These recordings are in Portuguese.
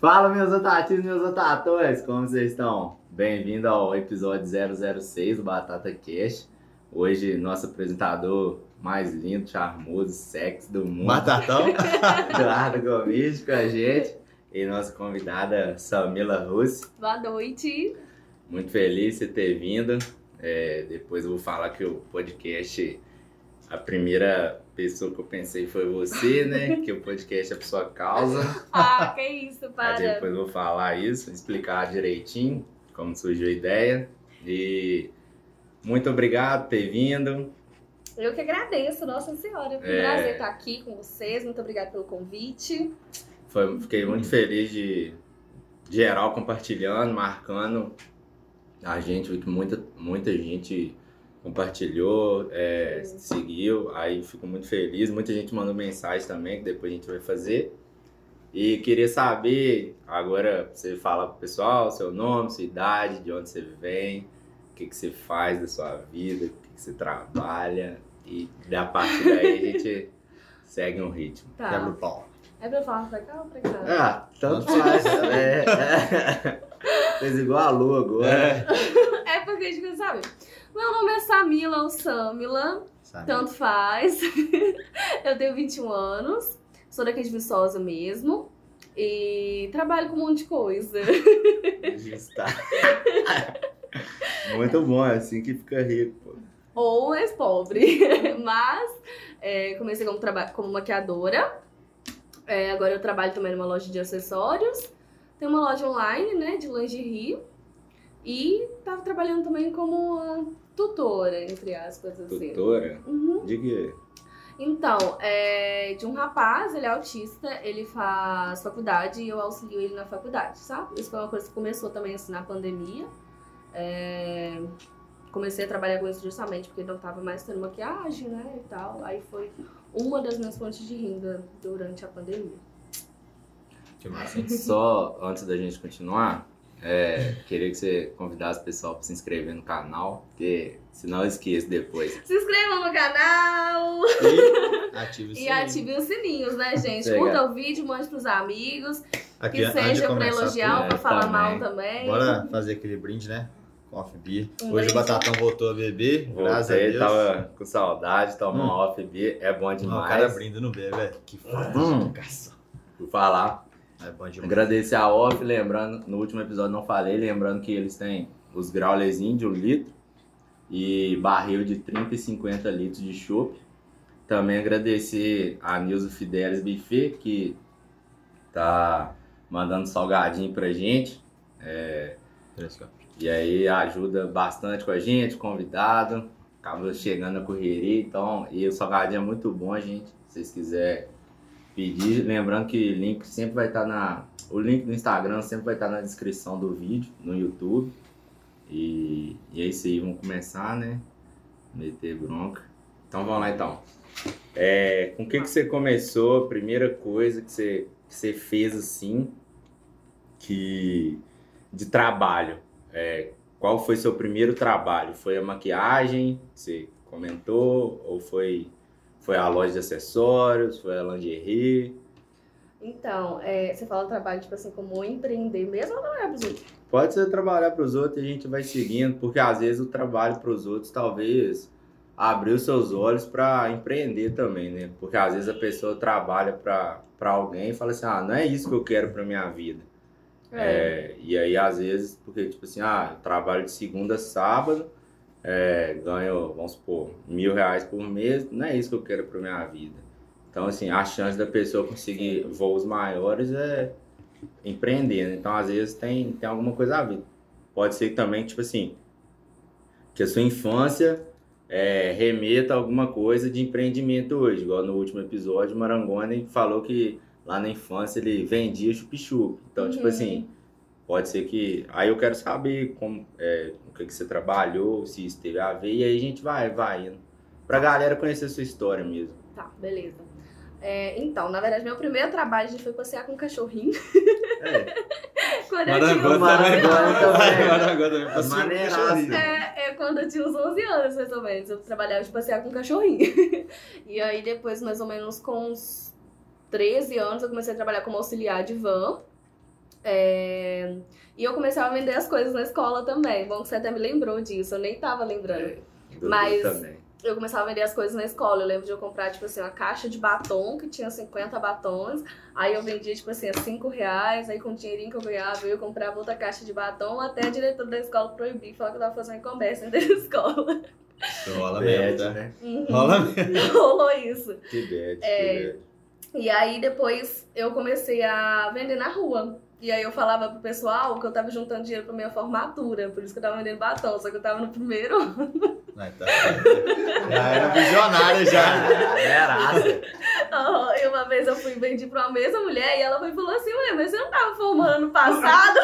Fala, meus otativos, meus otatores, como vocês estão? Bem-vindo ao episódio 006 do Batata Cash. Hoje, nosso apresentador mais lindo, charmoso, sexy do mundo, Batatão? Eduardo Gomes, com a gente. E nossa convidada, Samila Russi. Boa noite. Muito feliz de você ter vindo. É, depois eu vou falar que o podcast, a primeira pessoa que eu pensei foi você, né? que o podcast é por sua causa. Ah, que isso, Aí para. depois eu vou falar isso, explicar direitinho como surgiu a ideia. E muito obrigado por ter vindo. Eu que agradeço, Nossa Senhora. Foi um É. prazer estar aqui com vocês. Muito obrigada pelo convite. Foi, fiquei muito feliz de, de geral compartilhando, marcando a gente, que muita, muita gente compartilhou, é, seguiu, aí fico muito feliz. Muita gente mandou mensagem também, que depois a gente vai fazer. E queria saber, agora você fala pro pessoal, seu nome, sua idade, de onde você vem, o que, que você faz da sua vida, o que, que você trabalha. E da partir daí a gente segue um ritmo. Tá. Quebra o pau. É pra falar pra cá ou pra cá? Ah, tanto faz. É, é. Fez igual a Lu agora. É. É porque a gente quer saber. Meu nome é Samila ou Samila. Sabe? Tanto faz. eu tenho 21 anos. Sou daqui de Viçosa mesmo. E trabalho com um monte de coisa. Está. Muito bom, é assim que fica rico. pô. ou mais pobre. Mas é, comecei como, como maquiadora. É, agora eu trabalho também numa loja de acessórios. Tem uma loja online, né, de lingerie. E tava trabalhando também como tutora, entre aspas, assim. Tutora? Uhum. De quê? Então, é de um rapaz, ele é autista, ele faz faculdade e eu auxilio ele na faculdade, sabe? Isso foi uma coisa que começou também assim na pandemia. É, Comecei a trabalhar com isso justamente porque não tava mais tendo maquiagem, né? E tal. Aí foi uma das minhas fontes de renda durante a pandemia. Que massa? Só antes da gente continuar, é, queria que você convidasse o pessoal para se inscrever no canal, porque senão eu esqueço depois. Se inscrevam no canal E ative o e sininho. ativem os sininhos, né, gente? Chega. Curta o vídeo, mande pros amigos. Aqui, Que de seja pra elogiar ou pra é, falar também. mal também. Bora fazer aquele brinde, né? Coffee Beer. Um Hoje brinde. o Batatão voltou a beber, graças a Voltei, Deus. tava com saudade, tomar Hum. um off beer, é bom Não, demais. o cara brinda no B, velho. Que foda. Hum. Caça. Por falar, É bom demais. Agradecer a Off, lembrando, no último episódio não falei, lembrando que eles têm os graulezinhos de um litro e barril de 30 e 50 litros de chopp. Também agradecer a Nilza Fidelis Buffet, que tá mandando salgadinho pra gente. É, e aí ajuda bastante com a gente, convidado. Acaba chegando a correria, então. E o salgadinho é muito bom, gente. Se vocês quiserem pedir, lembrando que link sempre vai estar na. O link do Instagram sempre vai estar na descrição do vídeo, no YouTube. E, e é isso aí, vamos começar, né? Meter bronca. Então vamos lá então. É, com o que, que você começou? A primeira coisa que você, que você fez assim, que de trabalho. É, qual foi seu primeiro trabalho? Foi a maquiagem? Você comentou? Ou foi, foi a loja de acessórios? Foi a lingerie? Então, é, você fala trabalho, tipo assim, como empreender mesmo ou trabalhar pros outros? Pode ser trabalhar para os outros e a gente vai seguindo, porque às vezes o trabalho para os outros talvez abrir os seus olhos para empreender também, né? Porque às vezes a pessoa trabalha para alguém e fala assim: ah, não é isso que eu quero para minha vida. É, e aí, às vezes, porque, tipo assim, ah, eu trabalho de segunda a sábado, é, ganho, vamos supor, mil reais por mês, não é isso que eu quero pra minha vida. Então, assim, a chance da pessoa conseguir voos maiores é empreender, né? Então, às vezes, tem, tem alguma coisa a ver. Pode ser também, tipo assim, que a sua infância é, remeta a alguma coisa de empreendimento hoje. Igual no último episódio, o Marangoni falou que lá na infância ele vendia chup-chup. Então, tipo Uhum. assim, pode ser que. Aí eu quero saber como, é, o que, que você trabalhou, se isso teve a ver, e aí a gente vai, vai indo. Pra galera conhecer a sua história mesmo. Tá, beleza. É, então, na verdade, meu primeiro trabalho a gente foi passear com um cachorrinho. É, Quando eu tinha Marangola uns Marangola 11 anos. também. Marangola também. Passou Maneiraço. cachorrinho. É, é quando eu tinha uns 11 anos, mais ou menos. Eu trabalhava de passear com um cachorrinho. e aí, depois, mais ou menos com uns 13 anos, eu comecei a trabalhar como auxiliar de van. É, E eu comecei a vender as coisas na escola também. Bom que você até me lembrou disso, eu nem tava lembrando. É, Mas- também. Eu começava a vender as coisas na escola. Eu lembro de eu comprar, tipo assim, uma caixa de batom, que tinha 50 batons. Aí eu vendia, tipo assim, a 5 reais. Aí com o dinheirinho que eu ganhava, eu comprava outra caixa de batom. Até a diretora da escola proibir, falar que eu tava fazendo comércio dentro da escola. Isso rola Bad, mesmo, tá? né? Uhum. Rola mesmo. Rolou isso. Que bad, É. que bad. E aí depois eu comecei a vender na rua. E aí eu falava pro pessoal que eu tava juntando dinheiro pra minha formatura, por isso que eu tava vendendo batom, só que eu tava no primeiro. Não, tá. Já era visionária já. Era Ah, e uma vez eu fui vendi pra uma mesma mulher e ela foi falou assim, ué, mas você não tava formando ano passado?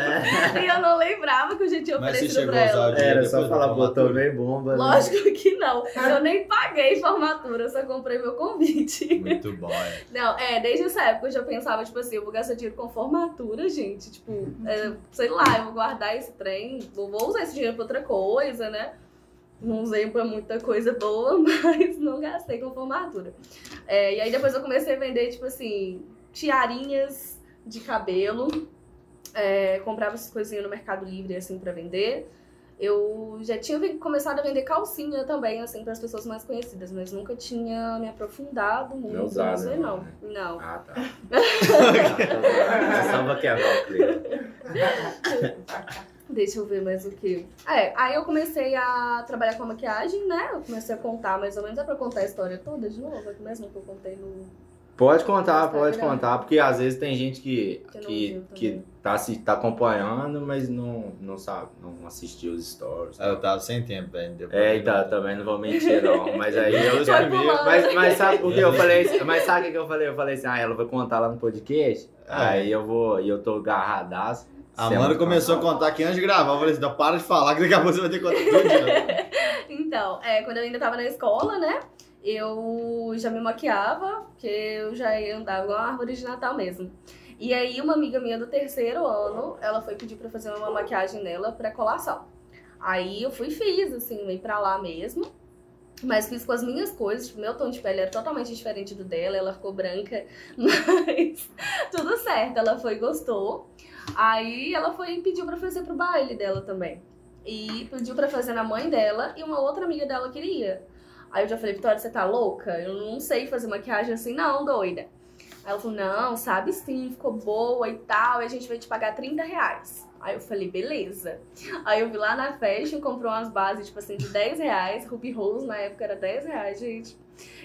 e eu não lembrava que eu já tinha oferecido chegou pra ela. o Era só falar, botou bem bomba. né? Lógico que não. Eu nem paguei formatura, eu só comprei meu convite. Muito bom, é. Não, é, desde essa época eu já pensava, tipo assim, eu vou gastar dinheiro com formatura, gente. Tipo, é, sei lá, eu vou guardar esse trem, vou, vou usar esse dinheiro pra outra coisa, né? Não usei pra muita coisa boa, mas não gastei com formatura. É, e aí depois eu comecei a vender, tipo assim, tiarinhas de cabelo. É, comprava essas coisinhas no Mercado Livre, assim, pra vender. Eu já tinha começado a vender calcinha também, assim, para as pessoas mais conhecidas, mas nunca tinha me aprofundado muito. Não sei, não, não. né? Não. Ah, tá. É quebrar o clima. Deixa eu ver mais o que. É, aí eu comecei a trabalhar com a maquiagem, né? Eu comecei a contar mais ou menos. É pra contar a história toda de novo? É que mesmo que eu contei no. Pode contar, pode contar, porque às vezes tem gente que, Que que, que tá, assi- tá acompanhando, mas não, não sabe, não assistiu os stories. Ah, Eu tava sem tempo, velho. depois É, então, também não vou mentir não, mas aí eu pulando. mas, mas sabe por que eu falei? Mas sabe o que eu falei? Eu falei assim, ah, ela vai contar lá no podcast, É. aí eu vou, e eu tô agarradaço. A Semana Amanda começou a contar aqui antes de gravar. Eu falei assim, "Não, para de falar que daqui a pouco você vai ter que contar tudo de novo." Então, é, quando eu ainda tava na escola, né? Eu já me maquiava, porque eu já ia andar igual uma árvore de Natal mesmo. E aí, uma amiga minha do terceiro ano, ela foi pedir pra fazer uma maquiagem nela pra colação. Aí eu fui e fiz, assim, meio pra lá mesmo. Mas fiz com as minhas coisas, tipo, meu tom de pele era totalmente diferente do dela, ela ficou branca, mas tudo certo, ela foi e gostou. Aí ela foi e pediu pra fazer pro baile dela também. E pediu pra fazer na mãe dela e uma outra amiga dela queria. Aí eu já falei, Vitória, você tá louca? Eu não sei fazer maquiagem assim, não, doida. Aí ela falou, não, sabe sim, ficou boa e tal, e a gente vai te pagar 30 reais. Aí eu falei, beleza. Aí eu vi lá na Fashion, comprou umas bases, tipo assim, de 10 reais. Ruby Rose na época era 10 reais, gente.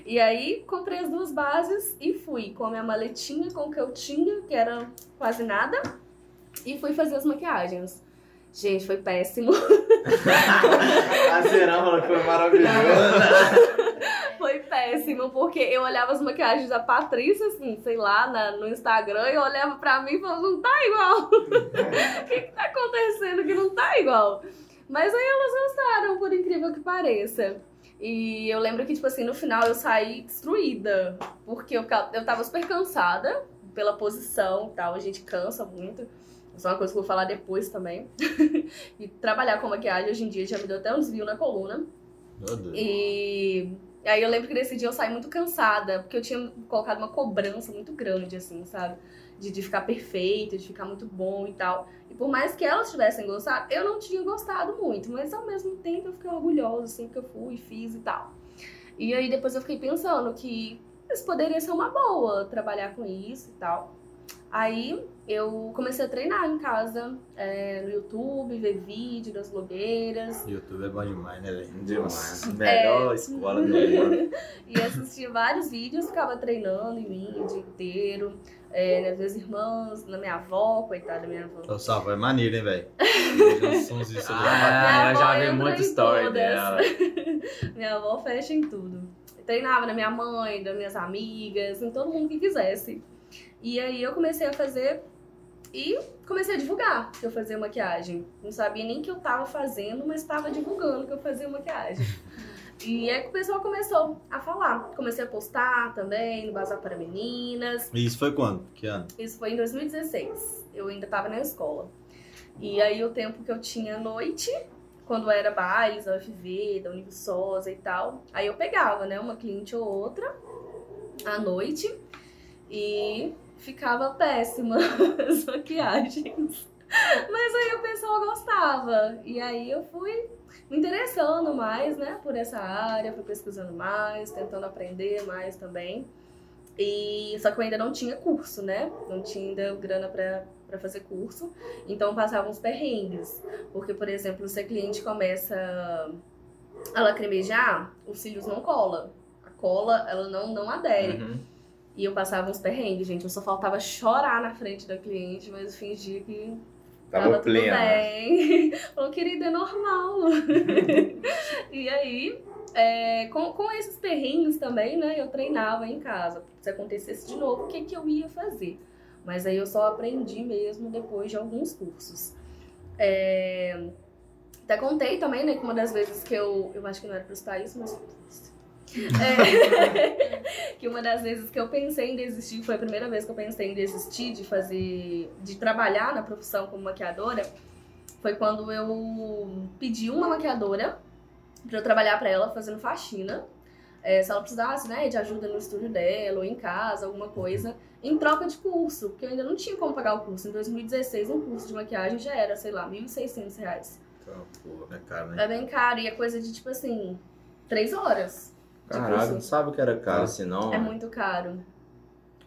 E aí comprei as duas bases e fui com a minha maletinha, com o que eu tinha, que era quase nada. E fui fazer as maquiagens. Gente, foi péssimo. A Serão falou que foi maravilhoso. Foi péssimo, porque eu olhava as maquiagens da Patrícia, assim, sei lá, na- no Instagram, e eu olhava pra mim e falava, não tá igual. O que que tá acontecendo que não tá igual? Mas aí elas gostaram, por incrível que pareça. E eu lembro que, tipo assim, no final eu saí destruída, porque eu, eu tava super cansada pela posição e tal, a gente cansa muito. Isso é uma coisa que eu vou falar depois também. e trabalhar com maquiagem hoje em dia já me deu até um desvio na coluna. Meu Deus. E aí eu lembro que nesse dia eu saí muito cansada, porque eu tinha colocado uma cobrança muito grande, assim, sabe? De, de ficar perfeito, de ficar muito bom e tal. E por mais que elas tivessem gostado, eu não tinha gostado muito, mas ao mesmo tempo eu fiquei orgulhosa, assim, que eu fui, fiz e tal. E aí depois eu fiquei pensando que isso poderia ser uma boa, trabalhar com isso e tal. Aí eu comecei a treinar em casa, é, no YouTube, ver vídeo das blogueiras, YouTube é bom demais, né, velho? Demais. Melhor escola do mundo. E assistia vários vídeos, ficava treinando em mim o dia inteiro. É, nas minhas irmãs, na minha avó, coitada da minha avó. Ô, Salva, é maneiro, hein, velho? A Ah, eu já avó vi muita todas. dela. Minha avó fecha em tudo. Treinava na minha mãe, das minhas amigas, em todo mundo que quisesse. E aí eu comecei a fazer e comecei a divulgar que eu fazia maquiagem. Não sabia nem que eu tava fazendo, mas estava divulgando que eu fazia maquiagem. E aí que o pessoal começou a falar. Comecei a postar também no Bazar para Meninas. E isso foi quando? Que ano? Isso foi em 2016. Eu ainda tava na escola. E aí o tempo que eu tinha à noite, quando era bailes da UFV, da Univiçosa e tal, aí eu pegava, né, uma cliente ou outra à noite e ficava péssima as maquiagens. Mas aí o pessoal gostava. E aí eu fui me interessando mais, né, por essa área, fui pesquisando mais, tentando aprender mais também. E só que eu ainda não tinha curso, né? Não tinha ainda grana para fazer curso. Então passava uns perrengues, porque por exemplo, se a cliente começa a lacrimejar, os cílios não cola. A cola, ela não não adere. Uhum. E eu passava uns perrengues, gente. Eu só faltava chorar na frente da cliente, mas eu fingia que Tava tava tudo plena. bem. Falou, querida, é normal. e aí, é, com, com esses perrengues também, né, eu treinava em casa. Se acontecesse de novo, o que, que eu ia fazer? Mas aí eu só aprendi mesmo depois de alguns cursos. É, até contei também, né, que uma das vezes que eu. Eu acho que não era pra citar isso, mas. É, que uma das vezes que eu pensei em desistir, foi a primeira vez que eu pensei em desistir de fazer, de trabalhar na profissão como maquiadora, foi quando eu pedi uma maquiadora pra eu trabalhar pra ela fazendo faxina. É, se ela precisasse, né, de ajuda no estúdio dela ou em casa, alguma coisa, em troca de curso, porque eu ainda não tinha como pagar o curso. Em 2016, um curso de maquiagem já era, sei lá, 1.600 reais. Então, pô, é caro, né? É bem caro e é coisa de, tipo assim, três horas. De Caralho, curso. não sabe que era caro assim, não? É muito caro.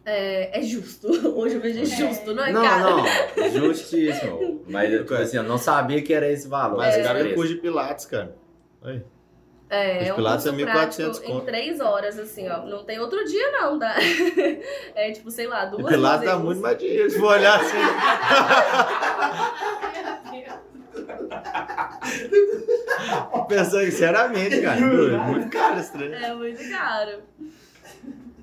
É, é justo. Hoje eu vejo justo, não é Não, caro. não, justíssimo. Mas tipo assim, eu não sabia que era esse valor. Mas cara, é curso de Pilates, cara. Aí. É, Os é um Pilates curso é 1.400 prático em três horas, assim, ó. Não tem outro dia, não, tá? É tipo, sei lá, duas Pilates vezes. dá muito mais dinheiro, se for olhar assim. Pensando sinceramente, cara. doido, Muito caro esse trem. É muito caro.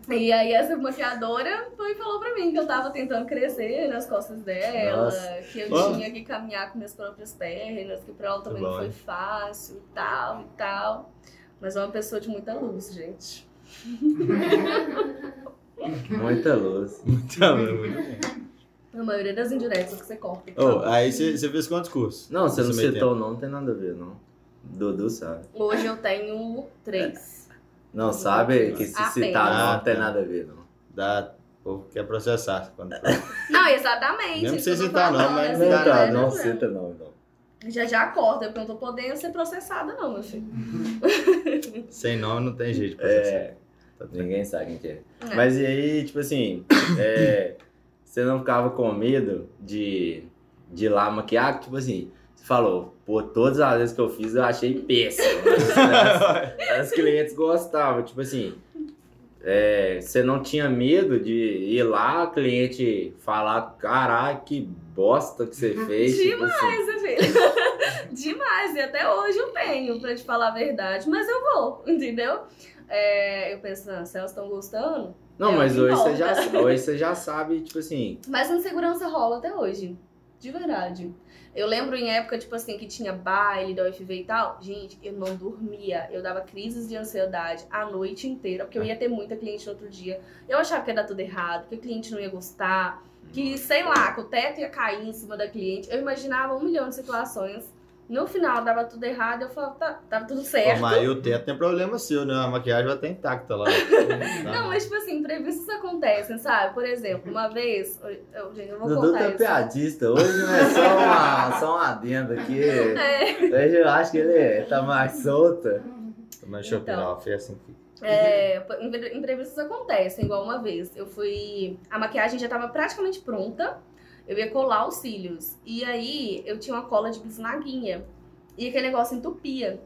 E aí essa maquiadora foi e falou pra mim que eu tava tentando crescer nas costas dela, Nossa. que eu Ó. tinha que caminhar com minhas próprias pernas, que pra ela também Bom, não foi fácil e tal e tal. Mas é uma pessoa de muita luz, gente. Muita luz. Então, é muito bom. A maioria das indiretas que você corta. Oh, aí você você fez quantos cursos? Não, você não citou o nome, não tem nada a ver, não. Dudu sabe. Hoje eu tenho três. Não sabe que se Apenas. citar não, Ah, não tem tá. nada a ver, não. Dá, o povo quer processar. Quando fala. Não, exatamente. Nem isso precisa citar, não, mas assim, não Não, dá tá, né, não né? cita não, não. Já já acorda, porque eu não tô podendo ser processada, não, meu filho. Sem nome não tem jeito de processar. É, Tá tranquilo. ninguém sabe quem que é. É. Mas e aí, tipo assim, é, você não ficava com medo de, de ir lá maquiar? Tipo assim, você falou, pô, todas as vezes que eu fiz eu achei péssimo. As, as clientes gostavam, tipo assim, é, você não tinha medo de ir lá, cliente falar, caralho, que bosta que você fez. tipo assim. Demais, meu filho. Demais. E até hoje eu tenho, pra te falar a verdade. Mas eu vou, entendeu? É, eu penso, não, se elas estão gostando. Não, É, mas hoje você, já, hoje você já sabe, tipo assim, Mas a insegurança rola até hoje. De verdade. Eu lembro em época, tipo assim, que tinha baile da UFV e tal. Gente, eu não dormia. Eu dava crises de ansiedade a noite inteira, porque eu ia ter muita cliente no outro dia. Eu achava que ia dar tudo errado, que o cliente não ia gostar, que, sei lá, que o teto ia cair em cima da cliente. Eu imaginava um milhão de situações. No final dava tudo errado, eu falava, tá, tava tudo Pô, certo. mas aí o teto tem problema seu, né? A maquiagem vai estar intacta lá. Não, mas tipo assim, imprevistos acontecem, sabe? Por exemplo, uma vez. Eu, gente, eu vou Dudu contar tá isso. piadista. Hoje não é só uma, só um adendo aqui. É. Hoje eu acho que ele tá mais solta. Mas deixa eu Então. opinar, foi assim que. É, impre- imprevistos acontecem, igual uma vez. Eu fui. A maquiagem já tava praticamente pronta. Eu ia colar os cílios. E aí eu tinha uma cola de bisnaguinha. E aquele negócio entupia.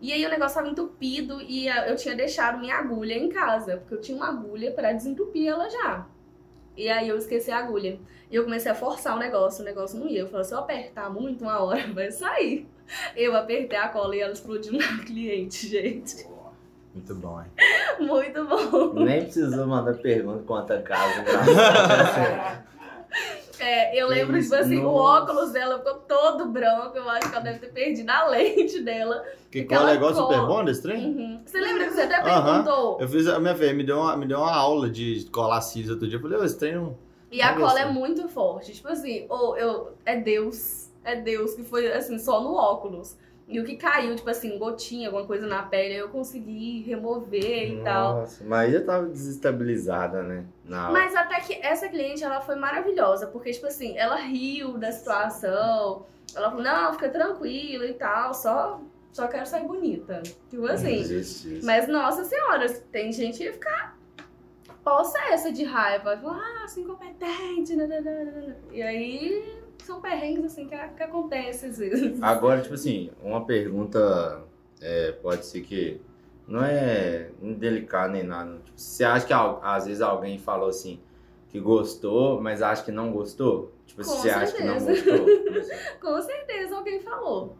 E aí o negócio tava entupido e eu tinha deixado minha agulha em casa. Porque eu tinha uma agulha pra desentupir ela já. E aí eu esqueci a agulha. E eu comecei a forçar o negócio, o negócio não ia. Eu falei, se eu apertar muito, uma hora vai sair. Eu apertei a cola e ela explodiu na cliente, gente. Muito bom, hein? Muito bom. Nem precisou mandar pergunta quanto a casa. É, eu lembro, tipo assim, o nossa. óculos dela ficou todo branco. Eu acho que ela deve ter perdido a lente dela. Que cola é igual super bom desse trem? Uhum. Você lembra que você até perguntou? Eu fiz, a minha filha me deu uma, me deu uma aula de colar cílios outro dia. Eu falei, ô, esse trem não. E a cola é muito forte. Tipo assim, ou eu, é Deus. É Deus que foi assim, só no óculos. E o que caiu, tipo assim, gotinha, alguma coisa na pele, eu consegui remover e tal. Nossa, mas já tava desestabilizada, né? Na. Mas até que essa cliente, ela foi maravilhosa, porque, tipo assim, ela riu da situação, ela falou, não, fica tranquila e tal, só, só quero sair bonita. Tipo assim. Justiça. Mas, nossa senhora, tem gente que ia ficar possessa de raiva. Falar, ah, sou incompetente, nananana. E aí, são perrengues, assim, que, que acontecem às vezes. Agora, tipo assim, uma pergunta é, pode ser que não é indelicada nem nada. Tipo, você acha que às vezes alguém falou assim que gostou, mas acha que não gostou? Tipo, Com você acha que não certeza. gostou? Com certeza alguém falou.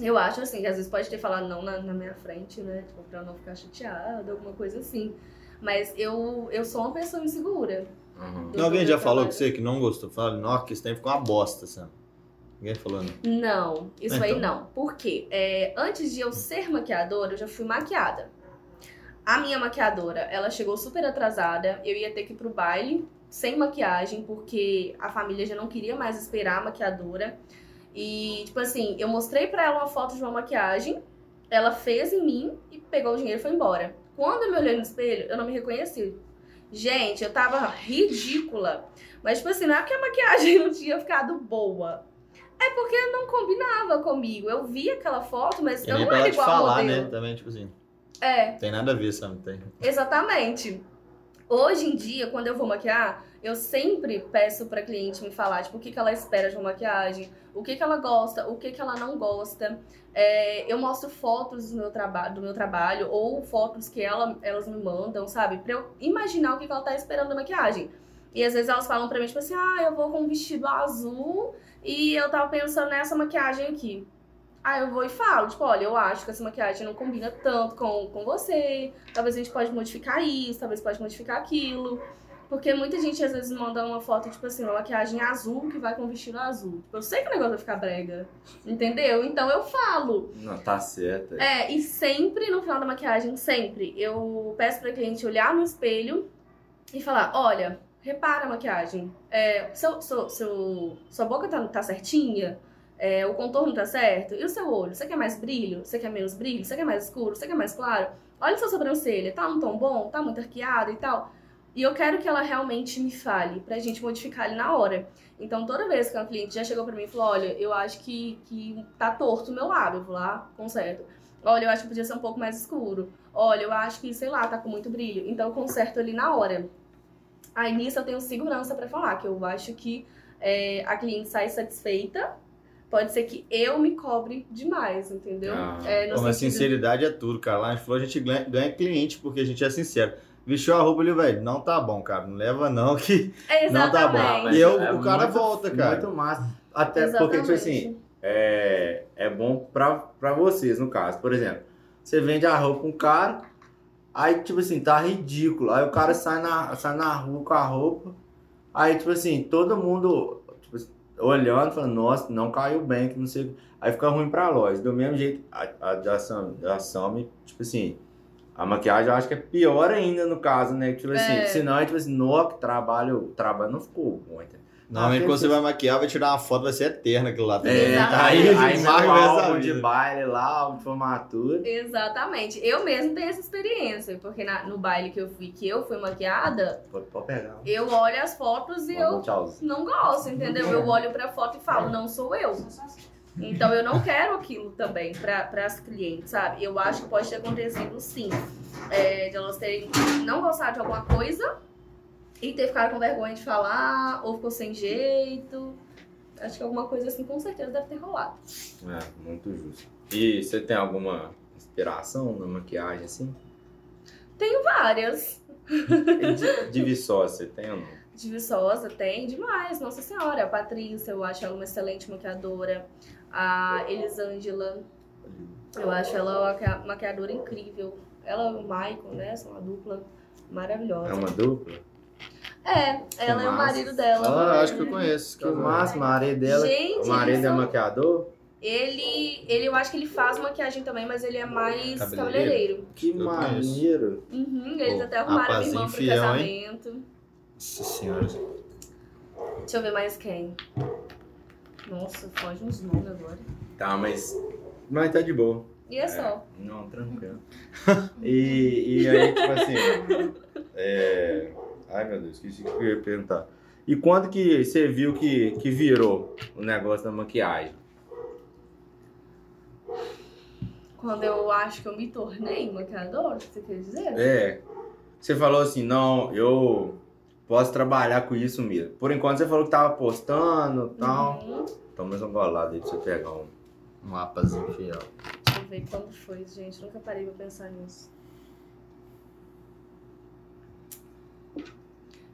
Eu acho assim, que às vezes pode ter falado não na, na minha frente, né? Tipo, pra eu não ficar chateada, alguma coisa assim. Mas eu, eu sou uma pessoa insegura. Uhum. Alguém já no falou com você que não gostou? Fala, nossa, que esse tempo ficou uma bosta, sabe? Ninguém falou, não. Não, isso aí Então. não. Por quê? É, antes de eu ser maquiadora, eu já fui maquiada. A minha maquiadora, ela chegou super atrasada. Eu ia ter que ir pro baile sem maquiagem, porque a família já não queria mais esperar a maquiadora. E, tipo assim, eu mostrei pra ela uma foto de uma maquiagem, ela fez em mim e pegou o dinheiro e foi embora. Quando eu me olhei no espelho, eu não me reconheci. Gente, eu tava ridícula. Mas, tipo assim, não é porque a maquiagem não tinha ficado boa. É porque não combinava comigo. Eu vi aquela foto, mas E eu não era igual ao falar, modelo. né? Também, tipo assim, É, tem nada a ver, sabe? Tem. exatamente. Hoje em dia, quando eu vou maquiar, eu sempre peço pra cliente me falar, tipo, o que, que ela espera de uma maquiagem, o que, que ela gosta, o que, que ela não gosta. É, eu mostro fotos do meu, traba do meu trabalho ou fotos que ela, elas me mandam, sabe? Pra eu imaginar o que, que ela tá esperando da maquiagem. E às vezes elas falam pra mim, tipo assim, ah, eu vou com um vestido azul e eu tava pensando nessa maquiagem aqui. Aí eu vou e falo, tipo, olha, eu acho que essa maquiagem não combina tanto com, com você. Talvez a gente pode modificar isso, talvez pode modificar aquilo. Porque muita gente às vezes manda uma foto, tipo assim, uma maquiagem azul que vai com um vestido azul. Tipo, eu sei que o negócio vai ficar brega. Entendeu? Então eu falo. Não, tá certo. É, e sempre no final da maquiagem, sempre, eu peço pra cliente olhar no espelho e falar, olha, repara a maquiagem. É, seu, seu, seu- sua boca tá, tá certinha? É, o contorno tá certo? E o seu olho? Você quer mais brilho? Você quer menos brilho? Você quer mais escuro? Você quer mais claro? Olha sua sobrancelha, tá num tom bom? Tá muito arqueada e tal? E eu quero que ela realmente me fale, pra gente modificar ali na hora. Então, toda vez que uma cliente já chegou pra mim e falou, olha, eu acho que, que tá torto o meu lábio, eu vou lá, conserto. Olha, eu acho que podia ser um pouco mais escuro. Olha, eu acho que, sei lá, tá com muito brilho. Então, eu conserto ali na hora. Aí, nisso, eu tenho segurança pra falar, que eu acho que é, a cliente sai satisfeita. Pode ser que eu me cobre demais, entendeu? Ah. É, no Pô, mas sentido- sinceridade é tudo, cara. Lá a gente falou, a gente ganha, ganha cliente porque a gente é sincero. Vestiu a roupa ali, velho, não tá bom, cara. Não leva não que... Não tá bom. Exatamente. E eu- o cara volta, cara. É Muito massa. Até porque, tipo assim, é, é bom pra, pra vocês, no caso. Por exemplo, você vende a roupa pra um cara, aí, tipo assim, tá ridículo. Aí o cara sai na, sai na rua com a roupa, aí, tipo assim, todo mundo olhando, falando, nossa, não caiu bem, que não sei. Aí fica ruim pra loja. Do mesmo jeito, a, a da Sam, da Sam, tipo assim, a maquiagem eu acho que é pior ainda no caso, né? Tipo assim, É. senão é tipo assim, no que trabalho, o trabalho não ficou bom, entendeu? Normalmente Ah, quando você vai maquiar, vai tirar uma foto, vai ser eterna aquilo lá. também. É, Exatamente. aí, Aí, aí marca álbum de baile lá, álbum de formatura. Exatamente. Eu mesmo tenho essa experiência, porque na- no baile que eu fui, que eu fui maquiada, Pode, pode pegar. eu olho as fotos e eu não gosto, entendeu? Eu olho pra foto e falo, não sou eu. Então eu não quero aquilo também para as clientes, sabe? Eu acho que pode ter acontecido sim. é, de elas terem não gostado de alguma coisa e ter ficado com vergonha de falar, ou ficou sem jeito. Acho que alguma coisa assim com certeza deve ter rolado. É, muito justo. E você tem alguma inspiração na maquiagem assim? Tenho várias. De, de Viçosa, você tem ou não? De Viçosa tem demais, nossa senhora. A Patrícia, eu acho ela uma excelente maquiadora. A Elisângela, eu acho ela uma maqui- maquiadora incrível. Ela e o Michael, né? São uma dupla maravilhosa. É uma dupla? É, ela é o marido dela. Ah, acho que eu conheço. Que o marido dela. Gente, o marido é são- maquiador? Ele, ele, eu acho que ele faz maquiagem também, mas ele é mais Cabeleireiro? Que maneiro. Uhum, eles Pô, até arrumaram minha irmã pro casamento. Nossa senhora. Deixa eu ver mais quem. Nossa, foge uns nomes agora. Tá, mas Mas tá de boa. E é, só. Não, tranquilo. e, e aí, tipo assim. é, Ai meu Deus, esqueci que eu ia perguntar. E quando que você viu que, que virou o negócio da maquiagem? Quando eu acho que eu me tornei maquiador, você quer dizer? É. Você falou assim, não, eu posso trabalhar com isso mesmo. Por enquanto você falou que tava postando e tal. Uhum. Então mais um golado aí pra você pegar um. Um mapazinho fiel. Deixa eu ver quando foi, gente. Nunca parei pra pensar nisso.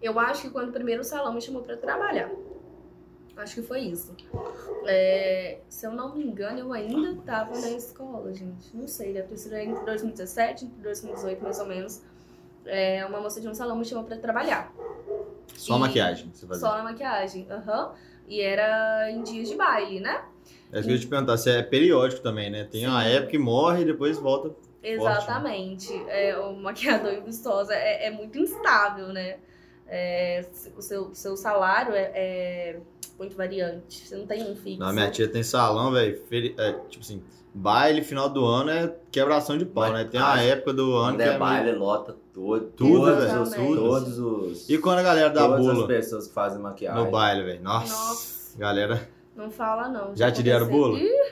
Eu acho que quando o primeiro salão me chamou pra trabalhar. Acho que foi isso. É, se eu não me engano, eu ainda tava na escola, gente. Não sei, deve ter sido entre 2017 e 2018, mais ou menos. É, uma moça de um salão me chamou pra trabalhar. Só E- maquiagem você fazia. Só na maquiagem. Aham. E era em dias de baile, né? É isso que eu ia te perguntar, se é periódico também, né? Tem uma Sim. época que morre e depois volta. Exatamente. É, o maquiador e vistosa é, é muito instável, né? É, o seu, seu salário é, é muito variante. Você não tem um fixo. Na minha tia tem salão, velho. é, tipo assim, baile final do ano é quebração de pau, né? Tem uma Ah, época do ano que é é baile, lota todo, Tudo, velho, os, todos os. E quando a galera dá todas as bolo pessoas que fazem maquiagem. no baile, velho? Nossa, Nossa. galera. Não fala, não. Já te deram bolo? Ih!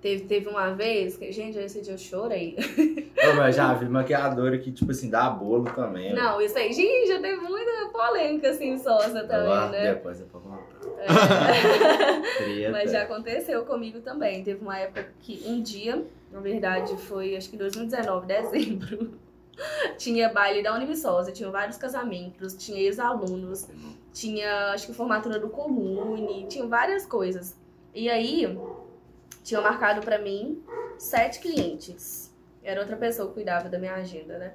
Teve, teve uma vez que, gente, esse dia eu chorei. Ô, mas já vi maquiadora que, tipo assim, dá bolo também. Não, isso aí, gente, já teve muita polêmica, assim, sócia também, Lá, né? Depois é pra. É. Treta. Mas já aconteceu comigo também. Teve uma época que um dia, na verdade foi acho que 2019, dezembro, tinha baile da Univisosa, tinha vários casamentos, tinha ex-alunos, tinha acho que formatura do Comune, tinha várias coisas. E aí, tinham marcado pra mim sete clientes. Era outra pessoa que cuidava da minha agenda, né?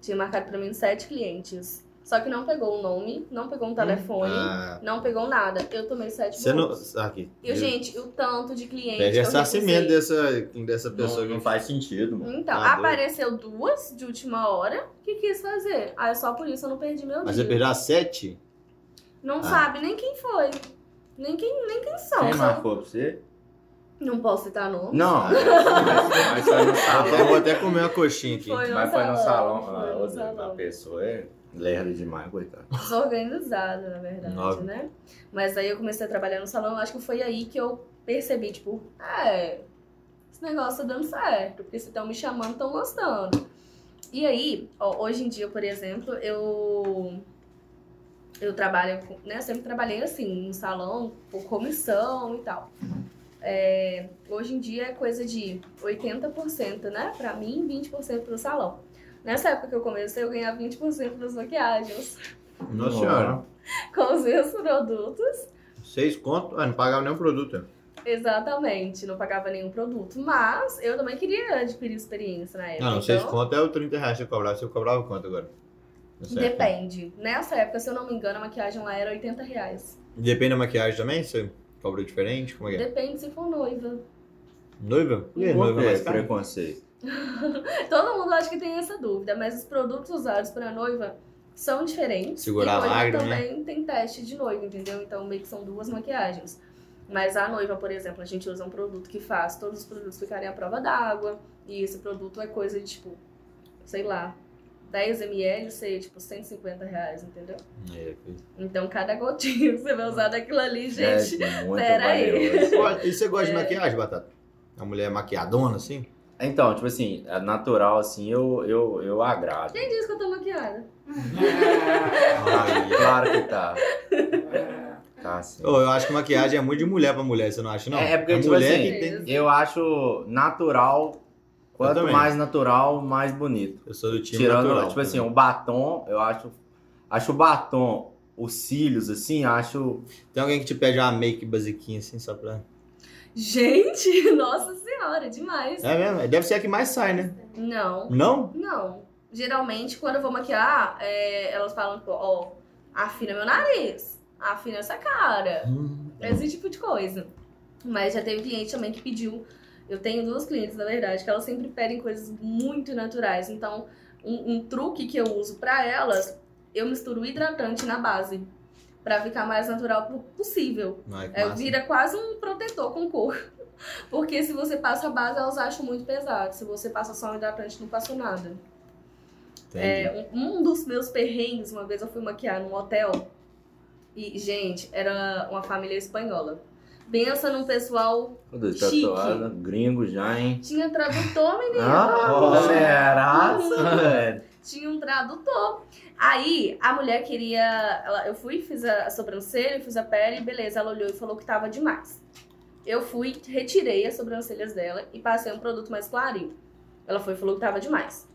Tinha marcado pra mim sete clientes. Só que não pegou o nome, não pegou um telefone, Ah, não pegou nada. Eu tomei sete você não. bolos. Aqui. E, gente, o tanto de cliente. Perde que eu ressarcimento dessa, dessa pessoa Não, não que faz sentido, mano. Então, doido. apareceu duas de última hora que quis fazer. Aí só por isso eu não perdi meu Mas você dia. perdeu a sete? Não Ah. sabe nem quem foi. Nem quem, nem quem são. Quem marcou pra você? Não posso citar nome. Não, mas, mas foi no Até, salão. vou até comer uma coxinha aqui. Foi no Mas foi no salão, salão. foi Ah, no salão. A pessoa é lerda demais, coitado. Desorganizada, na verdade, Óbvio. né? Mas aí eu comecei a trabalhar no salão, acho que foi aí que eu percebi, tipo, é, esse negócio tá dando certo, porque se estão me chamando, estão gostando. E aí, ó, hoje em dia, por exemplo, eu eu trabalho, com- né? Sempre trabalhei assim, no salão, por comissão e tal. É, hoje em dia é coisa de 80%, né? Pra mim, 20% pro salão. Nessa época que eu comecei, eu ganhava 20% das maquiagens Nossa senhora. com os meus produtos. Seis conto? Ah, não pagava nenhum produto. Exatamente, não pagava nenhum produto. Mas eu também queria adquirir experiência na época. Não, não, seis então, conto é o 30 reais que você cobrava. Você cobrava quanto agora? Nessa época? Depende. Nessa época, se eu não me engano, a maquiagem lá era 80 reais. Depende da maquiagem também? Você cobra diferente? Como é que é? Depende se for noiva. Noiva? Por que noiva é mais caro? preconceito? Todo mundo acha que tem essa dúvida, mas os produtos usados para noiva são diferentes. Segurar e a lágrima, né? também tem teste de noiva, entendeu? Então meio que são duas maquiagens. Mas a noiva, por exemplo, a gente usa um produto que faz todos os produtos ficarem à prova d'água. E esse produto é coisa de tipo, sei lá, 10 ml ser tipo 150 reais, entendeu? É, Então cada gotinha que você vai usar daquilo ali, gente. É pera aí. E você gosta de É. maquiagem, Batata? A mulher maquiadona, assim? Então, tipo assim, é natural assim, eu, eu, eu agrado. Quem disse que eu tô maquiada? Ai, Claro que tá. Tá sim. Ô, eu acho que maquiagem é muito de mulher pra mulher, você não acha, não? É, é porque, a tipo mulher assim, que tem... Eu acho natural. Quanto mais natural, mais bonito. Eu sou do time Tirando, natural. tipo assim, o batom, eu acho. Acho o batom, os cílios, assim, acho. Tem alguém que te pede uma make basiquinha, assim, só pra... Gente, nossa senhora, demais. É mesmo? Deve ser a que mais sai, né? Não. Não? Não. Geralmente, quando eu vou maquiar, é, elas falam, tipo, ó, afina meu nariz, afina essa cara. Hum. Esse tipo de coisa. Mas já teve cliente também que pediu. Eu tenho duas clientes, na verdade, que elas sempre pedem coisas muito naturais. Então, um, um truque que eu uso pra elas, eu misturo hidratante na base. Pra ficar mais natural po- possível. Ai, É, vira quase um protetor com cor. Porque se você passa a base, elas acham muito pesado. Se você passa só um hidratante, não passou nada. É, um, um dos meus perrengues, uma vez eu fui maquiar num hotel. E, gente, era uma família espanhola. Pensa num pessoal Tudo chique. tatuado, gringo já, hein? Tinha tradutor, menino. Ah, será? velho. Tinha um tradutor. Aí, a mulher queria... Ela, eu fui, fiz a, a sobrancelha, fiz a pele, beleza. Ela olhou e falou que tava demais. Eu fui, retirei as sobrancelhas dela e passei um produto mais clarinho. Ela foi e falou que tava demais.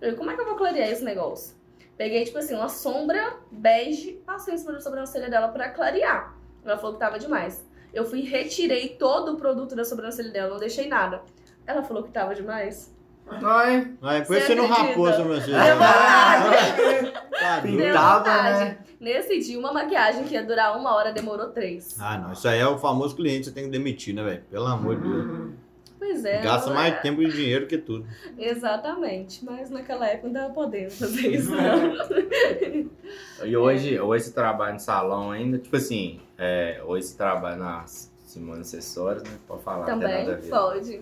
Eu falei, como é que eu vou clarear esse negócio? Peguei, tipo assim, uma sombra bege, passei em cima da sobrancelha dela pra clarear. Ela falou que tava demais. Eu fui, retirei todo o produto da sobrancelha dela, não deixei nada. Ela falou que tava demais. Ai, Aí, por isso Você não acredita? rapou a sobrancelha. Deu Tá doido. Deu Pintava, vontade. né? Nesse dia, uma maquiagem que ia durar uma hora demorou três. Ah, não. Isso aí é o famoso cliente que você tem que demitir, né, velho? Pelo amor de Deus. Pois é. Gasta não mais é- tempo e dinheiro que tudo. Exatamente. Mas naquela época não tava podendo fazer isso, não. E hoje, hoje você trabalha no salão ainda, tipo assim, é, hoje você trabalha na Simone Acessórios, né? Pode falar, Também ver. pode.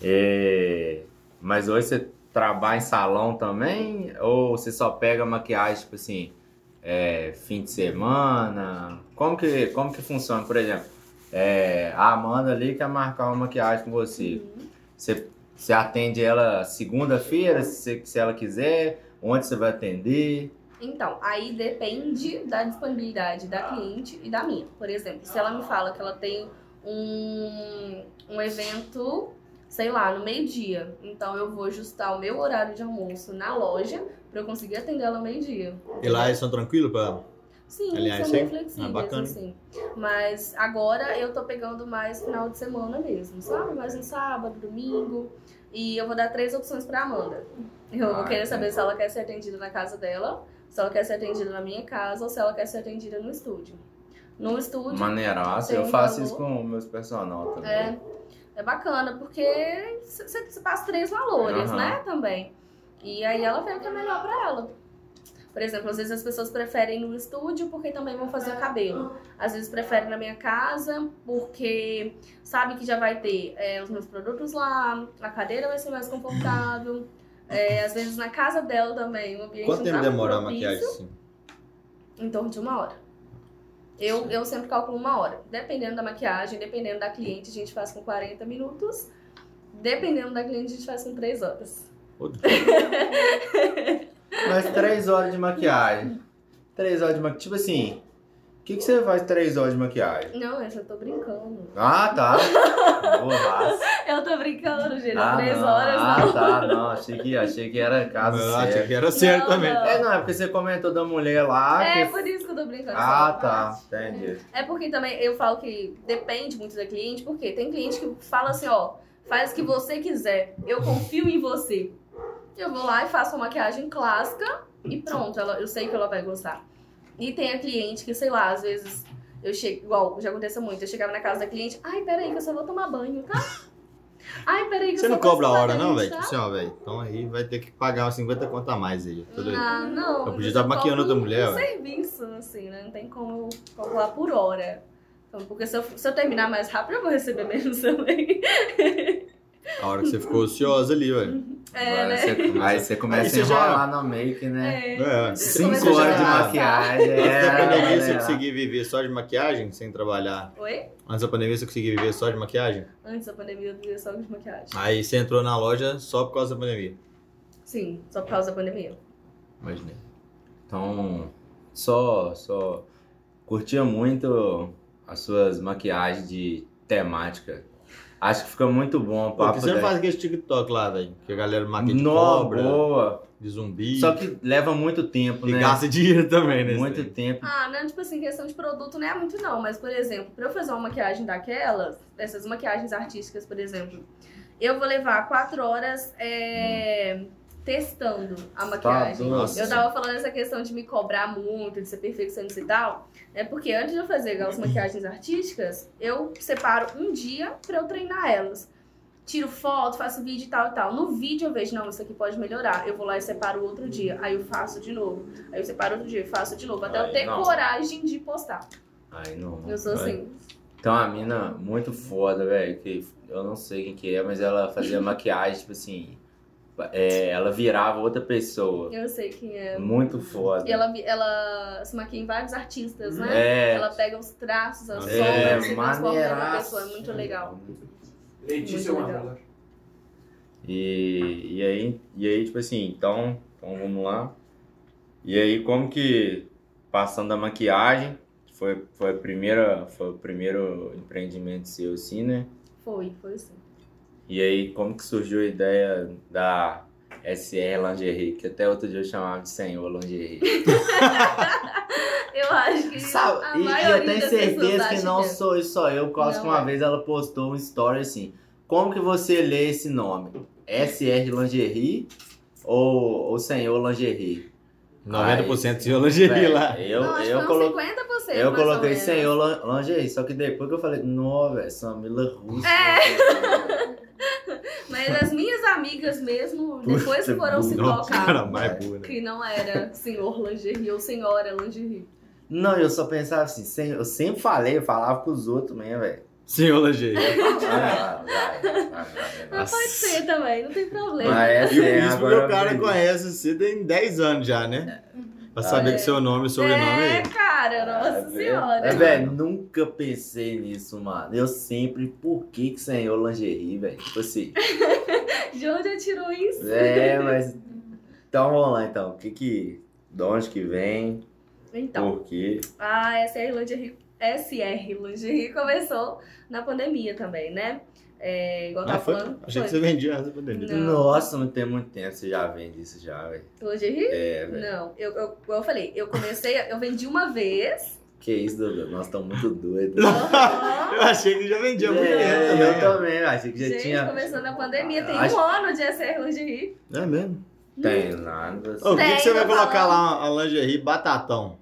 É, mas hoje você trabalha em salão também? Ou você só pega maquiagem, tipo assim, é, fim de semana? Como que, como que funciona? Por exemplo, é, a Amanda ali quer marcar uma maquiagem com você. Uhum. Você, você atende ela segunda-feira, se, se ela quiser? Onde você vai atender? Então, aí depende da disponibilidade da cliente e da minha. Por exemplo, se ela me fala que ela tem um, um evento, sei lá, no meio-dia, então eu vou ajustar o meu horário de almoço na loja pra eu conseguir atender ela ao meio-dia. E lá eles são tranquilos pra. Sim, Aliás, são bem sim. flexíveis, Ah, bacana. assim. Mas agora eu tô pegando mais final de semana mesmo, sabe? Mais no sábado, domingo. E eu vou dar três opções pra Amanda. Eu vou Ah, querer saber se ela quer ser atendida na casa dela, se ela quer ser atendida na minha casa ou se ela quer ser atendida no estúdio. No estúdio Maneiraço. Eu faço valor. isso com meus personal também. é, é bacana, porque você passa três valores, Aham. né? Também. E aí ela vê o que é melhor pra ela. Por exemplo, às vezes as pessoas preferem no estúdio porque também vão fazer o cabelo. Às vezes preferem na minha casa porque sabe que já vai ter é, os meus produtos lá, a cadeira vai ser mais confortável. É, às vezes na casa dela também, o ambiente Quanto tempo tá demora a maquiagem assim? Em torno de uma hora. Eu, eu sempre calculo uma hora. Dependendo da maquiagem, dependendo da cliente, a gente faz com 40 minutos. Dependendo da cliente, a gente faz com 3 horas. Mas três horas de maquiagem. Três horas de maquiagem. Tipo assim, que, que você faz três horas de maquiagem? Não, eu só tô brincando. Ah, tá. Borraça. Eu tô brincando, gente. Ah, 3 não. horas ah, não. tá. Não, achei que, achei que era caso Eu achei certo. que era certo Não, também. não. É, não, é porque você comentou da mulher lá. É, que... por isso que eu tô brincando. Ah, tá. Entendi. É porque também eu falo que depende muito da cliente, porque tem cliente que fala assim, ó, faz o que você quiser, eu confio em você. Eu vou lá e faço uma maquiagem clássica e pronto, ela, eu sei que ela vai gostar. E tem a cliente que, sei lá, às vezes eu chego, igual, já aconteceu muito, eu chegava na casa da cliente, ai, peraí que eu só vou tomar banho, tá? Ai, peraí que Você eu não só cobra a hora, não, velho? Tipo tá? assim, ó, velho. Então aí vai ter que pagar uns 50 conto a mais aí. Ah, não. Eu podia estar maquiando outra mulher, ué. serviço, assim, né? Não tem como calcular por hora. Então, porque se eu, se eu terminar mais rápido, eu vou receber menos também. A hora que você ficou ociosa ali, velho. É, Aí né? você, aí você começa Aí a você já- enrolar no make, né? É. É. Cinco a horas de já- maquiagem. Antes da É, pandemia, você conseguia viver só de maquiagem, sem trabalhar? Oi? Antes da pandemia, você conseguia viver só de maquiagem? Antes da pandemia, eu vivia só de maquiagem. Aí você entrou na loja só por causa da pandemia. Sim, só por causa da pandemia. Imaginei. Então, só, só curtia muito as suas maquiagens de temática. Acho que fica muito bom Pô, papo. você não faz aquele TikTok lá, velho. Que a galera maquia de cobra, boa. de zumbi. Só que leva muito tempo, E né? gasta dinheiro também, né? muito tempo. Ah, não, tipo assim, questão de produto não é muito não, mas, por exemplo, pra eu fazer uma maquiagem daquelas, essas maquiagens artísticas, por exemplo, eu vou levar quatro horas é, testando a maquiagem. doido. Nossa. Eu tava falando essa questão de me cobrar muito, de ser perfeccionista e tal, é porque antes de eu fazer as maquiagens artísticas, eu separo um dia pra eu treinar elas. Tiro foto, faço vídeo e tal e tal. No vídeo eu vejo, não, isso aqui pode melhorar. Eu vou lá e separo outro dia. Aí eu faço de novo. Aí eu separo outro dia e faço de novo. Até eu ter não. coragem de postar. Ai, não. Eu sou assim. Tem uma mina muito foda, velho, que eu não sei quem que é, mas ela fazia maquiagem, tipo assim. É, ela virava outra pessoa. Eu sei quem é. Muito foda. E ela, ela se maquia em vários artistas, né? É. Ela pega os traços, as É, sombras e transforma em maneiraço. pessoa. É muito legal. Letícia é Muito uma legal. E, e aí, e aí, tipo assim, então, então vamos lá. E aí, como que passando da maquiagem, foi, foi a primeira, foi o primeiro empreendimento seu assim, né? Foi, foi sim. E aí, como que surgiu a ideia da SR Lingerie, que até outro dia eu chamava de Senhor Lingerie. Eu acho que Sabe, a e, e eu tenho certeza que não é. sou só eu, por causa que uma é. vez ela postou um story assim, como que você lê esse nome? SR Lingerie ou, ou Senhor Lingerie? 90% de lingerie lá. Eu, não, acho eu, colo... uns 50%. eu coloquei. Senhor Lin- Lingerie, só que depois que eu falei, não, velho, Samila Russo. É. Amigas mesmo, depois que foram se Nossa, tocar né? que não era senhor lingerie ou senhora lingerie. Não, eu só pensava assim, sem- eu sempre falei, eu falava pros outros mesmo, velho. Senhor lingerie. Ah, vai, vai, vai, vai, vai. Mas pode ser também, não tem problema. Mas essa E é isso porque agora o cara eu conhece você tem 10 anos já, né? Pra saber É. que seu nome e sobrenome É, é. cara, nossa É, senhora. É, velho, nunca pensei nisso, mano. Eu sempre, por que que senhor lingerie, velho? Tipo assim. De onde eu tirou isso? É, mas. Então vamos lá então. O que que. De onde que vem? Então, Por quê? a SR Lingerie, SR Lingerie começou na pandemia também, né? É, igual eu Ah, tava foi? falando. Achei que você vendia antes da pandemia. Não. Nossa, não tem muito tempo, você já vende isso já, velho. Lingerie? É, velho. Não, eu, eu, eu falei, eu comecei, eu vendi uma vez. Que isso, Douglas? Nós estamos muito doidos. Eu achei que já vendia muito tempo É, também. eu também, eu achei que já Gente, tinha. começou na pandemia, tem Acho- um ano de SR Lingerie. É mesmo? Tem nada. Ô, por que, que você vai colocar falando. lá a lingerie batatão?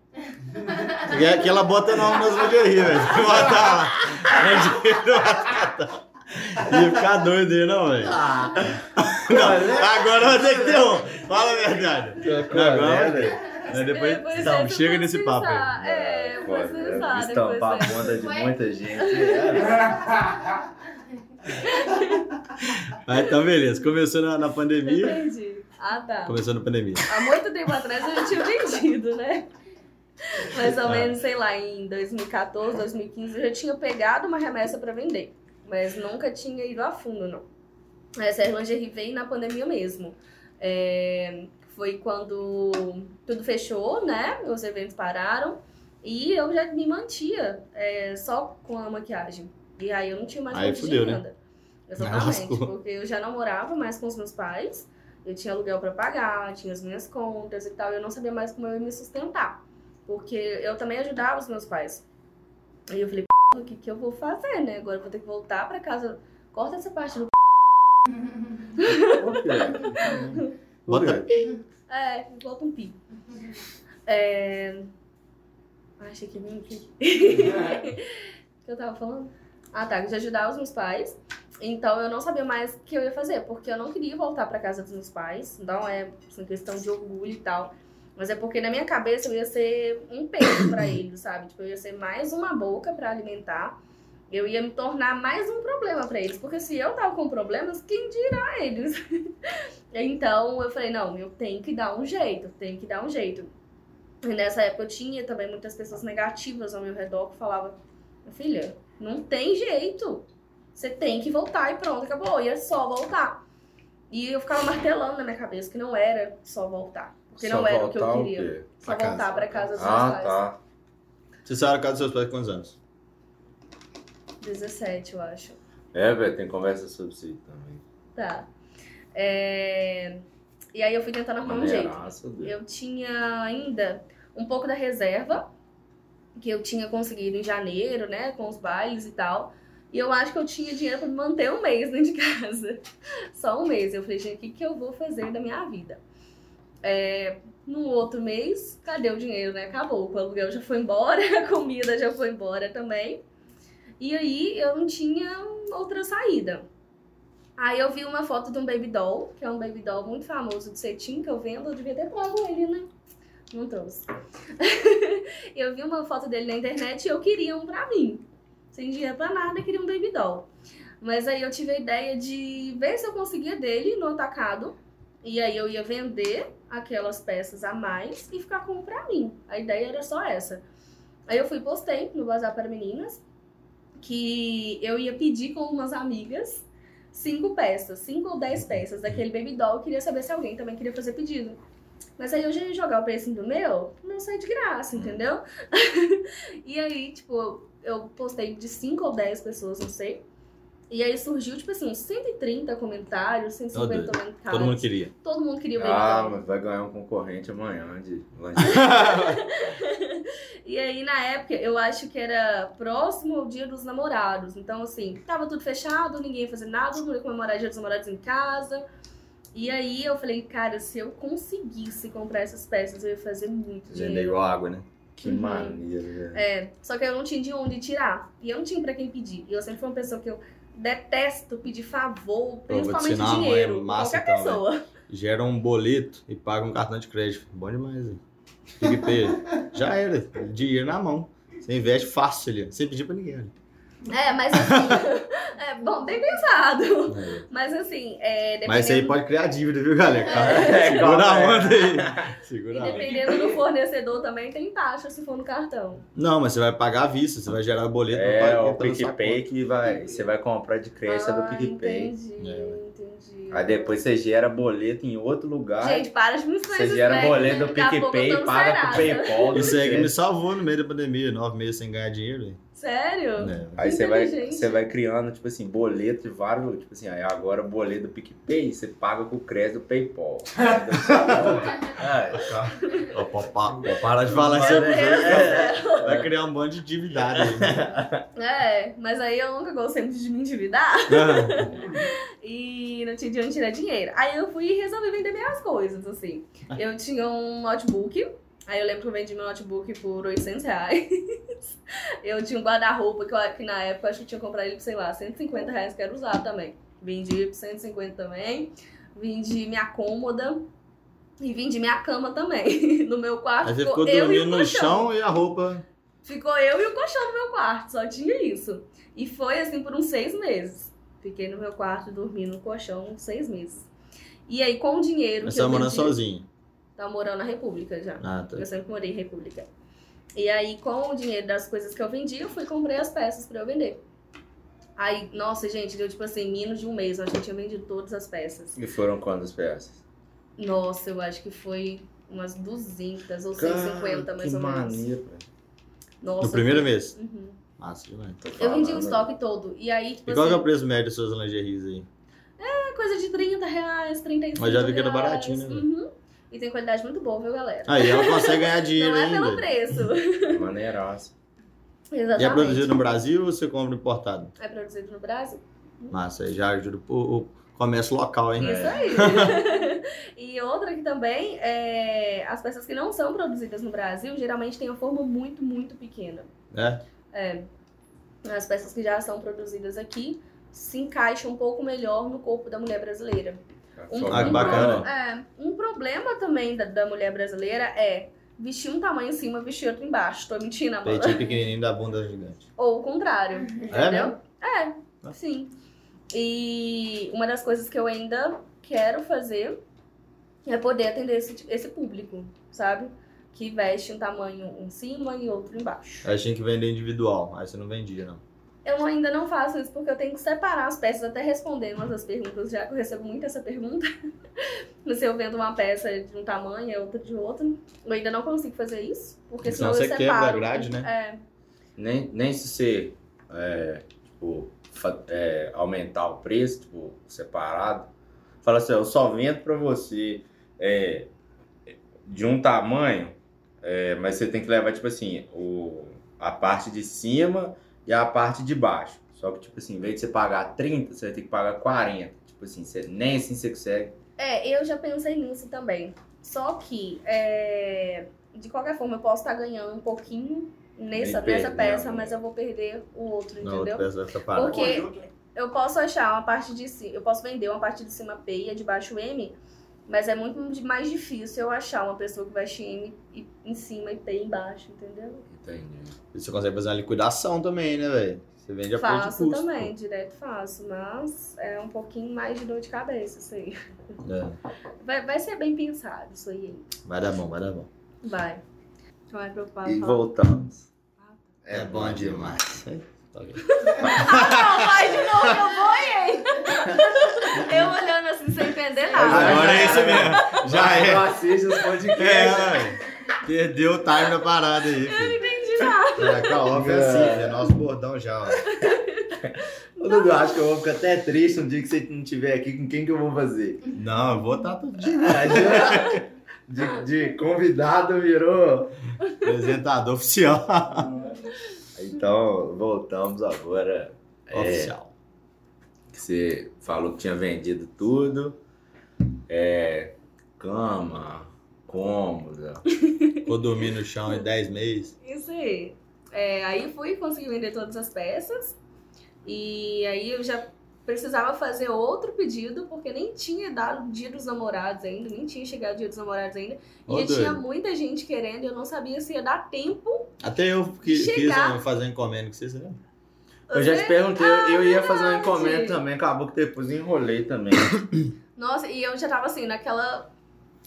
Porque aqui ela bota nome nas lingerie, velho. Botar lá. Lingerie do batatão. Ia ficar doido aí, não, velho? Ah, Não, agora vai ter que ter um. Fala a verdade. Agora, né, velho. Aí depois, Depois não, dessa chega nesse vou papo aí. pensar. É, eu Pode, pensar depois Estampar a bunda de muita gente. É. Aí, então, beleza. Começou na, na pandemia. Entendi. Ah, tá. Começou na pandemia. Há muito tempo atrás eu já tinha vendido, né? Mais ou Ah. menos, sei lá, em 2014, 2015, eu já tinha pegado uma remessa pra vender. Mas nunca tinha ido a fundo, não. Essa lingerie veio na pandemia mesmo. É, foi quando tudo fechou, né? Os eventos pararam. E eu já me mantia é, só com a maquiagem. E aí eu não tinha mais Aí fudeu, de né? renda. Aí Exatamente. lascou. Porque eu já não morava mais com os meus pais. Eu tinha aluguel pra pagar, tinha as minhas contas e tal. E eu não sabia mais como eu ia me sustentar. Porque eu também ajudava os meus pais. Aí eu falei, "Porra, o que, que eu vou fazer, né? Agora eu vou ter que voltar pra casa. Corta essa parte do. Bota. É, volta um pi. É. Ai, achei que vinha aqui. O que eu tava falando? Ah, tá. De ajudar os meus pais. Então eu não sabia mais o que eu ia fazer, porque eu não queria voltar pra casa dos meus pais. Não é assim, questão de orgulho e tal. Mas é porque na minha cabeça eu ia ser um peso pra eles, sabe? Tipo, eu ia ser mais uma boca pra alimentar. Eu ia me tornar mais um problema pra eles. Porque se eu tava com problemas, quem dirá eles? então eu falei, não, eu tenho que dar um jeito, tenho que dar um jeito. E nessa época eu tinha também muitas pessoas negativas ao meu redor que falavam, "Minha filha, não tem jeito. Você tem que voltar e pronto, acabou. E é só voltar. E eu ficava martelando na minha cabeça que não era só voltar. Porque não Só era o que eu queria. Só Pra voltar casa. pra casa dos meus Ah, pais. tá. Você saiu da casa dos seus pais com quantos anos? 17, eu acho. É, velho, tem conversa sobre isso também. Tá. É, E aí eu fui tentando arrumar um jeito. Eu tinha ainda um pouco da reserva que eu tinha conseguido em janeiro, né, com os bailes e tal. E eu acho que eu tinha dinheiro pra me manter um mês dentro de casa. Só um mês. Eu falei, gente, o que, que eu vou fazer da minha vida? É, no outro mês, cadê o dinheiro, né? Acabou. O aluguel já foi embora, a comida já foi embora também. E aí eu não tinha outra saída. Aí eu vi uma foto de um baby doll, que é um baby doll muito famoso de cetim que eu vendo. Eu devia ter trago ele, né? Não trouxe. eu vi uma foto dele na internet e eu queria um pra mim. sem dinheiro pra nada, queria um baby doll. Mas aí eu tive a ideia de ver se eu conseguia dele no atacado. E aí eu ia vender aquelas peças a mais e ficar com pra mim. A ideia era só essa. Aí eu fui postei no Bazar para Meninas que eu ia pedir com umas amigas cinco peças, cinco ou dez peças daquele baby doll. Eu queria saber se alguém também queria fazer pedido. Mas aí eu já ia jogar o preço do meu, não sai de graça, entendeu? e aí, tipo, eu postei de 5 ou 10 pessoas, não sei. E aí surgiu, tipo assim, uns 130 comentários, 150 Todo- comentários. Todo mundo queria. Todo mundo queria o baby Ah, doll. mas vai ganhar um concorrente amanhã de. E aí, na época, eu acho que era próximo ao dia dos namorados. Então, assim, tava tudo fechado, ninguém ia fazer nada, mundo ia comemorar o dia dos namorados em casa. E aí eu falei, cara, se eu conseguisse comprar essas peças, eu ia fazer muito Vender dinheiro. igual água, né? Que Uhum. maneiro, velho. É, só que eu não tinha de onde tirar. E eu não tinha pra quem pedir. E eu sempre fui uma pessoa que eu detesto pedir favor, principalmente ensinar uma dinheiro. mãe massa, qualquer então, pessoa. Gera um boleto e paga um cartão de crédito. Bom demais, hein? PicPay. Já era. Dinheiro na mão. Você investe fácil ali. Sem pedir pra ninguém. ali. É, mas assim. é, bom, bem pensado. É. Mas assim, é, Mas isso aí dependendo- pode criar dívida, viu, galera? É, igual, Segura a é. onda aí. E Segura a onda. dependendo do fornecedor também tem taxa se for no cartão. Não, mas você vai pagar à vista. Você vai gerar boleto. É, o PicPay que vai. Você vai comprar de crédito ah, do PicPay. Entendi, É. entendi. Aí depois você gera boleto em outro lugar. Gente, para de me você gera trem. boleto do PicPay e paga pro. PayPal. Isso aí que me salvou no meio da pandemia. Nove meses sem ganhar dinheiro. Sério? É. Aí você vai, você vai criando, tipo assim, boleto de vários. Tipo assim, aí agora o boleto do PicPay você paga com o crédito do PayPal. é, Ó, para de falar isso do É. Vai criar um bando de dívida aí. É, mas aí eu nunca gostei muito de me endividar e não tinha de onde tirar dinheiro. Aí eu fui e resolvi vender minhas coisas, assim. Eu tinha um notebook, aí eu lembro que eu vendi meu notebook por 800 reais. Eu tinha um guarda-roupa que, eu, que na época eu acho que tinha comprado ele por, sei lá, 150 reais, que era usado também. Vendi por 150 também. Vendi minha cômoda. E vendi minha cama também. No meu quarto Aí você ficou ficou eu e o dormindo no chão e a roupa. Ficou eu e o colchão no meu quarto, só tinha isso. E foi assim por uns seis meses. Fiquei no meu quarto dormindo no colchão uns seis meses. E aí, com o dinheiro Mas que você morando vendi... Tava morando na República já. Ah, tá. Eu sempre morei em República. E aí, com o dinheiro das coisas que eu vendi, eu fui e comprei as peças pra eu vender. Aí, nossa, gente, deu tipo assim, menos de um mês. Eu acho que eu tinha vendido todas as peças. E foram quantas peças? Nossa, eu acho que foi umas 200 ou 150, mais que ou menos. maneiro, velho. Nossa, No primeiro foi- mês. Uhum. Massa demais. Tô Eu vendi o estoque todo. E aí, tipo E qual que é assim, o preço médio das suas lingeries aí? é coisa de 30 reais, 35 Mas já vi que era reais. baratinho, né? Uhum. E tem qualidade muito boa, viu, galera? Aí ela consegue ganhar dinheiro Não é pelo ainda. preço. Maneiraça. Exatamente. E é produzido no Brasil ou você compra importado? É produzido no Brasil. Massa, aí já ajuda o, o comércio local, hein? Isso aí. e outra que também é as peças que não são produzidas no Brasil geralmente têm uma forma muito, muito pequena. É? É. As peças que já são produzidas aqui se encaixam um pouco melhor no corpo da mulher brasileira. Um, Ah, que um bacana. é, um problema também da, da mulher brasileira é vestir um tamanho em cima, vestir outro embaixo. Tô mentindo, amor. Peitinho pequenininho da bunda gigante. Ou o contrário, entendeu? mesmo? É, Ah. sim. E uma das coisas que eu ainda quero fazer é poder atender esse, esse público, sabe? Que veste um tamanho em cima e outro embaixo. Aí tinha que vender individual, aí você não vendia, não. Eu ainda não faço isso porque eu tenho que separar as peças, até responder umas das perguntas, já que eu recebo muito essa pergunta. Se eu vendo uma peça de um tamanho e outra de outro, eu ainda não consigo fazer isso, porque Senão senão, você eu quebra a separo. grade, né? É, Nem, nem se você é, tipo, é, aumentar o preço, tipo, separado. Fala assim, eu só vendo pra você é, de um tamanho, é, mas você tem que levar, tipo assim, o, a parte de cima e a parte de baixo. Só que, tipo assim, em vez de você pagar 30, você vai ter que pagar 40. Tipo assim, você, nem assim você consegue. É, eu já pensei nisso também. Só que, é, de qualquer forma, eu posso estar ganhando um pouquinho nessa, perde, nessa peça, né? mas eu vou perder o outro, Na outra entendeu? peça vai. Porque eu posso achar uma parte de cima, eu posso vender uma parte de cima P e a de baixo M, mas é muito mais difícil eu achar uma pessoa que veste M e- em cima e P embaixo, entendeu? Entendi. E você consegue fazer uma liquidação também, né, velho? Você vende a Faço custo. também, direto faço, mas é um pouquinho mais de dor de cabeça, isso aí. pô. É, Vai, vai ser bem pensado isso aí. vai dar bom, vai dar bom. Vai. Tô mais preocupada. E falando. voltamos. É, bom demais. Tá ok. Não, vai de novo, eu boiei. Eu olhando assim sem entender nada. Agora é esse mesmo. Já Eu é. assisto os É, podcasts. ué. Perdeu o time da parada aí, Eu não filho. entendi nada. É, a off é assim, é nosso bordão já, ó. Ô, Dudu, acho que eu vou ficar até triste um dia que você não estiver aqui. Com quem que eu vou fazer? Não, eu vou estar todo dia. De, de convidado virou. Apresentador oficial. Então, voltamos agora. É, Oficial. Que você falou que tinha vendido tudo. É, cama, cômoda. Vou dormir no chão em 10 meses. Isso aí. É, aí fui conseguir vender todas as peças. E aí eu já precisava fazer outro pedido, porque nem tinha dado dia dos namorados ainda, nem tinha chegado o dia dos namorados ainda. Ô, e tinha muita gente querendo, e eu não sabia se ia dar tempo. Até eu que, quis Chegar. um- fazer um encomenda com vocês, né? Eu já te perguntei, eu, eu ia fazer uma verdade. encomenda também, acabou que depois enrolei também. Nossa, e eu já tava assim, naquela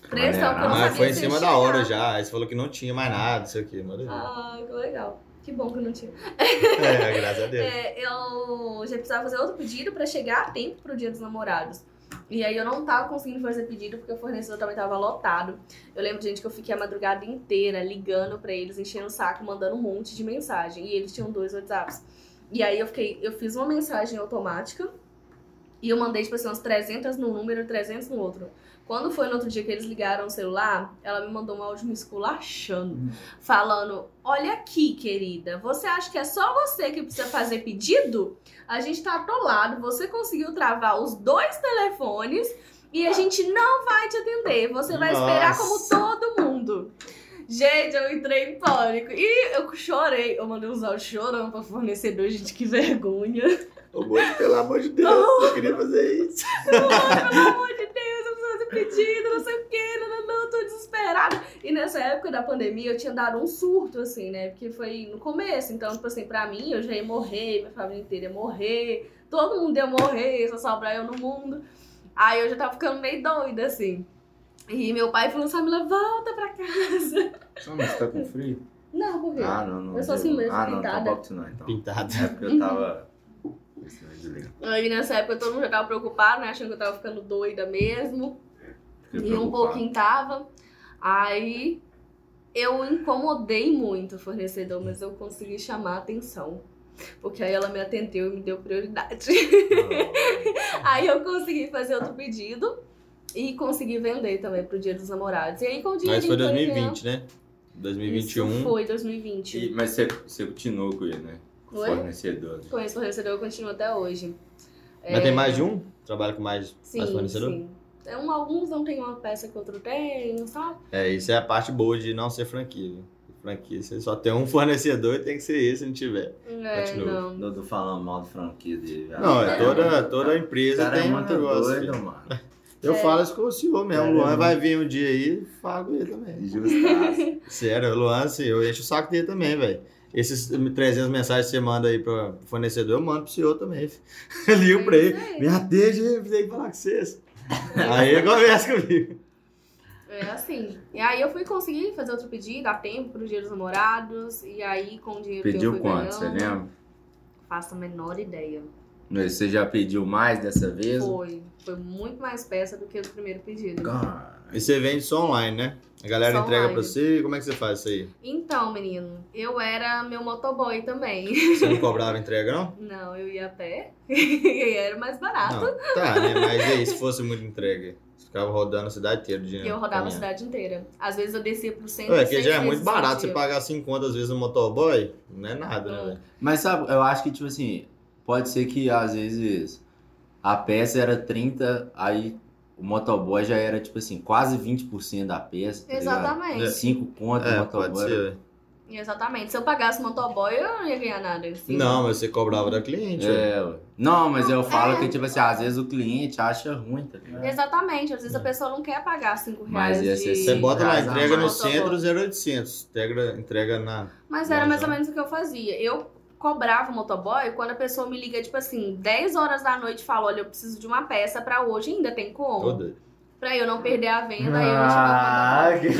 pressão que eu não Ah, sabia foi em cima da hora já. Aí você falou que não tinha mais nada, isso aqui. Maravilha. Ah, que legal. Que bom que eu não tinha. É, graças a Deus. É, eu já precisava fazer outro pedido pra chegar a tempo pro dia dos namorados. E aí eu não tava conseguindo fazer pedido porque o fornecedor também tava lotado. Eu lembro, gente, que eu fiquei a madrugada inteira ligando pra eles, enchendo o saco, mandando um monte de mensagem. E eles tinham dois WhatsApps. E aí eu fiquei, eu fiz uma mensagem automática e eu mandei, tipo assim, umas 300 num número e 300 no outro. Quando foi no outro dia que eles ligaram o celular, ela me mandou um áudio me esculachando, falando: Olha aqui, querida, você acha que é só você que precisa fazer pedido? A gente tá atolado, você conseguiu travar os dois telefones e a gente não vai te atender. Você vai esperar como Nossa. todo mundo. Gente, eu entrei em pânico. E eu chorei. Eu mandei uns áudios chorando pra fornecedor, gente, que vergonha. Ô, moço, pelo amor de Deus, eu queria fazer isso. Pelo amor de Deus, eu preciso fazer pedido, não sei o não, não, não, tô desesperada. E nessa época da pandemia eu tinha dado um surto, assim, né? Porque foi no começo. Então, tipo assim, pra mim, eu já ia morrer, minha família inteira ia morrer, todo mundo ia morrer, só sobrar eu no mundo. Aí eu já tava ficando meio doida, assim. E meu pai falou, Samila, volta pra casa. Só, mas você tá com frio? Não, por quê? Ah, não, não. Eu sou assim mesmo, Ah, não, pintada. então boxe não, então. Pintado. É porque eu tava. Vai desligar. Aí nessa época todo mundo já tava preocupado, né? Achando que eu tava ficando doida mesmo. Fiquei E um preocupado. pouquinho tava. Aí eu incomodei muito o fornecedor, mas eu consegui chamar a atenção. Porque aí ela me atendeu e me deu prioridade. aí eu consegui fazer outro pedido e consegui vender também pro Dia dos Namorados. E aí com o dinheiro Mas foi 2020, né? 2021. Isso foi 2020. E- mas você, você continuou com ele, né? Com o fornecedor. né? Com esse fornecedor eu continuo até hoje. Mas tem mais de um? Trabalha com mais, Sim, mais fornecedor? sim. É um, alguns não tem uma peça que outro tem, sabe? É, isso é a parte boa de não ser franquia. viu? Franquia, você só tem um fornecedor e tem que ser esse se não tiver. É, Continua. não. Dudu falando mal de franquia dele. Não, é É. toda, toda empresa cara é tem um muito negócio. doido, mano. Eu É. falo isso com o senhor mesmo. Cara, o Luan é vai vir um dia aí e falo com ele também. Justaço. Sério, o Luan, assim, eu encho o saco dele também, velho. Esses 300 mensagens que você manda aí pro fornecedor, eu mando pro senhor também. ligo pra ele. É. Me atende, eu tenho que falar com vocês. Aí ele conversa comigo. É assim. E aí eu fui conseguir fazer outro pedido a tempo pro dia dos namorados. E aí com o dinheiro que eu Pediu fui quanto, você lembra? Faço a menor ideia. Mas Você já pediu mais dessa vez? Foi. Foi muito mais peça do que o primeiro pedido. Cara, E você vende só online, né? A galera Só entrega online. pra você, como é que você faz isso aí? Então, menino, eu era meu motoboy também. Você não cobrava entrega, não? Não, eu ia a pé. e era mais barato. Não. Tá, né? Mas e aí, se fosse muita entrega? Você ficava rodando a cidade inteira de E eu rodava a cidade inteira. Às vezes eu descia pro centro. Ué, que já é muito barato você pagar 5 contas às vezes no motoboy, não é nada, né, velho? Mas sabe, eu acho que, tipo assim, pode ser que às vezes a peça era 30, aí o motoboy já era, tipo assim, quase 20% da peça. Tá Exatamente. 5 contas É, o pode motoboy. ser. velho. Exatamente. Se eu pagasse motoboy, eu não ia ganhar nada. Assim. Não, mas você cobrava da cliente. É, ué. não, mas eu falo É. que, tipo assim, às vezes o cliente acha ruim, tá ligado? Exatamente. Às vezes a pessoa não quer pagar 5 Mas reais. ia de... Você bota lá, entrega no mais. centro 0800. Entrega, entrega na. Mas era mais ou menos o que eu fazia. Eu cobrava o motoboy quando a pessoa me liga, tipo assim, 10 horas da noite e fala, olha, eu preciso de uma peça pra hoje, ainda tem como? Toda. Pra eu não perder a venda, aí eu Ah, chamo o motoboy. que...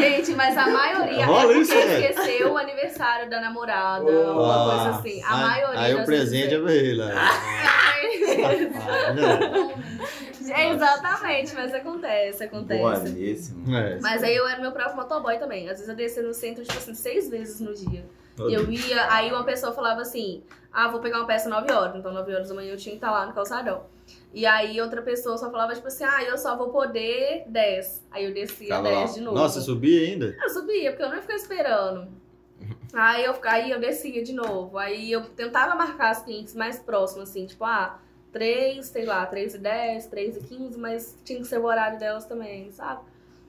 Gente, mas a maioria Rola é isso, né? esqueceu o aniversário da namorada, Oh. uma coisa assim. A aí, maioria Aí o presente é vezes pra ele. né? É. Exatamente, mas acontece, acontece. Boníssimo. É. Mas aí eu era meu próprio motoboy também. Às vezes eu descia no centro, tipo assim, seis vezes no dia. Todo E eu ia, aí uma pessoa falava assim, ah, vou pegar uma peça 9 horas. Então 9 horas da manhã eu tinha que estar lá no calçadão. E aí outra pessoa só falava, tipo assim, ah, eu só vou poder 10. Aí eu descia lá. 10 de novo. Nossa, subia ainda? Eu subia, porque eu não ia ficar esperando. Aí eu, aí eu descia de novo. Aí eu tentava marcar as clientes mais próximas, assim, tipo, ah, 3, sei lá, 3 e 10, 3 e 15, mas tinha que ser o horário delas também, sabe?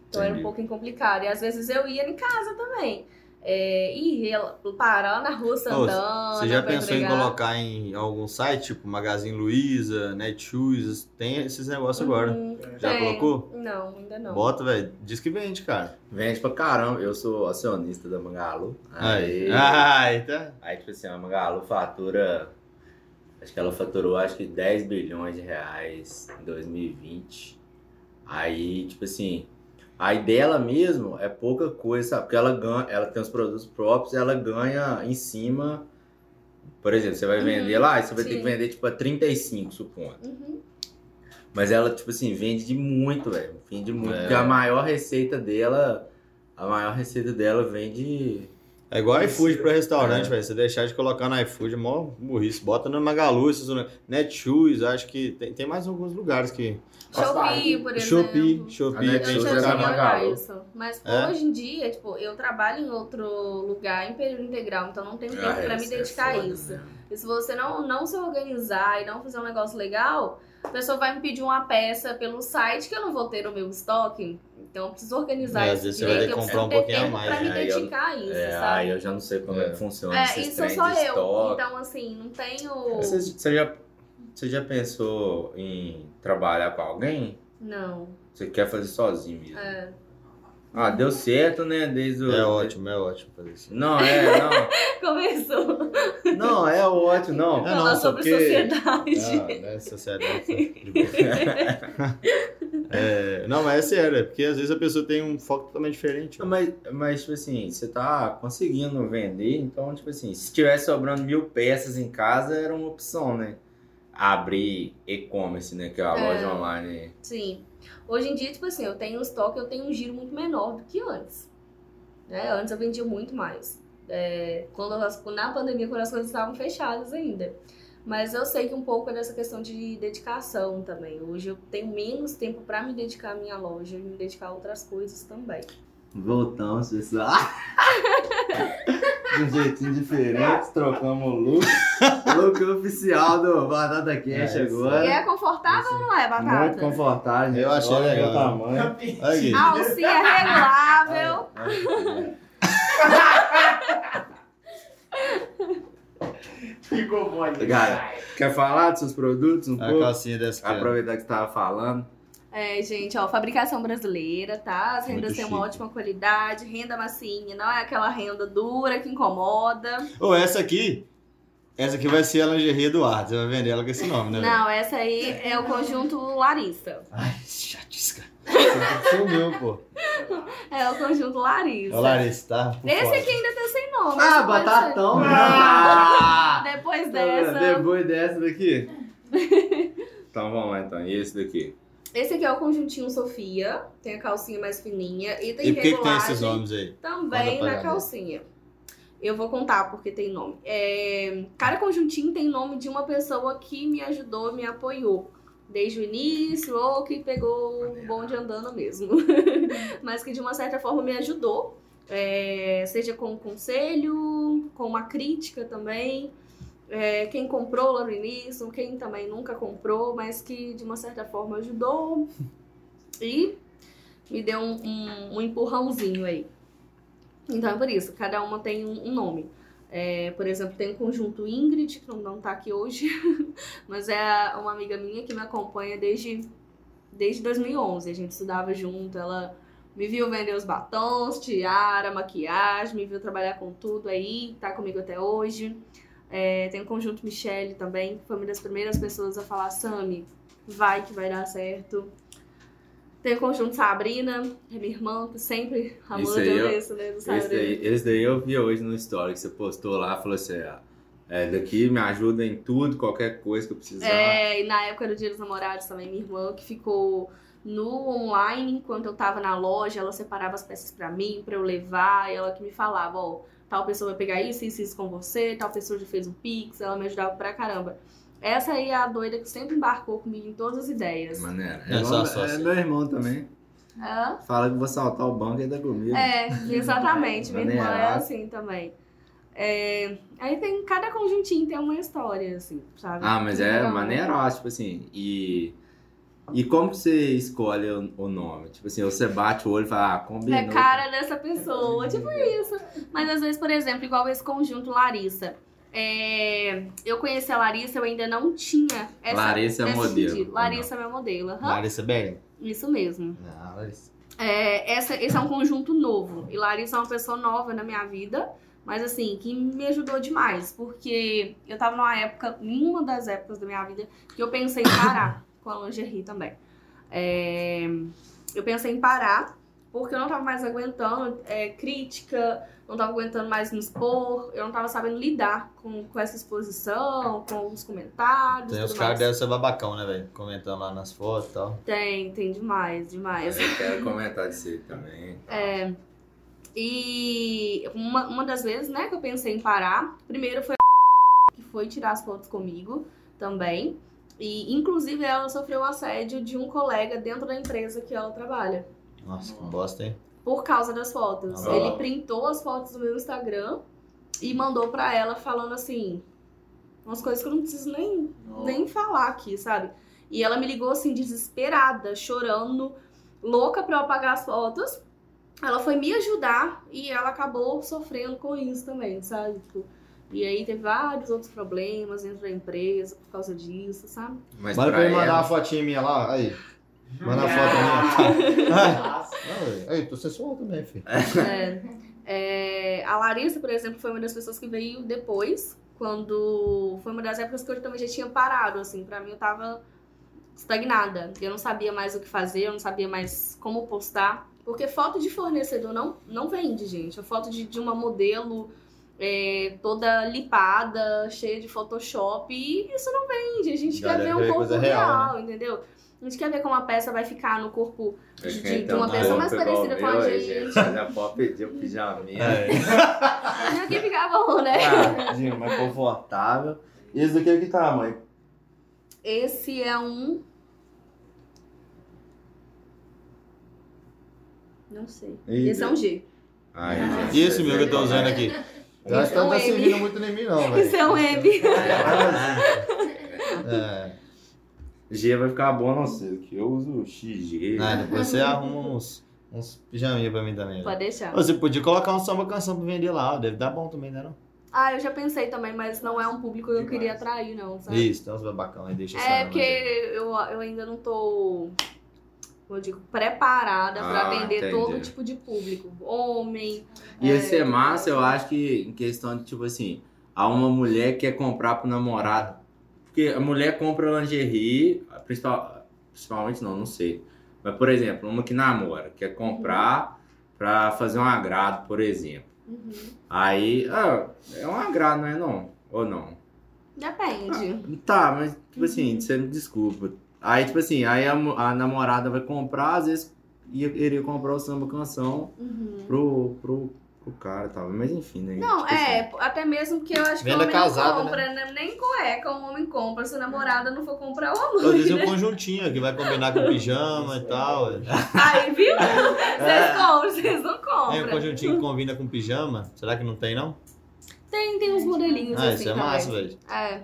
Então era um Entendi. pouquinho complicado. E às vezes eu ia em casa também. É, e ia parar na rua Santana. Você já pensou em entregar. colocar em algum site, tipo Magazine Luiza, Netshoes? Tem esses negócios agora. Hum, Já tem. colocou? Não, ainda não. Bota, velho. Diz que vende, cara. Vende pra caramba. Eu sou acionista da Magalu. Aí. Aí, tá. aí tipo assim, a Magalu fatura. Acho que ela faturou acho que 10 bilhões de reais em 2020. Aí, tipo assim, aí dela mesmo é pouca coisa, sabe? Porque ela ganha, ela tem os produtos próprios, ela ganha em cima. Por exemplo, você vai Uhum, vender lá, e você vai ter sim. que vender tipo a 35, supondo. Uhum. Mas ela, tipo assim, vende de muito, velho. Vende muito. É. Porque a maior receita dela. A maior receita dela vem de. É igual iFood pra restaurante, É. velho. Você deixar de colocar no iFood, é mó burrice. Bota no Magalu, esses Netshoes, acho que tem, tem mais alguns lugares que. Shopee, por exemplo. Shopee, Shopee, Netshoes é olhar Magalu. isso. Mas É? hoje em dia, tipo, eu trabalho em outro lugar em período integral, então não tenho tempo Ah, pra me isso é dedicar a isso. né? E se você não, não se organizar e não fizer um negócio legal, a pessoa vai me pedir uma peça pelo site que eu não vou ter no meu estoque. Então eu preciso organizar É, às isso vezes você vai ter que eu comprar um pouquinho a mais, pra me né? Aí eu- dedicar a isso, É, sabe? aí eu já não sei como é, É. que funciona É, isso sou de eu. estoque. Então, assim, não tenho. Você, você já, você já pensou em trabalhar com alguém? Não. Você quer fazer sozinho mesmo? É. Ah, deu certo, né? Desde o. É ótimo, é ótimo fazer isso. Não, é, não. Começou Não, é ótimo, não. É, a falar não, só sobre porque- sociedade. Ah, né, sociedade. É, não, mas é sério, é porque às vezes a pessoa tem um foco totalmente diferente. Não, Mas, mas, tipo assim, você tá conseguindo vender, então, tipo assim, se tivesse sobrando mil peças em casa, era uma opção, né? Abrir e-commerce, né? Que é a É. loja online. Sim. Hoje em dia, tipo assim, eu tenho um estoque, eu tenho um giro muito menor do que antes. Né? Antes eu vendia muito mais. É, quando as- na pandemia, quando as coisas estavam fechadas ainda. Mas eu sei que um pouco é dessa questão de dedicação também. Hoje eu tenho menos tempo pra me dedicar à minha loja e me dedicar a outras coisas também. Voltamos, pessoal. De um jeitinho diferente, trocamos o look. look oficial do Batata Cash É, agora. E é confortável ou não é, Batata? Muito confortável. Eu achei Olha legal. o tamanho. Olha aqui. A alcinha é regulável. Ficou bom. Cara, quer falar dos seus produtos um A pouco? calcinha dessa ó. Aproveitar que você tava falando. É, gente, ó, fabricação brasileira, tá? As rendas Muito têm uma ótima qualidade, renda massinha, não é aquela renda dura que incomoda. Ô, essa aqui, essa aqui vai ser a lingerie do Eduardo. Você vai vender ela com esse nome, né? Não, essa aí é o conjunto Larissa. Ai, chatisca. Sumiu, pô. É o conjunto Larissa. Ô, Larissa, tá? Por Esse aqui ainda tá sem nome. Ah, batatão! ser. Ah! Depois Tá dessa. Depois dessa daqui. então vamos lá então. E esse daqui? Esse aqui é o conjuntinho Sofia. Tem a calcinha mais fininha. E tem E por que, que tem regulagem esses nomes aí? também na calcinha. Eu vou contar porque tem nome. É, cada conjuntinho tem nome de uma pessoa que me ajudou, me apoiou. Desde o início, ou que pegou o bonde andando mesmo. Mas que de uma certa forma me ajudou. É, seja com um conselho, com uma crítica também. É, quem comprou lá no início, quem também nunca comprou, mas que de uma certa forma ajudou. E me deu um, um- um empurrãozinho aí. Então é por isso, cada uma tem um, um nome. É, por exemplo, tem o conjunto Ingrid, que não, não tá aqui hoje, mas é uma amiga minha que me acompanha desde, desde 2011. A gente estudava junto, ela Me viu vender os batons, tiara, maquiagem, me viu trabalhar com tudo aí, tá comigo até hoje. É, tem o Conjunto Michelle também, que foi uma das primeiras pessoas a falar, Sami, vai que vai dar certo. Tem o Conjunto Sabrina, é minha irmã, que sempre amando Isso aí eu- isso, né, do Esse Sabrina. daí, esse daí eu vi hoje no story que você postou lá, falou assim, ah, é, daqui me ajuda em tudo, qualquer coisa que eu precisar. É, e na época do Dia dos Namorados também, minha irmã que ficou no online enquanto eu tava na loja, ela separava as peças pra mim, pra eu levar, e ela que me falava, ó, tal pessoa vai pegar isso, isso, isso com você, tal pessoa já fez um pix, ela me ajudava pra caramba. Essa aí é a doida que sempre embarcou comigo em todas as ideias. Maneiro. É só igual- é meu irmão também. Hã? Fala que vou saltar o banco e dá comigo. É, exatamente, minha irmã é assim também. É, aí tem, cada conjuntinho tem uma história, assim, sabe? Ah, mas é Então, maneiro, tipo assim, e... E como que você escolhe o, o nome? Tipo assim, você bate o olho e fala, ah, combinou. É cara dessa pessoa, tipo isso. Mas às vezes, por exemplo, igual esse conjunto Larissa. É, eu conheci a Larissa, eu ainda não tinha essa, Larissa é modelo, Larissa é meu modelo. aham. Larissa Bering? Isso mesmo. Não, Larissa. É, essa, esse é um conjunto novo. E Larissa é uma pessoa nova na minha vida. Mas assim, que me ajudou demais. Porque eu tava numa época, em uma das épocas da minha vida, que eu pensei em parar com a lingerie também. É, eu pensei em parar, porque eu não tava mais aguentando é, crítica, não tava aguentando mais me expor, eu não tava sabendo lidar com, com essa exposição, com os comentários. Tem os caras devem ser babacão, né, velho? Comentando lá nas fotos e tal. Tem, tem demais, demais. Eu quero comentar disso aí também. É, e uma, uma das vezes, né, que eu pensei em parar, primeiro foi a que foi tirar as fotos comigo também. E, inclusive, ela sofreu um assédio de um colega dentro da empresa que ela trabalha. Nossa, que bosta, hein? Por causa das fotos. Ah. Ele printou as fotos do meu Instagram e mandou pra ela falando assim, umas coisas que eu não preciso nem, nem falar aqui, sabe? E ela me ligou assim, desesperada, chorando, louca pra eu apagar as fotos. Ela foi me ajudar e ela acabou sofrendo com isso também, sabe? Tipo, e aí teve vários outros problemas dentro da empresa por causa disso, sabe? Mas Manda pra ele mandar ela, uma fotinha minha lá, aí. Manda a foto minha. Velho. Aí, tô sensual também, filho. É, é, a Larissa, por exemplo, foi uma das pessoas que veio depois, quando foi uma das épocas que eu também já tinha parado, assim, pra mim eu tava estagnada. Eu não sabia mais o que fazer, eu não sabia mais como postar. Porque foto de fornecedor não, não vende, gente. A foto de, de uma modelo é, toda lipada, cheia de Photoshop, e isso não vende. A gente Galera quer ver um corpo real, real, entendeu? A gente quer ver como a peça vai ficar no corpo eu de- quero de ter uma um pessoa mais parecida com a aí, gente. Já pode pedir o pijaminha. É. Aqui fica bom, né? Ah, mais confortável. E esse daqui é que tamanho? Esse é um. Não sei. Esse é um G. Ai, E esse meu que eu tô usando aqui? Eu acho que Esse é não um tá M. servindo muito em mim, não, velho. Esse é um M. É. G vai ficar bom, não sei, que eu uso XG. Ah, depois você arruma uns, uns pijaminha pra mim também. Pode deixar. Você podia colocar um samba canção pra vender lá, deve dar bom também, né? Não? Ah, eu já pensei também, mas não é um público que eu queria atrair, não, sabe? Isso, tem uns babacão aí, deixa É porque eu, eu ainda não tô, como eu digo, preparada pra Ah, vender entendi. todo tipo de público. Homem. Ia é, ser massa, eu acho que em questão de, tipo assim, a uma mulher que quer comprar pro namorado. Porque a mulher compra lingerie, principal, principalmente não, não sei. Mas, por exemplo, uma que namora, quer comprar pra fazer um agrado, por exemplo. Uhum. Aí, ah, é um agrado, não é não? Ou não? Depende. Tá, mas, tipo assim, você me desculpa. Aí, tipo assim, aí a, a namorada vai comprar, às vezes ia, iria comprar o samba canção Uhum. pro, pro, pro cara tal. Mas enfim, né? Não, Tipo assim, é, até mesmo que eu acho que o Venda homem casada, não compra, né? nem cueca o homem compra. Se a namorada não for comprar, o amor. Às vezes é um conjuntinho que vai combinar com pijama e tal. Aí, viu? Vocês compram, vocês não É um compram. conjuntinho que combina com pijama. Será que não tem, não? Tem, tem uns modelinhos Ah, assim isso é também. massa, velho. É.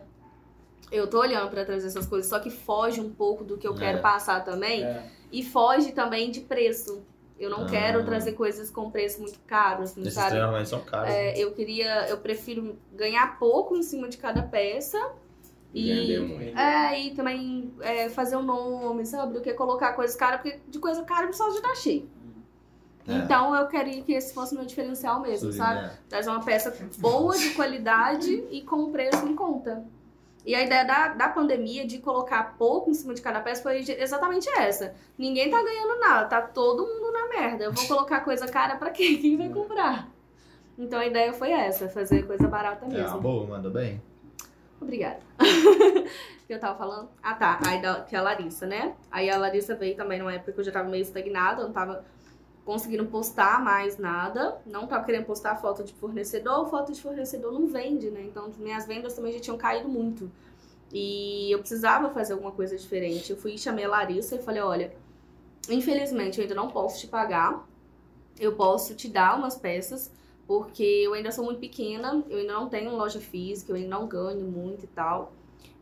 Eu tô olhando pra trazer essas coisas, só que foge um pouco do que eu É. quero passar também. É. E foge também de preço. Eu não Ah. quero trazer coisas com preço muito caro, assim, Esses sabe? são caros. É, eu queria, eu prefiro ganhar pouco em cima de cada peça. Vender E, muito. é, e também é, fazer o nome, sabe? Do que colocar coisas caras, porque de coisa cara o pessoal já tá cheio. É. Então eu queria que esse fosse meu diferencial mesmo, Sim, sabe? é. Trazer uma peça boa, de qualidade e com um preço em conta. E a ideia da, da pandemia de colocar pouco em cima de cada peça foi exatamente essa. Ninguém tá ganhando nada, tá todo mundo na merda. Eu vou colocar coisa cara pra quê? Quem vai comprar? Então a ideia foi essa, fazer coisa barata É uma mesmo. boa, manda bem. Obrigada. Que eu tava falando? Ah, tá. Aí da, que é a Larissa, né? Aí a Larissa veio também numa época que eu já tava meio estagnada, eu não tava conseguindo postar mais nada. Não tava querendo postar foto de fornecedor, foto de fornecedor não vende, né? Então minhas vendas também já tinham caído muito. E eu precisava fazer alguma coisa diferente. Eu fui e chamei a Larissa e falei, olha, infelizmente eu ainda não posso te pagar. Eu posso te dar umas peças, porque eu ainda sou muito pequena, eu ainda não tenho loja física, eu ainda não ganho muito e tal.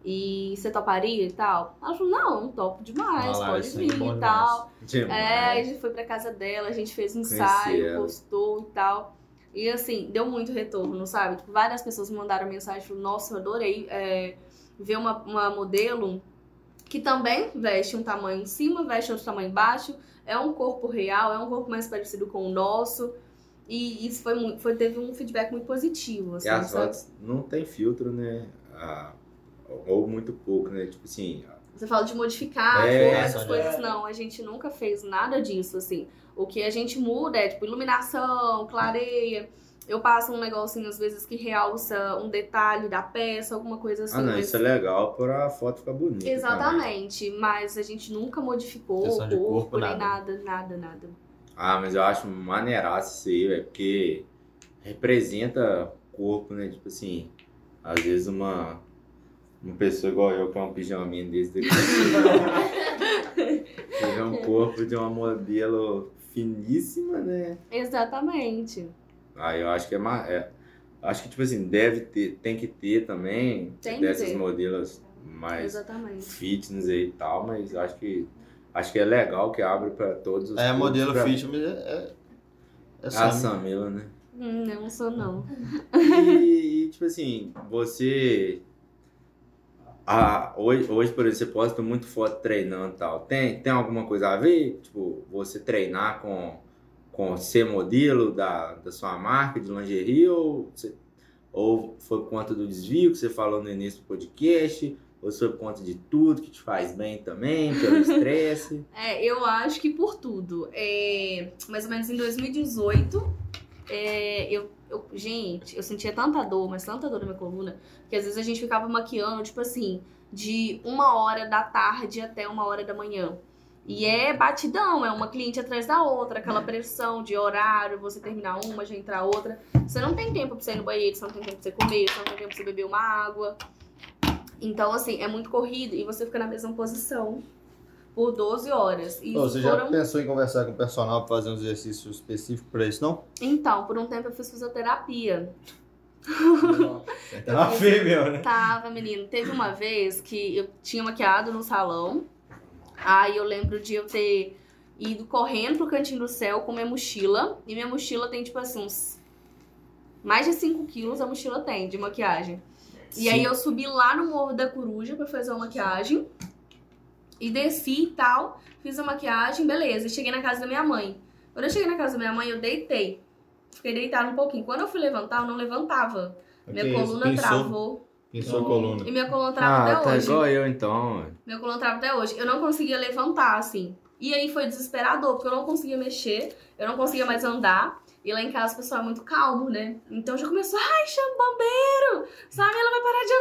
E você toparia e tal? Ela falou, não, topo demais, Ah pode é vir bom e tal. Demais. É, a gente foi pra casa dela, a gente fez um Conheci ensaio, ela. postou e tal. E assim, deu muito retorno, sabe? Tipo, várias pessoas me mandaram mensagem, falaram, nossa, eu adorei é, ver uma, uma modelo que também veste um tamanho em cima, veste outro tamanho embaixo, é um corpo real, é um corpo mais parecido com o nosso. E isso foi, foi teve um feedback muito positivo, assim, E as sabe? fotos não tem filtro, né? Ou muito pouco, né? Tipo assim, Você fala de modificar, É, cor, essas coisas, não. A gente nunca fez nada disso, assim. O que a gente muda é, tipo, iluminação, clareia. Eu passo um negocinho, às vezes, que realça um detalhe da peça, alguma coisa assim. ah, não, mas- isso é legal pra foto ficar bonita. também. Exatamente, mas a gente nunca modificou o corpo, corpo, nem nada. nada, nada, nada. Ah, mas eu acho maneiraço isso aí, velho, porque representa corpo, né? Tipo assim, às vezes uma, uma pessoa igual eu, com um pijaminha desse daqui, tiver um corpo de uma modelo finíssima, né? Exatamente. Aí eu acho que é, ma- é acho que tipo assim, deve ter, tem que ter também Tem que dessas ter. modelos mais Exatamente. fitness aí e tal, mas acho que acho que é legal que abre pra todos os É, modelo pra- fit, mas é. é, é A. Samila, né? Hum, não sou, não. E, e, tipo assim, você. Ah, hoje, hoje, por exemplo, você posta muito foto treinando e tal. Tem, tem alguma coisa a ver? Tipo, você treinar com, com ser modelo da, da sua marca de lingerie? Ou, você- ou foi por conta do desvio que você falou no início do podcast? Ou foi por conta de tudo que te faz bem também, pelo estresse? É, eu acho que por tudo. É, mais ou menos em 2018, é, eu, eu- Gente, eu sentia tanta dor, mas tanta dor na minha coluna, que às vezes a gente ficava maquiando, tipo assim, de uma hora da tarde até uma hora da manhã. E é batidão, é uma cliente atrás da outra, aquela pressão de horário, você terminar uma, já entrar outra. Você não tem tempo pra você ir no banheiro, você não tem tempo pra você comer, você não tem tempo pra você beber uma água. Então, assim, é muito corrido e você fica na mesma posição por 12 horas. E você já foram pensou em conversar com o personal pra fazer um exercício específico pra isso, não? Então, por um tempo eu fiz fisioterapia. É uma fêmea, né? Tava, menino. Teve uma vez que eu tinha maquiado no salão. Aí eu lembro de eu ter ido correndo pro cantinho do céu com minha mochila. E minha mochila tem, tipo assim, uns. Mais de 5 quilos a mochila tem de maquiagem. E aí eu subi lá no Morro da Coruja pra fazer uma maquiagem. E desci e tal. Fiz a maquiagem, beleza. E cheguei na casa da minha mãe. Quando eu cheguei na casa da minha mãe, eu deitei. Fiquei deitada um pouquinho. Quando eu fui levantar, eu não levantava. Minha coluna travou. Pinçou a coluna. E minha coluna trava Ah, até tá hoje. igual eu então. Meu coluna trava até hoje. Eu não conseguia levantar, assim. E aí foi desesperador, porque eu não conseguia mexer, eu não conseguia mais andar. E lá em casa o pessoal é muito calmo, né? Então já começou, ai, chama o bombeiro! Sabe, ela vai parar de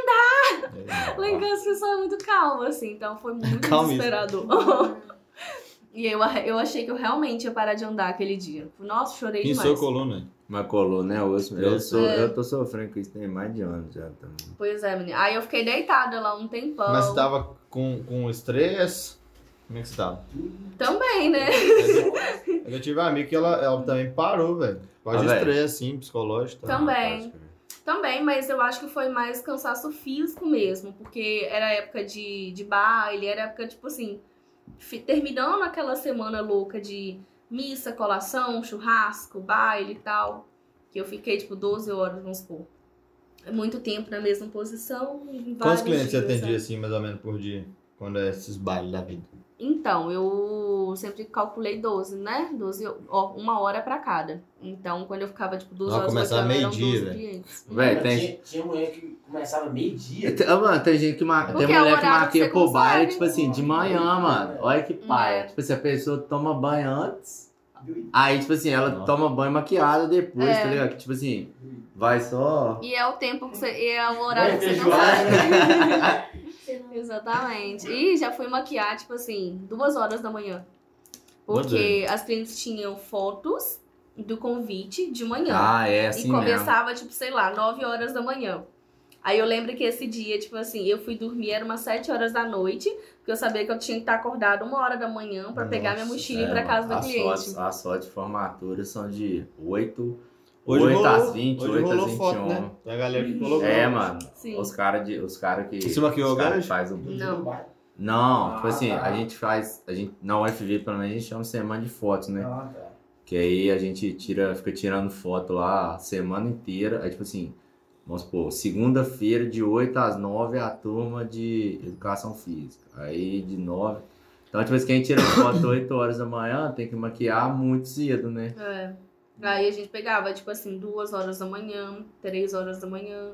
andar. Lá em casa o pessoal é muito calmo, assim. Então foi muito Calmíssimo. desesperador. e eu, eu achei que eu realmente ia parar de andar aquele dia. Nossa, chorei Pinçou demais. coluna. Mas colou, né? osso. Eu, sou, É. eu tô sofrendo com isso tem mais de anos já também. Pois é, menina. Aí eu fiquei deitada lá um tempão. Mas você tava com, com estresse? Como é que você tava? Também, né? Eu tive uma amiga que ela, ela também parou, velho. Causa Ah, estresse, assim, psicológico. Tá? Também. Também, mas eu acho que foi mais cansaço físico mesmo, porque era época de, de baile, era época, tipo assim, terminando aquela semana louca de missa, colação, churrasco, baile e tal, que eu fiquei, tipo, 12 horas, vamos supor. É muito tempo na mesma posição. Quantos clientes você atendia, né? assim, mais ou menos por dia? Quando é esses bailes da vida? Então, eu sempre calculei 12, né? 12, ó, uma hora pra cada. Então, quando eu ficava, tipo, duas Não, horas começava meio-dia, 12 velho. Véi, tem- Tinha, tinha mulher que começava meio-dia. Tem- ah, Mano, tem gente que marca. Tem é mulher que marqueia pro baile, tipo assim, de manhã, mano. Olha que pai. É. Tipo assim, a pessoa toma banho antes. Aí, tipo assim, ela Nossa. toma banho maquiada depois, É. tá ligado? Tipo assim, vai só. E é o tempo que você. E é o horário que você não. sabe. Exatamente. E já fui maquiar, tipo assim, duas horas da manhã. Porque as clientes tinham fotos do convite de manhã. Ah, é e assim mesmo. começava, tipo, sei lá, 9 horas da manhã. Aí eu lembro que esse dia, tipo assim, eu fui dormir, era umas 7 horas da noite, porque eu sabia que eu tinha que estar acordada uma hora da manhã pra pegar minha mochila e ir É, pra casa as cliente. Fotos, as fotos de formatura são de 8, Hoje 8 rolou, às 20, hoje 8 às rolou 21. foto, né? Tem a galera que colocou. É, mano. Sim. Os caras de- os cara que. Você maquiou agora? faz o. Não. Não, tipo Ah, assim, tá. a gente faz. A gente, na UFV, pelo menos, a gente chama semana de fotos, né? Ah, tá. Que aí a gente tira, fica tirando foto lá a semana inteira. Aí, tipo assim, vamos supor, segunda-feira, de 8 às 9, a turma de educação física. Aí de 9. Então, tipo assim, quem tira foto 8 horas da manhã tem que maquiar muito cedo, né? É. Aí a gente pegava, tipo assim, duas horas da manhã, três horas da manhã.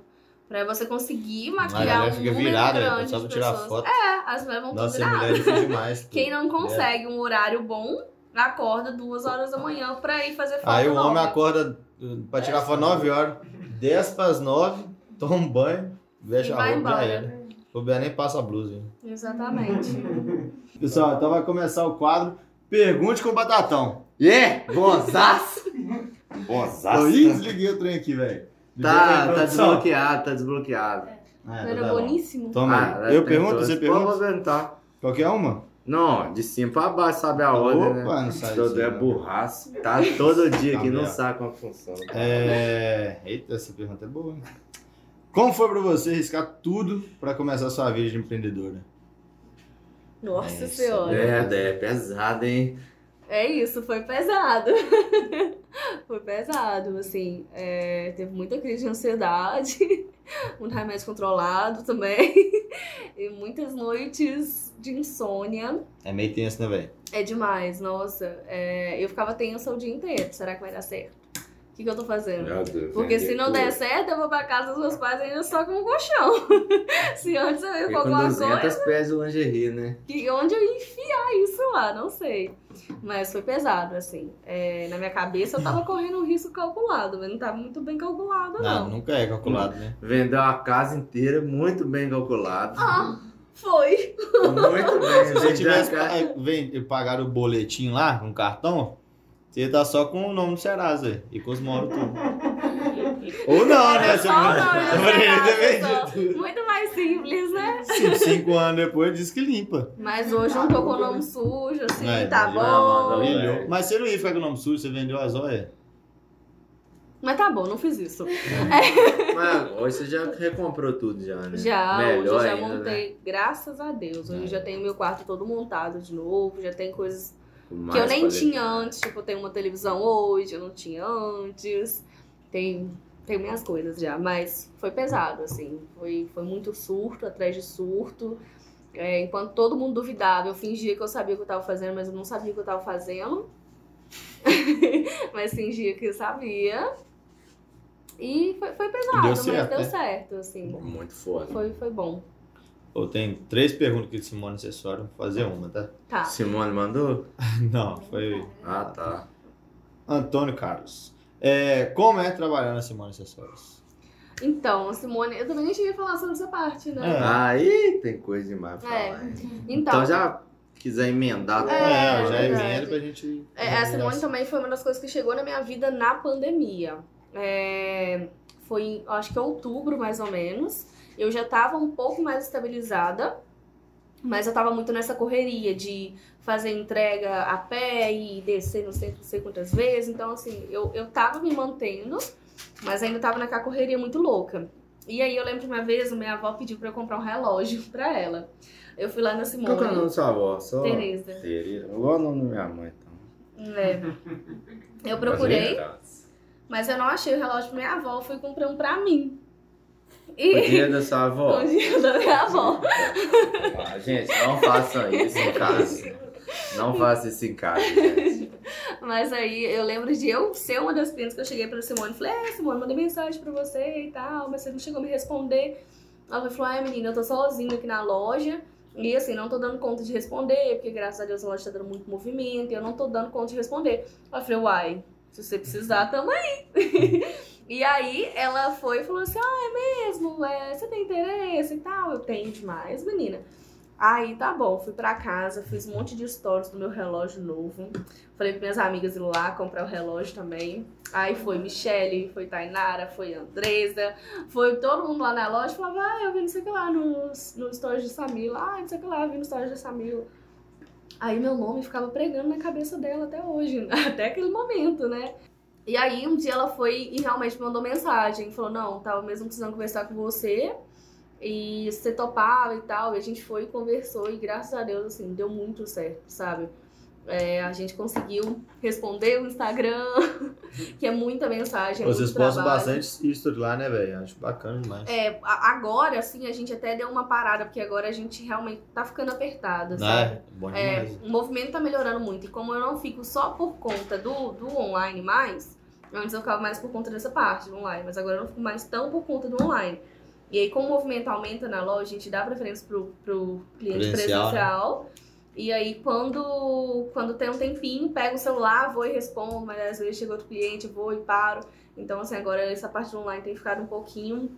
Pra você conseguir A maquiar galera um fica número virada, velho. grande Só de pra tirar pessoas. foto. É, as mulheres vão Nossa, tudo mulher é demais. Quem não consegue um horário bom, acorda duas horas da manhã pra ir fazer foto Aí o nova. homem acorda uh, pra tirar foto 9 horas, 10 pras 9, toma um banho, veste a roupa já embora. era. O Bia nem passa a blusa. hein? Exatamente. Pessoal, então vai começar o quadro Pergunte com o Batatão. Yeah! Bonsaço! Eu Bonsaço! ih, desliguei o trem aqui, velho. Tá, tá desbloqueado, tá desbloqueado. Ah, Não então era tá bom. boníssimo? Toma Ah. Eu pergunto, você Pode pergunta? perguntar. Qualquer uma? Não, de cima pra baixo, sabe a ordem, né? Opa, não sai Todo é burraço. Tá todo dia aqui, Tá não sabe como funciona. É... Eita, essa pergunta é boa, hein? Como foi pra você arriscar tudo pra começar a sua vida de empreendedora? Nossa Essa senhora. É, é pesado, hein? É isso, foi pesado. foi pesado, assim. é, teve muita crise de ansiedade, muito remédio controlado também. e muitas noites de insônia. É meio tenso, né, velho? É demais, nossa. É, eu ficava tensa o dia inteiro. Será que vai dar certo? O que, que eu tô fazendo? Meu Deus. Porque se vender não der certo, eu vou pra casa dos meus pais ainda só com um colchão. se antes eu ia com alguma 200 coisa, pés de lingerie, né? que, onde eu ia enfiar isso lá? Não sei. Mas foi pesado, assim. É, na minha cabeça eu tava correndo um risco calculado, mas não tava muito bem calculado, Não, não. nunca é calculado, né? Vendeu a casa inteira, muito bem calculado. Ah, foi. Muito bem. Se você tivesse casa- pa- vem- pagar o boletim lá, com o cartão, você estar só com o nome do Serasa e com os móveis tudo. Ou não, né? Você Só o nome do você poderia ter Serasa, vendido tudo. Muito mais simples, né? Cinco, cinco anos depois diz que limpa. Mas hoje eu não tô com o nome sujo, assim, É, tá não, bom. não, Brilhou. velho. Mas você não ia ficar com o nome sujo, você vendeu as olhas? Mas tá bom, não fiz isso. Mas hoje você já recomprou tudo já, né? Já, Melhor hoje eu já ainda, montei, Né? graças a Deus. Hoje eu já tenho meu quarto todo montado de novo, já tem coisas que eu nem qualidade. tinha antes. Tipo, tenho uma televisão hoje, eu não tinha antes. Tem, tem minhas coisas já, mas foi pesado, assim. Foi, foi muito surto atrás de surto. É, enquanto todo mundo duvidava, eu fingia que eu sabia o que eu tava fazendo, mas eu não sabia o que eu tava fazendo. mas fingia que eu sabia. E foi, foi pesado, deu mas certo, deu né? certo, assim. Muito foda. Foi, foi bom. Ou tem três perguntas aqui de Simone Acessório, vou fazer uma, tá? Tá. Simone mandou? Não, foi Ah, tá. Antônio Carlos. É, como é trabalhar na Simone Acessórios? Então, Simone, eu também nem cheguei a falar sobre essa parte, né? É. Aí tem coisa demais pra É. falar. Então, Então já quiser emendar. É, já verdade. emenda pra gente. é, a Simone também foi uma das coisas que chegou na minha vida na pandemia. É, foi, em, acho que outubro, mais ou menos. Eu já tava um pouco mais estabilizada, mas eu tava muito nessa correria de fazer entrega a pé e descer não sei, não sei quantas vezes. Então, assim, eu, eu tava me mantendo, mas ainda tava naquela correria muito louca. E aí eu lembro que uma vez minha avó pediu pra eu comprar um relógio pra ela. Eu fui lá na Simone. Qual que é o nome da sua avó? Só... Tereza. Tereza. Igual o nome da minha mãe, então. É. Eu procurei, Mas é mas eu não achei o relógio pra minha avó, eu fui comprar um pra mim. O E dia da sua avó. o dia da minha avó. Ah, gente, não façam isso em casa. Não façam isso em casa, gente. Mas aí eu lembro de eu ser uma das clientes que eu cheguei pra Simone e falei, é, Simone, mandei mensagem pra você e tal, mas você não chegou a me responder. Ela falou, ah, menina, eu tô sozinha aqui na loja. E assim, não tô dando conta de responder, porque graças a Deus a loja tá dando muito movimento e eu não tô dando conta de responder. Eu falei, uai, se você precisar, tamo aí. e aí ela foi e falou assim, ah, é mesmo? É, você tem interesse e tal? Eu tenho demais, menina. Aí tá bom, fui pra casa, fiz um monte de stories do meu relógio novo. Falei pra minhas amigas ir lá comprar o relógio também. Aí foi Michele, foi Tainara, foi Andresa, foi todo mundo lá na loja. Falava, ah, eu vi não sei o que lá nos, nos stories de Samila. Ah, não sei o que lá, eu vi nos stories de Samila. Aí meu nome ficava pregando na cabeça dela até hoje, até aquele momento, né? E aí um dia ela foi e realmente me mandou mensagem. Falou, não, tava mesmo precisando conversar com você. E você topava e tal. E a gente foi e conversou. E graças a Deus, assim, deu muito certo, sabe? É, a gente conseguiu responder o Instagram, que é muita mensagem. é Vocês postam bastante history lá, né, velho? Acho bacana demais. É, agora, assim, a gente até deu uma parada, porque agora a gente realmente tá ficando apertada, sabe? Né? Bom É, demais. o movimento tá melhorando muito. E como eu não fico só por conta do, do online mais, antes eu ficava mais por conta dessa parte do online, mas agora eu não fico mais tão por conta do online. E aí, como o movimento aumenta na loja, a gente dá preferência pro, pro cliente Presencial, presencial. né? E aí, quando, quando tem um tempinho, pego o celular, vou e respondo, mas às vezes chega outro cliente, vou e paro. Então, assim, agora essa parte do online tem ficado um pouquinho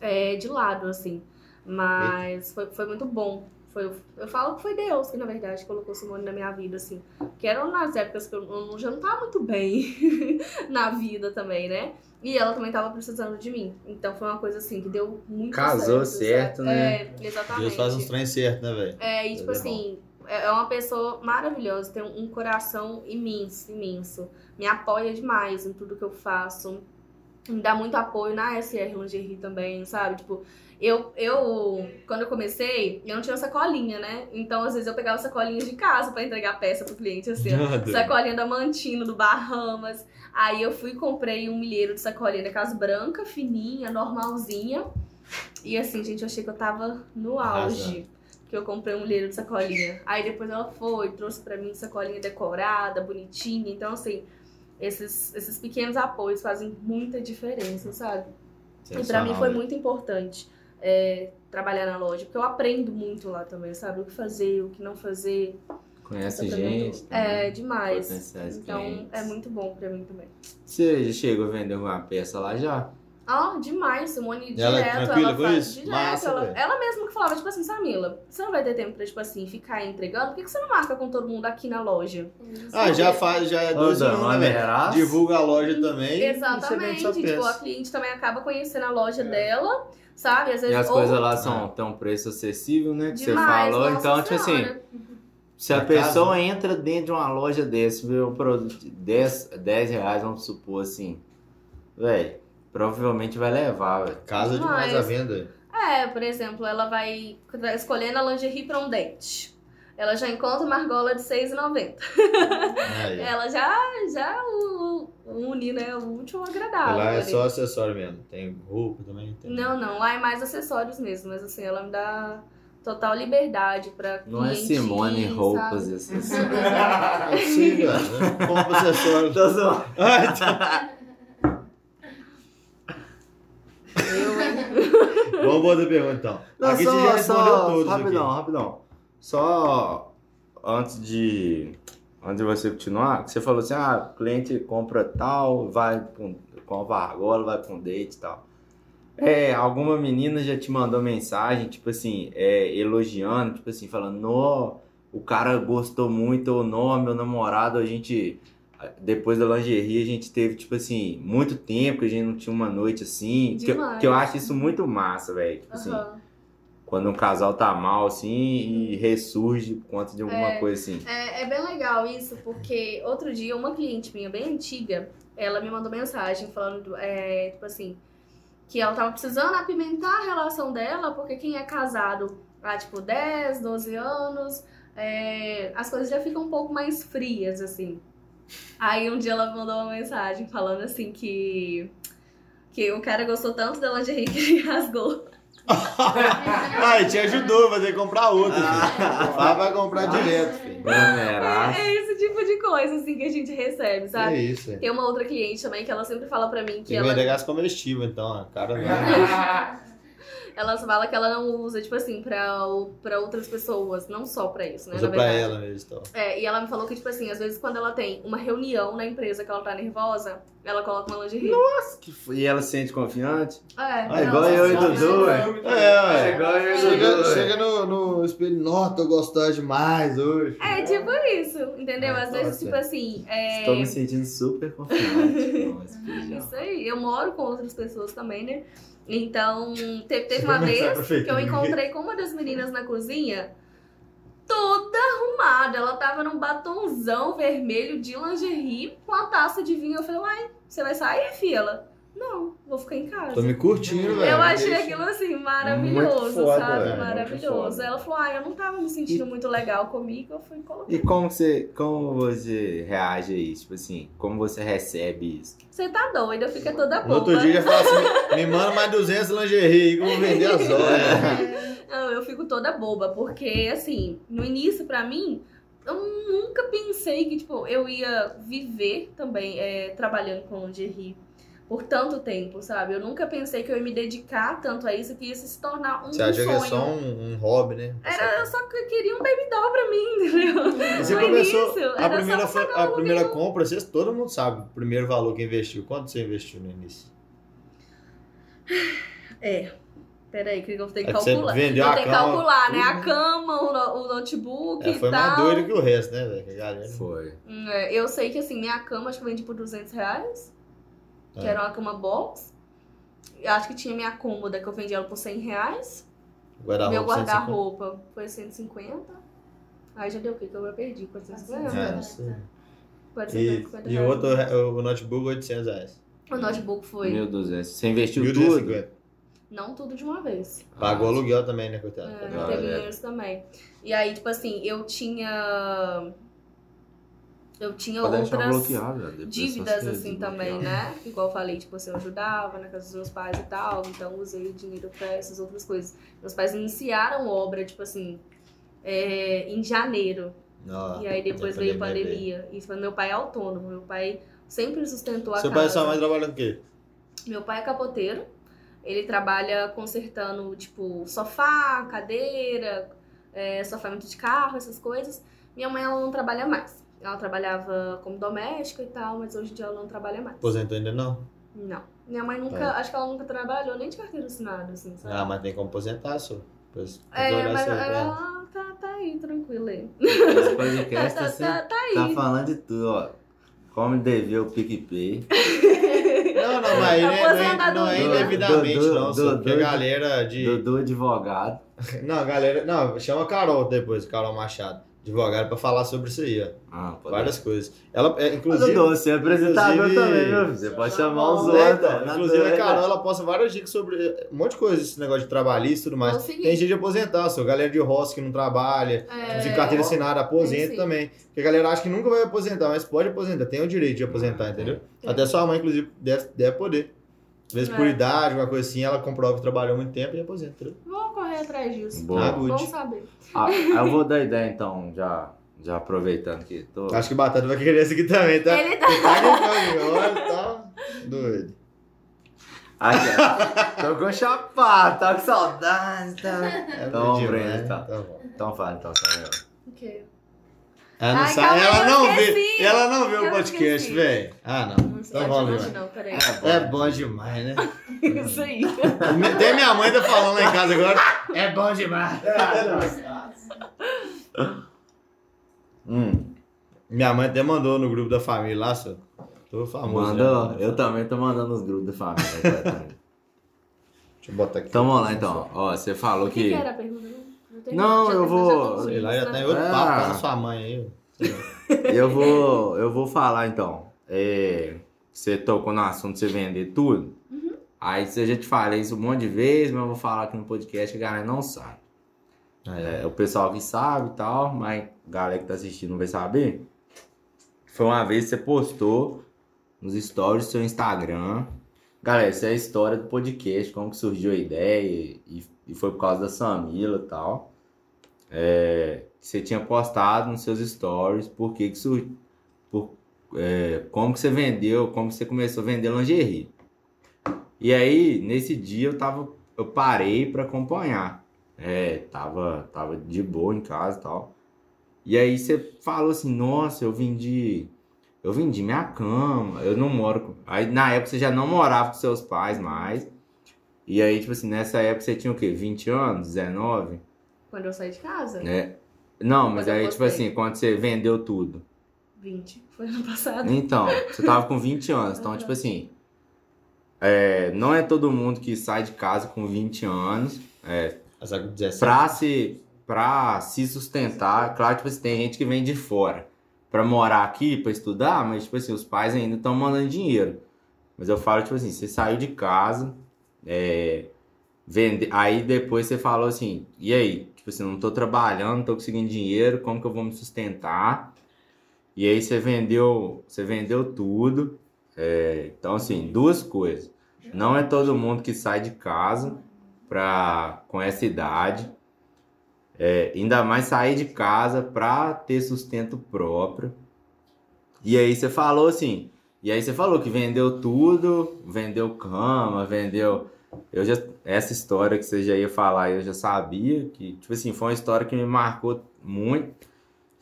é, de lado, assim. Mas foi, foi muito bom. Foi, eu falo que foi Deus que, na verdade, colocou Simone na minha vida, assim. Que eram nas épocas que eu, eu já não tava muito bem na vida também, né? E ela também tava precisando de mim. Então foi uma coisa assim que deu muito Casou certo. certo, né? É, exatamente. Deus faz uns trem certo, né, velho? É, e tipo é assim, é é uma pessoa maravilhosa, tem um coração imenso, imenso. Me apoia demais em tudo que eu faço. Me dá muito apoio na SR Lingerie também, sabe? Tipo, eu, eu, quando eu comecei, eu não tinha sacolinha, né? Então, às vezes, eu pegava sacolinha de casa pra entregar peça pro cliente, assim, ó. Sacolinha da Mantino, do Bahamas. Aí eu fui e comprei um milheiro de sacolinha da Casa Branca, fininha, normalzinha. E assim, gente, eu achei que eu tava no auge. Arrasando. Que eu comprei um milheiro de sacolinha. Aí depois ela foi, trouxe pra mim sacolinha decorada, bonitinha. Então, assim, esses, esses pequenos apoios fazem muita diferença, sabe? E pra mim foi Sensacional, muito importante é, trabalhar na loja, porque eu aprendo muito lá também, sabe? O que fazer, o que não fazer. Conhece também gente. É, também, demais. Então clientes. é muito bom pra mim também. Você chegou a vender alguma peça lá já? Ah, demais, Simone, E ela é direto, tranquila ela com faz. isso? Direto, Massa, ela, ela mesma que falava, tipo assim, Samila, você não vai ter tempo pra, tipo assim, ficar entregando? Por que, que você não marca com todo mundo aqui na loja? Ah, já faz, já é dois anos, né, velho? Divulga a loja também. e Exatamente, sua tipo, a cliente também acaba conhecendo a loja dela, sabe? Às E vezes, as ou- coisas lá são tão preço acessível, né? Que demais, você falou. nossa Então, tipo assim, se a Na pessoa casa. entra dentro de uma loja desse, vê um produto de 10, 10 reais, vamos supor assim, velho, provavelmente vai levar, velho. Casa demais a venda. É, por exemplo, ela vai tá escolhendo a lingerie pra um date. Ela já encontra uma argola de R$6,90. Aí. Ela já, já une, né? O último agradável. Lá é ali. só acessório mesmo. Tem roupa também. Tem... Não, não, lá é mais acessórios mesmo, mas assim, ela me dá total liberdade pra Não é Simone ir, roupas sabe? e essas Eu sei, cara. né? Compra acessório. Tô zoando. Ah, então. Eu, hein? Vamos outra pergunta, então. Não, aqui só, você já respondeu só, todos rapidão, aqui. rapidão. Só antes de antes de você continuar, que você falou assim, ah, o cliente compra tal, vai com compra argola, vai com date e tal. É, alguma menina já te mandou mensagem, tipo assim, é, elogiando, tipo assim, falando, nó, o cara gostou muito, ou nó, meu namorado, a gente, depois da lingerie, a gente teve, tipo assim, muito tempo que a gente não tinha uma noite assim, que, que eu acho isso muito massa, velho, tipo assim, quando um casal tá mal, assim, e ressurge por conta de alguma É. coisa assim. É, é bem legal isso, porque outro dia uma cliente minha bem antiga, ela me mandou mensagem falando, é, tipo assim, que ela tava precisando apimentar a relação dela, porque quem é casado há, tipo, 10, 12 anos, é, as coisas já ficam um pouco mais frias, assim. Aí um dia ela mandou uma mensagem falando assim que Que o cara gostou tanto da lingerie que ele rasgou. Ai, te ajudou, vai ter que comprar outra, filho. Vai, vai comprar direto, filho. Vulnerar. É esse tipo de coisa, assim, que a gente recebe, É sabe? isso, é. Tem uma outra cliente também que ela sempre fala pra mim que Tem ela, vender gás comestível, então, a cara não. ela fala que ela não usa, tipo assim, pra, o- pra outras pessoas, não só pra isso, né? Usa na pra ela mesmo, então. É, e ela me falou que, tipo assim, às vezes quando ela tem uma reunião na empresa que ela tá nervosa, ela coloca uma lingerie. Que foi- E ela se sente confiante? É, Ah, não, igual eu e Dudu, é. É, ué. igual eu e Chega, Dudu, chega no, no espelho, nossa, tô gostando demais hoje. É tipo isso, entendeu? Ah, Às vezes, nossa. tipo assim, é... Estou me sentindo super confiante com esse feijão. Isso aí, eu moro com outras pessoas também, né? Então, teve, teve uma vez que eu encontrei com uma das meninas na cozinha, toda arrumada. Ela tava num batonzão vermelho de lingerie com a taça de vinho. Eu falei, uai, você vai sair, filha? Não, vou ficar em casa. Tô me curtindo, velho. Eu achei Deixa. aquilo assim maravilhoso, Muito foda, sabe? maravilhoso. Ela falou, ah, eu não tava me sentindo muito legal comigo, eu fui colocar. E como você, como você reage a isso? Tipo assim, como você recebe isso? Você tá doida, fica toda boba. No outro dia já fala assim, me manda mais 200 lingerie que eu vou vender as horas. Não, eu fico toda boba, porque assim, no início pra mim, eu nunca pensei que tipo, eu ia viver também é, trabalhando com lingerie por tanto tempo, sabe? Eu nunca pensei que eu ia me dedicar tanto a isso que ia se tornar um Você acha que sonho. é só um, um hobby, né? Era, eu só que eu queria um baby doll pra mim, entendeu? E Você No começou, início, a primeira, foi- a primeira compra, vocês, todo mundo sabe o primeiro valor que investiu. Quanto você investiu no início? É. Peraí, que eu tenho que É que você calcular. vendeu eu a tenho que cama, calcular, né? tudo, A né? cama, o, no- o notebook É, e foi mais tal. doido que o resto, né, velho? Que a Foi. É, Eu sei que assim, minha cama acho que eu vendi por 200 reais. Que É. era uma cama box. Eu acho que tinha minha cômoda que eu vendi ela por 100 reais. Guarda-roupa, Meu 150. guarda-roupa foi 150. Aí já deu o quê? Que eu perdi? 450? É, não sei. 450 E, e o reais. outro, o notebook, 800 reais. O notebook foi 1.200. Você investiu tudo? 1250. não tudo de uma vez. Pagou aluguel também, né, coitado? É, Ah, teve é. isso também. E aí, tipo assim, eu tinha. Eu tinha Pode outras. dívidas assim também, né? Igual eu falei, tipo assim, eu ajudava na casa dos meus pais e tal, então usei o dinheiro pra essas outras coisas. Meus pais iniciaram obra, tipo assim, é, em janeiro. Não, e aí depois veio a pandemia foi meu pai é autônomo, meu pai sempre sustentou a Seu casa. pai e sua mãe trabalham com o quê? Meu pai é capoteiro. Ele trabalha consertando, tipo, sofá, cadeira, é, sofamento de carro, essas coisas. Minha mãe, ela não trabalha mais. Ela trabalhava como doméstica e tal, mas hoje em dia ela não trabalha mais. Aposentou ainda não? Não. Minha mãe nunca, É. acho que ela nunca trabalhou nem de carteira assinada, assim, sabe? Ah, mas tem como aposentar, só. Depois, é, mas seu- é. ela tá, tá aí, tranquila aí. Esse Tá, podcast tá, assim, tá, tá tá aí. falando de tudo, ó. Como dever o PicPay. Não, não, mas aí não é, não é, é indevidamente, Dudu, não. Só porque a galera de. Dudu advogado. Não, a galera. Não, chama Carol depois, Carol Machado, advogada, pra falar sobre isso aí, ó. Ah, pode Várias coisas. Ela, é, Mas, inclusive. Dudu, você é apresentador inclusive- também, meu filho. Você pode chamar os É, outros. inclusive a Carol, ela posta várias dicas sobre eh, um monte de coisa, esse negócio de trabalhista e tudo mais. É. Tem gente de aposentar, só galera de roça que não trabalha, É, de carteira assinada, aposenta sim. também. Porque a galera acha que nunca vai aposentar, mas pode aposentar, tem o direito de aposentar, entendeu? Tem. Até sua mãe, inclusive, deve, deve poder. Às vezes por É. idade, uma coisa assim, ela comprova que trabalhou muito tempo e aposenta, entendeu? Vou correr atrás disso. Boa. Ah. Bom saber. Ah, eu vou dar ideia então, já, já aproveitando que tô. Acho que o Batata vai querer esse aqui também, tá? Ele tá. Tá que olha, tá doido. Aqui, tô com chapado, tô com saudade. Tá... É Então, Breno, né? tá. Tá bom. Então fala, então. O quê? Ela não Ai, sabe, ela eu não vê, ela não vê o Eu podcast, esqueci. velho. Ah, não. Não sei Então longe não, peraí. É bom demais, né? Isso aí. Até minha mãe tá falando lá em casa agora. É bom demais. Hum, Minha mãe até mandou no grupo da família lá, só. Tô famoso. mandou. já. Eu também tô mandando nos grupos da família. tá? Deixa eu botar aqui. então vamos lá então. Ó, você falou O que, que. que era a pergunta? Eu tenho- Não, eu vou- Sei lá, já tá em outro Ah. papo na sua mãe aí. Eu vou, eu vou falar então. É, você tocou no assunto de você vender tudo. Aí você já te falei isso um monte de vezes, mas eu vou falar aqui no podcast que a galera não sabe. É, o pessoal que sabe e tal, mas a galera que tá assistindo não vai saber. Foi uma vez que você postou nos stories do seu Instagram Galera, essa é a história do podcast, como que surgiu a ideia e, e foi por causa da Samila e tal. É, você tinha postado nos seus stories por que que surgiu, por, é, como que você vendeu, como que você começou a vender lingerie. E aí, nesse dia eu tava, eu parei para acompanhar. É, tava, tava de boa em casa e tal. E aí você falou assim, nossa, eu vendi, eu vendi minha cama, eu não moro com... Aí na época você já não morava com seus pais mais. E aí, tipo assim, nessa época você tinha o quê? 20 anos? 19? Quando eu saí de casa, Né? Não, mas aí, tipo assim, quando você vendeu tudo. 20. Foi ano passado. Então, você tava com 20 anos. Então, tipo assim, é, não é todo mundo que sai de casa com 20 anos. É, 17. pra se, pra se sustentar, claro, tipo assim, tem gente que vem de fora pra morar aqui, pra estudar, mas, tipo assim, os pais ainda estão mandando dinheiro. Mas eu falo, tipo assim, você saiu de casa, é, vende, aí depois você falou assim, e aí? Tipo assim, não tô trabalhando, não tô conseguindo dinheiro, como que eu vou me sustentar? E aí você vendeu, você vendeu tudo. É, então, assim, duas coisas. Não é todo mundo que sai de casa pra, com essa idade. É, ainda mais sair de casa pra ter sustento próprio. E aí você falou assim. E aí você falou que vendeu tudo, vendeu cama, vendeu. Eu já, essa história que você já ia falar, eu já sabia que, tipo assim, foi uma história que me marcou muito.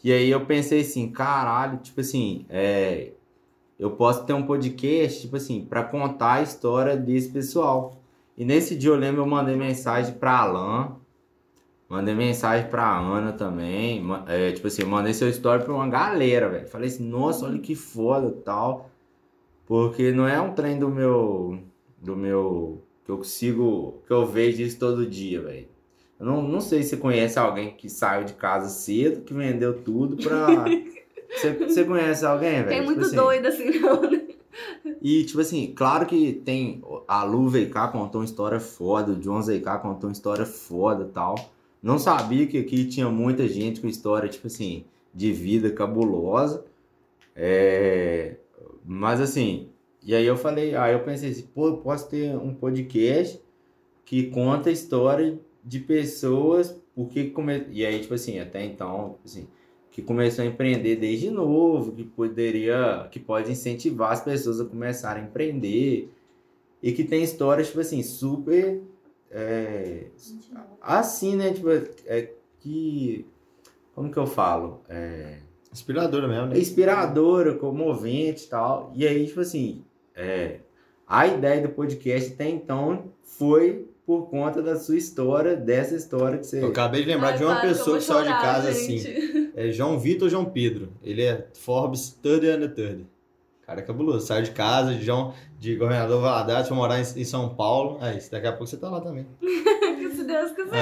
E aí eu pensei assim, caralho, tipo assim, é, eu posso ter um podcast, tipo assim, para contar a história desse pessoal. E nesse dia eu lembro, eu mandei mensagem pra Alan, mandei mensagem pra Ana também, é, tipo assim, eu mandei seu story pra uma galera, velho. Falei assim, nossa, olha que foda tal. Porque não é um trem do meu, do meu, que eu consigo, que eu vejo isso todo dia, velho. Eu não, não sei se você conhece alguém que saiu de casa cedo, que vendeu tudo pra... Você, você conhece alguém, velho? Tem Tipo muito assim, doido assim, não, né? e, tipo assim, claro que tem. A Lu VK contou uma história foda, o John ZK contou uma história foda e tal. Não sabia que aqui tinha muita gente com história, tipo assim, de vida cabulosa. É, Mas assim, e aí eu falei, aí eu pensei assim, pô, eu posso ter um podcast que conta a história de pessoas, porque come... E aí, tipo assim, até então, assim, que começou a empreender desde novo, que poderia, que pode incentivar as pessoas a começarem a empreender e que tem histórias, tipo assim, super é, assim, né, tipo, é que, como que eu falo, é, Inspiradora mesmo, né? inspiradora, comovente e tal, e aí, tipo assim, é, a ideia do podcast até então foi por conta da sua história, dessa história que você... Eu acabei de lembrar Ai, de uma eu pessoa que saiu de casa gente. assim. É João Vitor João Pedro. Ele é Forbes 30 under 30. Cara, é cabuloso. Saiu de casa, de, João, de governador Valadares, foi morar em, em São Paulo. Aí, daqui a pouco você tá lá também. Se Deus quiser.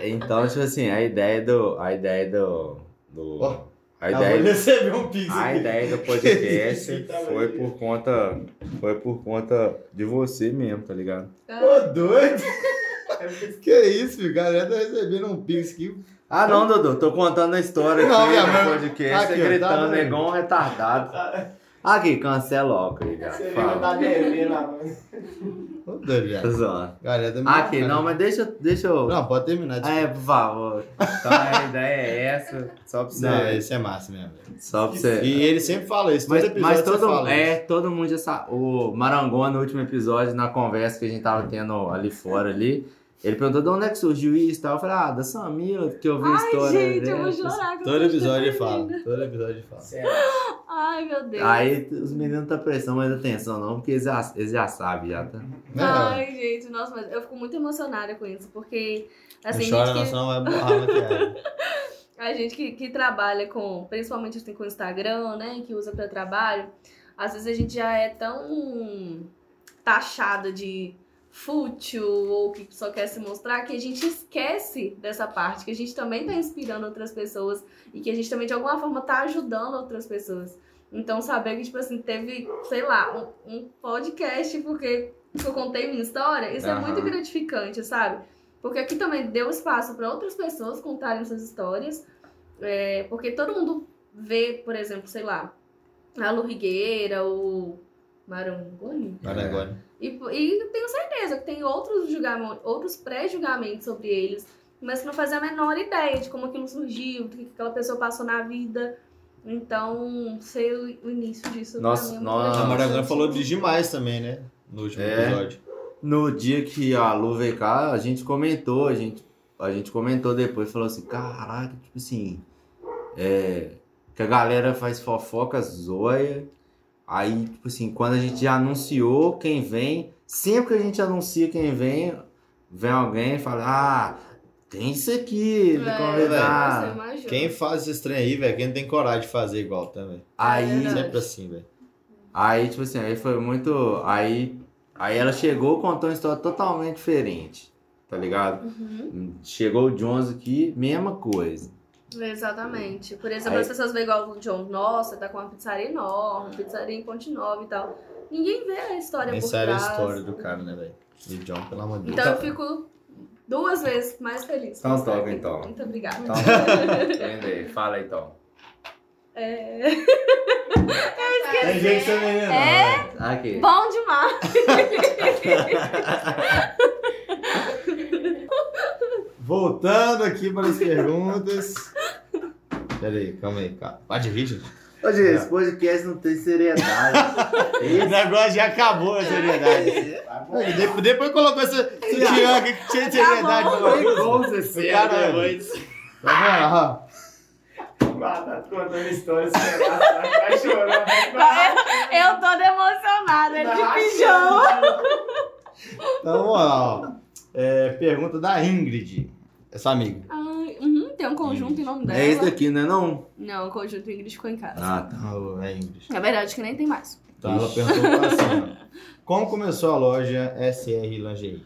É. Então, tipo assim, a ideia do. A ideia do. do Ó, a Acabou ideia, de receber um pix a aqui. ideia do podcast tava foi por conta. Foi por conta de você mesmo, tá ligado? Ô, doido! que isso, filho? Galera tá recebendo um pix aqui. Ah, não, Dudu, tô contando a história Não, aqui no podcast, Aqui, tá gritando vendo? igual um retardado. Aqui, cancela ó, cara. Você Fala. tá Ô, doido, Tô zoando. Galera tá me Aqui, marcando. não, mas deixa, deixa eu. Não, pode terminar. Ah, é, por favor. Então a ideia é essa, só pra você. Não, esse é massa mesmo. velho. Só pra você. E ele sempre fala isso. Todo Mas, episódio mas todo, fala é, isso. todo mundo já sabe. O Marangoni, no último episódio, na conversa que a gente tava tendo ali fora ali, ele perguntou de onde é que surgiu isso e tal. Eu falei, ah, da Samila, que eu vi a Ai, história gente, eu vou dela. chorar. Todo episódio ele fala. Todo episódio ele fala. Sério. Ai, meu Deus. Aí os meninos tá prestando mais atenção, não, porque eles já, eles já sabem, já tá. Né, Ai, gente, nossa, mas eu fico muito emocionada com isso, porque, assim, não chora, gente não, que, senão vai borrar a maquiagem. a gente que, que trabalha com, principalmente assim, com o Instagram, né, que usa para trabalho, às vezes a gente já é tão taxada de fútil ou que só quer se mostrar que a gente esquece dessa parte, que a gente também tá inspirando outras pessoas e que a gente também de alguma forma tá ajudando outras pessoas. Então saber que, tipo assim, teve, sei lá, um, um podcast porque eu contei minha história, isso é Aham. muito gratificante, sabe? Porque aqui também deu espaço para outras pessoas contarem suas histórias, é, porque todo mundo vê, por exemplo, sei lá, a Lu Rigueira, o Marangoni. Marangoni. E, e tenho certeza que tem outros, julgamentos, outros pré-julgamentos sobre eles, mas que não fazem a menor ideia de como aquilo surgiu, do que aquela pessoa passou na vida. Então, sei o, o início disso. Nossa, é nossa. A Marangoni falou de demais também, né? No último É. episódio. No dia que a Lu veio cá, a gente comentou, a gente, a gente comentou depois, falou assim, caraca, tipo assim, é, que a galera faz fofoca zoia, aí, tipo assim, quando a gente já anunciou quem vem, sempre que a gente anuncia quem vem, vem alguém e fala, ah, tem isso aqui, me É, convidar. imagina. Quem faz esse trem aí, velho, quem não tem coragem de fazer igual também. Aí, É. Sempre assim, velho. Aí, tipo assim, aí foi muito. Aí, aí ela chegou contou uma história totalmente diferente. Tá ligado? Uhum, Chegou o Jones aqui, mesma coisa. Exatamente. Por exemplo, Aí- as pessoas veem igual o John, nossa, tá com uma pizzaria enorme, pizzaria em Ponte Nova e tal. Ninguém vê a história Nem por sabe a trás. história do cara, né, velho? E John, pelo amor de Deus. Então eu fico duas vezes mais feliz. Então toca, então. Muito obrigada. Então, entende? Fala então. É... Tem jeito que você não É? Aqui. Bom demais. Voltando aqui para as perguntas. Pera aí, calma aí, cara. Pode rir, gente. Ô, gente, esse podcast não tem seriedade. O negócio já acabou a seriedade. depois, depois colocou essa sutiã aqui que tinha seriedade. Acabou. pelo amor de Deus. Como? Então, vamos lá, ó. Ah, tá contando história, você vai chorando. Eu tô emocionada, ele de pijama. Então vamos lá, ó. É, pergunta da Ingrid. Essa amiga. Ai, uhum, tem um conjunto em nome dela. É esse daqui, né? Não? Não, o conjunto Ingrid ficou em casa. Ah, tá. Ah, é Ingrid. Na verdade, que nem tem mais. Então ela perguntou assim. Como começou a loja SR Lingerie?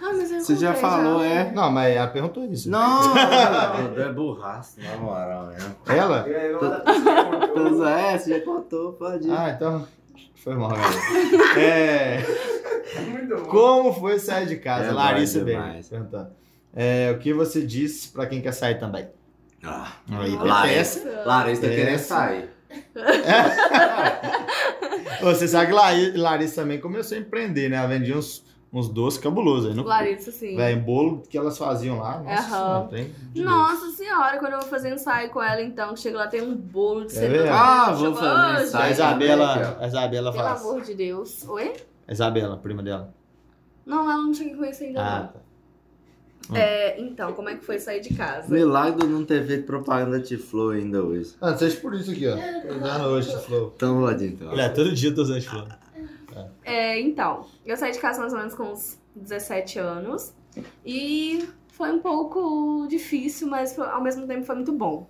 Ah, mas eu Você já falou, é? Não, mas ela perguntou isso. Não, é burraço, na moral mesmo. Ela? Todos é, você já contou, pode ir. Ah, então. Foi mal, galera. É. Muito bom. Como foi sair de casa? É Larissa bem. demais. Perguntando. É, o que você disse pra quem quer sair também? Ah, Aí, Larissa. Larissa. Tá querendo sair. Você sabe que Lari- Larissa também começou a empreender, né? Ela vendia uns, uns doces cabulosos aí. No... Larissa, sim. Véi, bolo que elas faziam lá. Nossa, Aham. senhora. Nossa senhora, quando eu vou fazer ensaio com ela, então, chega lá, tem um bolo de É verdade? Ah, vou chego, fazer "Ah, ensaio. A Isabela, a Isabela Pelo faz. amor de Deus. Oi? A Isabela, prima dela. Não, ela não tinha que conhecer ainda, Ah, não. tá. É, então, como é que foi sair de casa? Milagre não ter feito propaganda de Flow ainda hoje. Ah, seja por isso aqui, ó. Usando hoje, Flow. Então pode então. Olha, todo dia eu tô usando Flow. É, então, eu saí de casa mais ou menos com uns 17 anos. E foi um pouco difícil, mas foi- ao mesmo tempo foi muito bom.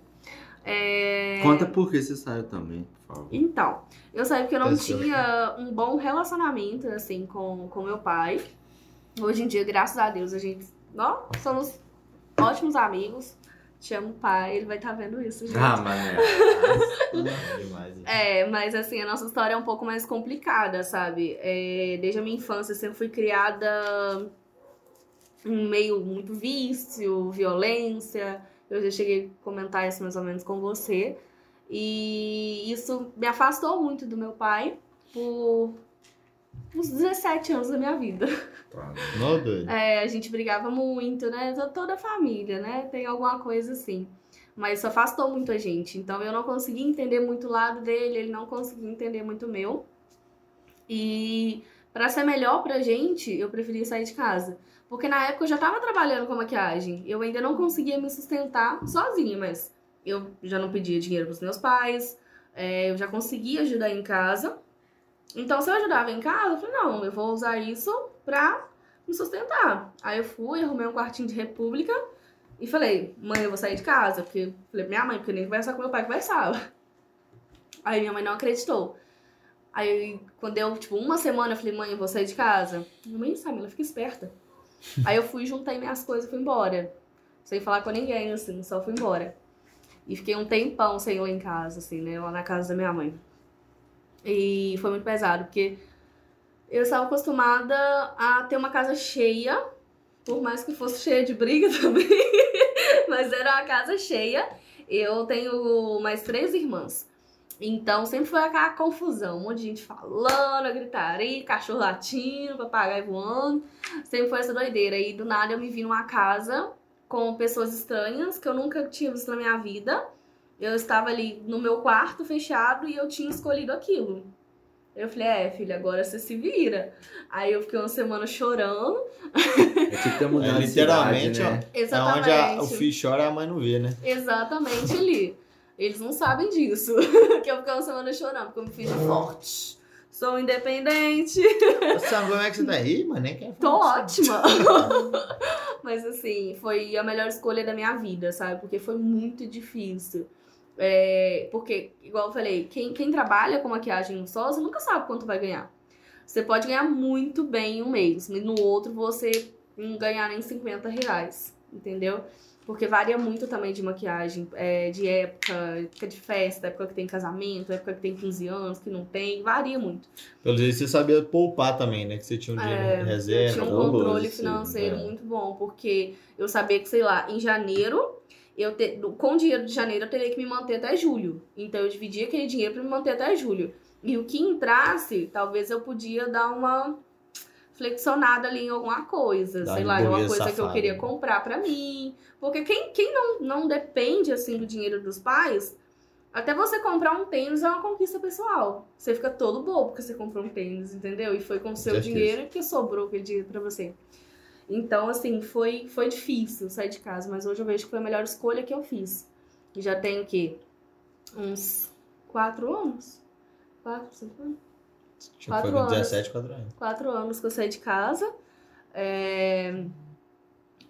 É, Conta por que você saiu também, por favor. Então, eu saí porque eu não Pessoa. tinha um bom relacionamento, assim, com, com meu pai. Hoje em dia, graças a Deus, a gente... Nós somos ótimos amigos. Te amo, pai. Ele vai estar vendo isso, gente. Ah, mané. É, mas assim, a nossa história é um pouco mais complicada, sabe? É, desde a minha infância, eu sempre fui criada em meio muito vício, violência. Eu já cheguei a comentar isso mais ou menos com você. E isso me afastou muito do meu pai por uns 17 anos da minha vida. Não, doido. É, a gente brigava muito, né? To- Toda a família, né? Tem alguma coisa assim. Mas isso afastou muito a gente. Então eu não conseguia entender muito o lado dele, ele não conseguia entender muito o meu. E pra ser melhor pra gente, eu preferia sair de casa. Porque na época eu já tava trabalhando com maquiagem. Eu ainda não conseguia me sustentar sozinha, mas eu já não pedia dinheiro pros meus pais. é, eu já conseguia ajudar em casa. Então, se eu ajudava em casa, eu falei, não, eu vou usar isso pra me sustentar. Aí eu fui, arrumei um quartinho de república e falei, mãe, eu vou sair de casa. Porque falei, minha mãe, porque nem conversar com meu pai conversava. Aí minha mãe não acreditou. Aí quando deu, tipo, uma semana, eu falei, mãe, eu vou sair de casa. Minha mãe sabe, ela fica esperta. Aí eu fui, juntei minhas coisas e fui embora. Sem falar com ninguém, assim, só fui embora. E fiquei um tempão sem ir lá em casa, assim, né? Lá na casa da minha mãe. E foi muito pesado, porque eu estava acostumada a ter uma casa cheia, por mais que fosse cheia de briga também, mas era uma casa cheia. Eu tenho mais três irmãs. Então sempre foi aquela confusão, um monte de gente falando, gritaria, cachorro latindo, papagaio voando. Sempre foi essa doideira. E do nada eu me vi numa casa com pessoas estranhas que eu nunca tinha visto na minha vida. Eu estava ali no meu quarto fechado e eu tinha escolhido aquilo. Eu falei, é, filha, agora você se vira. Aí eu fiquei uma semana chorando. É ter mudado É, literalmente, cidade, né? É Exatamente. onde a- o filho chora e a mãe não vê, né? Exatamente ali. Eles não sabem disso. que eu fiquei uma semana chorando, porque eu me fiz de forte. Sou independente. Sabe como é que você tá aí, mano? Nem quer Tô ótima. Mas assim, foi a melhor escolha da minha vida, sabe? Porque foi muito difícil. É, porque, igual eu falei, quem, quem trabalha com maquiagem você nunca sabe quanto vai ganhar. Você pode ganhar muito bem em um mês, mas no outro você não ganhar nem 50 reais, entendeu? Porque varia muito também de maquiagem, é, de época, época de festa, época que tem casamento, época que tem 15 anos, que não tem, varia muito. Pelo jeito você sabia poupar também, né? Que você tinha um dinheiro É, em Eu reserva. tinha um controle financeiro é. muito bom, porque eu sabia que, sei lá, em janeiro, eu te, com o dinheiro de janeiro eu teria que me manter até julho. Então eu dividia aquele dinheiro para me manter até julho. E o que entrasse, talvez eu podia dar uma flexionada ali em alguma coisa, Dar sei lá, em uma coisa que eu queria comprar pra mim. Porque quem, quem não, não depende assim do dinheiro dos pais, até você comprar um tênis é uma conquista pessoal. Você fica todo bobo porque você comprou um tênis, entendeu? E foi com o seu dinheiro que sobrou aquele dinheiro pra você. Então, assim, foi, foi difícil sair de casa, mas hoje eu vejo que foi a melhor escolha que eu fiz. Já tenho o quê? Uns quatro anos? Quatro, cinco anos? Tinha foi quatro com anos. 17, 4 anos. quatro anos que eu saí de casa. É,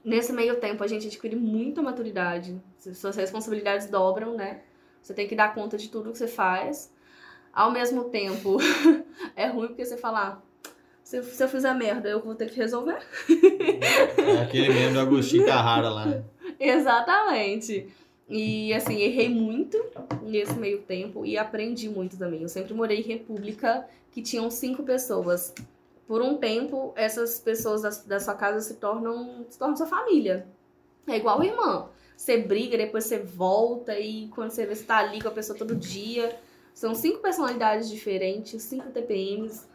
Nesse meio tempo, a gente adquire muita maturidade. Suas responsabilidades dobram, né? Você tem que dar conta de tudo que você faz. Ao mesmo tempo, é ruim porque você fala, ah, se, eu- se eu fizer merda, eu vou ter que resolver. É aquele mesmo do Agostinho Carrara lá, né? Exatamente. E assim, errei muito nesse meio tempo e aprendi muito também. Eu sempre morei em república que tinham cinco pessoas. Por um tempo, essas pessoas da, da sua casa se tornam, se tornam sua família. É igual irmã. Você briga, depois você volta e quando você vê, você tá ali com a pessoa todo dia. São cinco personalidades diferentes, cinco TPMs.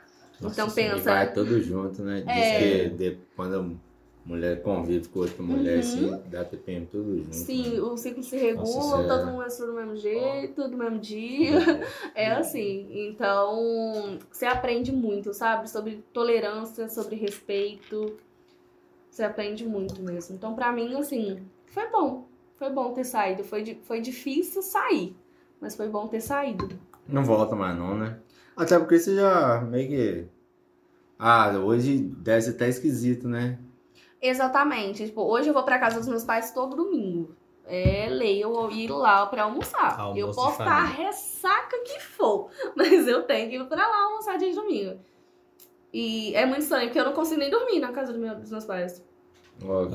Então E pensa. vai tudo junto, né? Diz É. que de- quando a mulher convive com outra mulher, Uhum. assim, dá TPM tudo junto. Sim, né? o ciclo se regula, Nossa, todo é. mundo menstrua do mesmo jeito, do mesmo dia. É assim. Então, você aprende muito, sabe? Sobre tolerância, sobre respeito. Você aprende muito mesmo. Então, pra mim, assim, foi bom. Foi bom ter saído. Foi, foi difícil sair, mas foi bom ter saído. Não volta mais não, né? Até porque você já meio que... Ah, hoje deve ser até esquisito, né? Exatamente. Tipo, hoje eu vou pra casa dos meus pais todo domingo. É lei eu ir lá pra almoçar. Almoço eu posso estar a família. ressaca que for, mas eu tenho que ir pra lá almoçar dia de domingo. E é muito estranho, porque eu não consigo nem dormir na casa do meu- dos meus pais.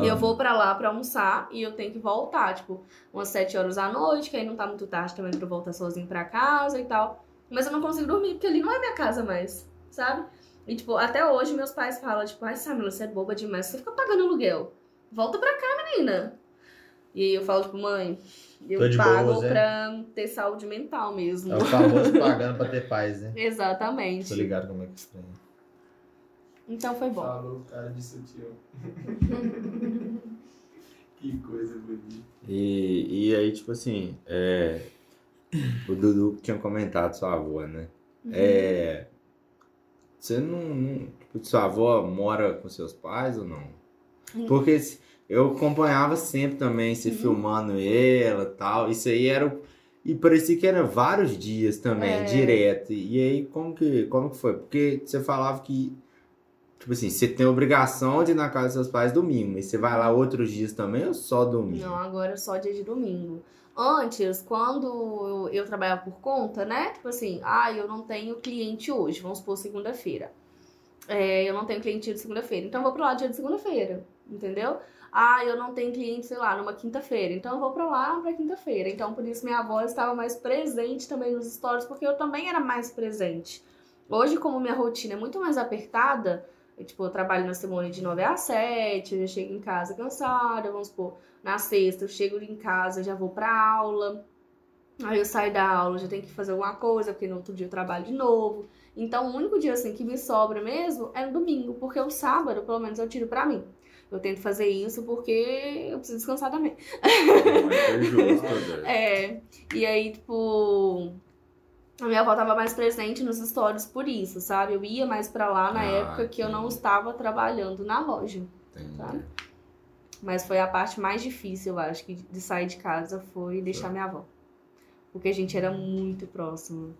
E eu vou pra lá pra almoçar e eu tenho que voltar, tipo, umas 7 horas da noite, que aí não tá muito tarde também pra eu voltar sozinho pra casa e tal. Mas eu não consigo dormir, porque ali não é minha casa mais, sabe? E, tipo, até hoje meus pais falam, tipo, ai, Samila, você é boba demais, você fica pagando aluguel. Volta pra cá, menina. E aí eu falo, tipo, mãe, eu Tô pago boas, é? pra ter saúde mental mesmo. É o famoso pagando pra ter paz, né? Tô Exatamente. ligado como é que estranho. Então foi bom. Falou, cara de sutil. que coisa bonita. E, e aí, tipo assim, é, o Dudu tinha comentado sua avó, né? É, você não, não- tipo, Sua avó mora com seus pais ou não? Hum. Porque eu acompanhava sempre também, se Uhum. filmando ela e tal. Isso aí era. E parecia que era vários dias também, É. direto. E aí, como que, como que foi? Porque você falava que. Tipo assim, você tem a obrigação de ir na casa dos seus pais domingo, mas você vai lá outros dias também ou só domingo? Não, agora é só dia de domingo. Antes, quando eu, trabalhava por conta, né? Tipo assim, ah, eu não tenho cliente hoje, vamos supor segunda-feira. É, eu não tenho cliente de segunda-feira, então eu vou pra lá dia de segunda-feira, entendeu? Ah, eu não tenho cliente, sei lá, numa quinta-feira, então eu vou pra lá pra quinta-feira. Então, por isso minha avó estava mais presente também nos stories, porque eu também era mais presente. Hoje, como minha rotina é muito mais apertada, eu, tipo, eu trabalho na semana de 9 às 7, eu já chego em casa cansada, vamos supor, na sexta eu chego em casa, já vou pra aula. Aí eu saio da aula, já tenho que fazer alguma coisa, porque no outro dia eu trabalho de novo. Então, o único dia assim que me sobra mesmo é no domingo, porque o sábado, pelo menos, eu tiro pra mim. Eu tento fazer isso porque eu preciso descansar também. Mas foi justo, velho. É, e aí, tipo, a minha avó tava mais presente nos stories por isso, sabe? Eu ia mais pra lá na Ah, época que eu não estava trabalhando na loja, Entendi. tá? Mas foi a parte mais difícil, eu acho, que de sair de casa foi deixar minha avó. Porque a gente era muito próximo.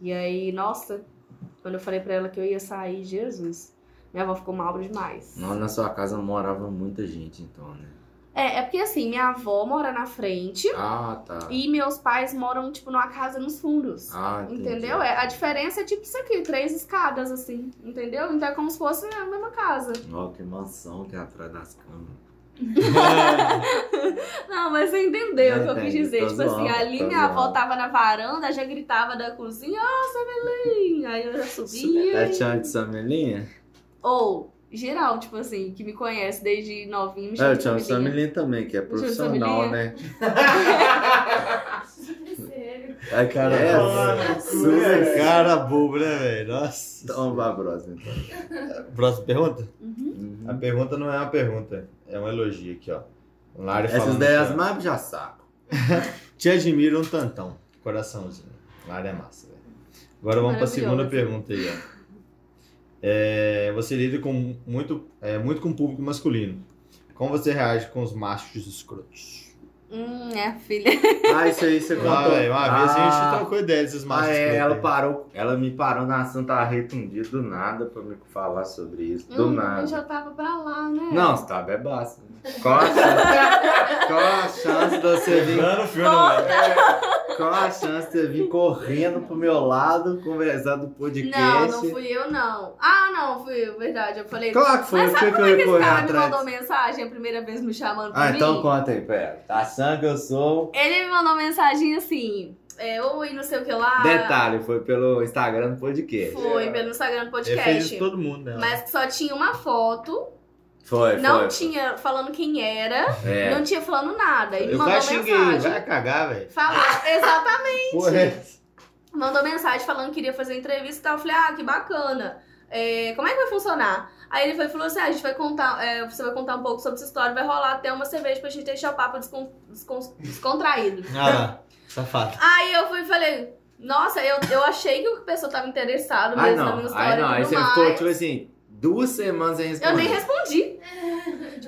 E aí, nossa, quando eu falei pra ela que eu ia sair, Jesus, minha avó ficou mal demais. Na sua casa morava muita gente, então, né? É, é porque assim, minha avó mora na frente Ah, tá. e meus pais moram, tipo, numa casa nos fundos. Ah, entendi. Entendeu? É, a diferença é tipo isso aqui, três escadas, assim, entendeu? Então é como se fosse a mesma casa. Ó, que mansão que é atrás das câmeras. Não, mas você entendeu o que eu quis dizer. Tipo assim, zoando, ali tô minha avó zoando. tava na varanda, já gritava da cozinha, ó, Samelim! Aí eu já subia. É chão de Samelinha? Ou, geral, tipo assim, que me conhece desde novinho, me É, o Samelinha. Samelinha também, que é profissional, né? É, cara. É, Mano, super Cara bobo, né, velho? Nossa. Então, vá, próximo, então. Próxima pergunta? Uhum. A pergunta não é uma pergunta, é um elogio aqui, ó. Lari Essas que, ó, mais já saco. Te admiro um tantão. Coraçãozinho. Lari é massa, velho. Agora vamos para a segunda pergunta aí, ó. É, você lida com muito, é, muito com o público masculino. Como você reage com os machos escrotos? Hum, minha filha. Ah, isso aí você contou. Ah, velho, uma vez a gente Ah, trocou ideia desses machos Ah, é, escrotos. ela parou, ela me parou na Santa Rita um dia do nada pra me falar sobre isso. Do Hum, nada. Eu já tava pra lá, né? Não, você tá bebaço. Qual a chance? Qual a chance de você vir? Dando filme, velho. Qual a chance de vir correndo pro meu lado, conversar do podcast? Não, não fui eu, não. Ah, não, fui eu, verdade. Eu falei. Claro que foi, Mas por sabe que como que é eu que ia esse cara me atrás? mandou mensagem a primeira vez me chamando pra Ah, mim? então conta aí, pera. Tá achando que eu sou. Ele me mandou mensagem assim. É, oi, não sei o que lá. Detalhe, foi pelo Instagram do podcast. Foi pelo Instagram do Ele fez podcast. isso todo mundo, né? Mas que só tinha uma foto, Foi, não foi. tinha falando quem era, É. não tinha falando nada. E me Eu mandou xinguei, mensagem. vai cagar, velho. Falou, exatamente. Porra, é mandou mensagem falando que queria fazer entrevista e tal. Eu falei, ah, que bacana. É, como é que vai funcionar? Aí ele foi e falou assim: ah, a gente vai contar, é, você vai contar um pouco sobre essa história, vai rolar até uma cerveja pra gente deixar o papo descon- descon- descontraído. Ah lá, safado. Aí eu fui e falei, nossa, eu, eu achei que a pessoa tava interessada Ah, mesmo na não. minha história Aí não, aí você mais. ficou, tipo assim, duas semanas sem responder. Eu nem respondi.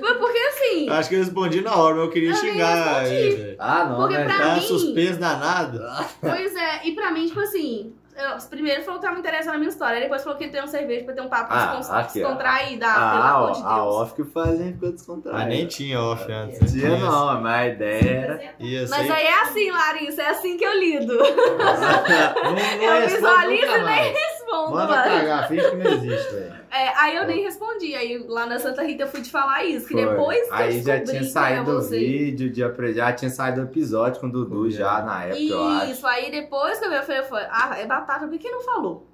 Tipo, porque assim, Acho que eu respondi na hora, mas eu queria Eu xingar velho. Ah, não, Porque né? pra Tá mim- suspenso danado. pois é, e pra mim, tipo assim. eu- primeiro falou que tava interessado na minha história, depois falou que tem uma cerveja pra ter um papo Ah, descon- aqui, ó. descontraído. Ah, Ah, pelo a, amor de a Deus. off que faz a gente ficou descontraído. Ah, nem tinha off antes. Tinha não, mas a ideia era. Ia Mas ser- aí é assim, Larissa, é assim que eu lido. Não, não eu visualizo e nem. Respondo, Manda mano. cagar, finge que não existe, velho. É, aí eu nem respondi. Aí lá na Santa Rita eu fui te falar isso. Que Foi. depois que eu Aí já tinha é saído o vídeo, de, apre- já tinha saído o episódio com o Dudu já na época, eu acho. Isso, aí depois que eu vi, eu falei, eu ah, é batata, por que não falou?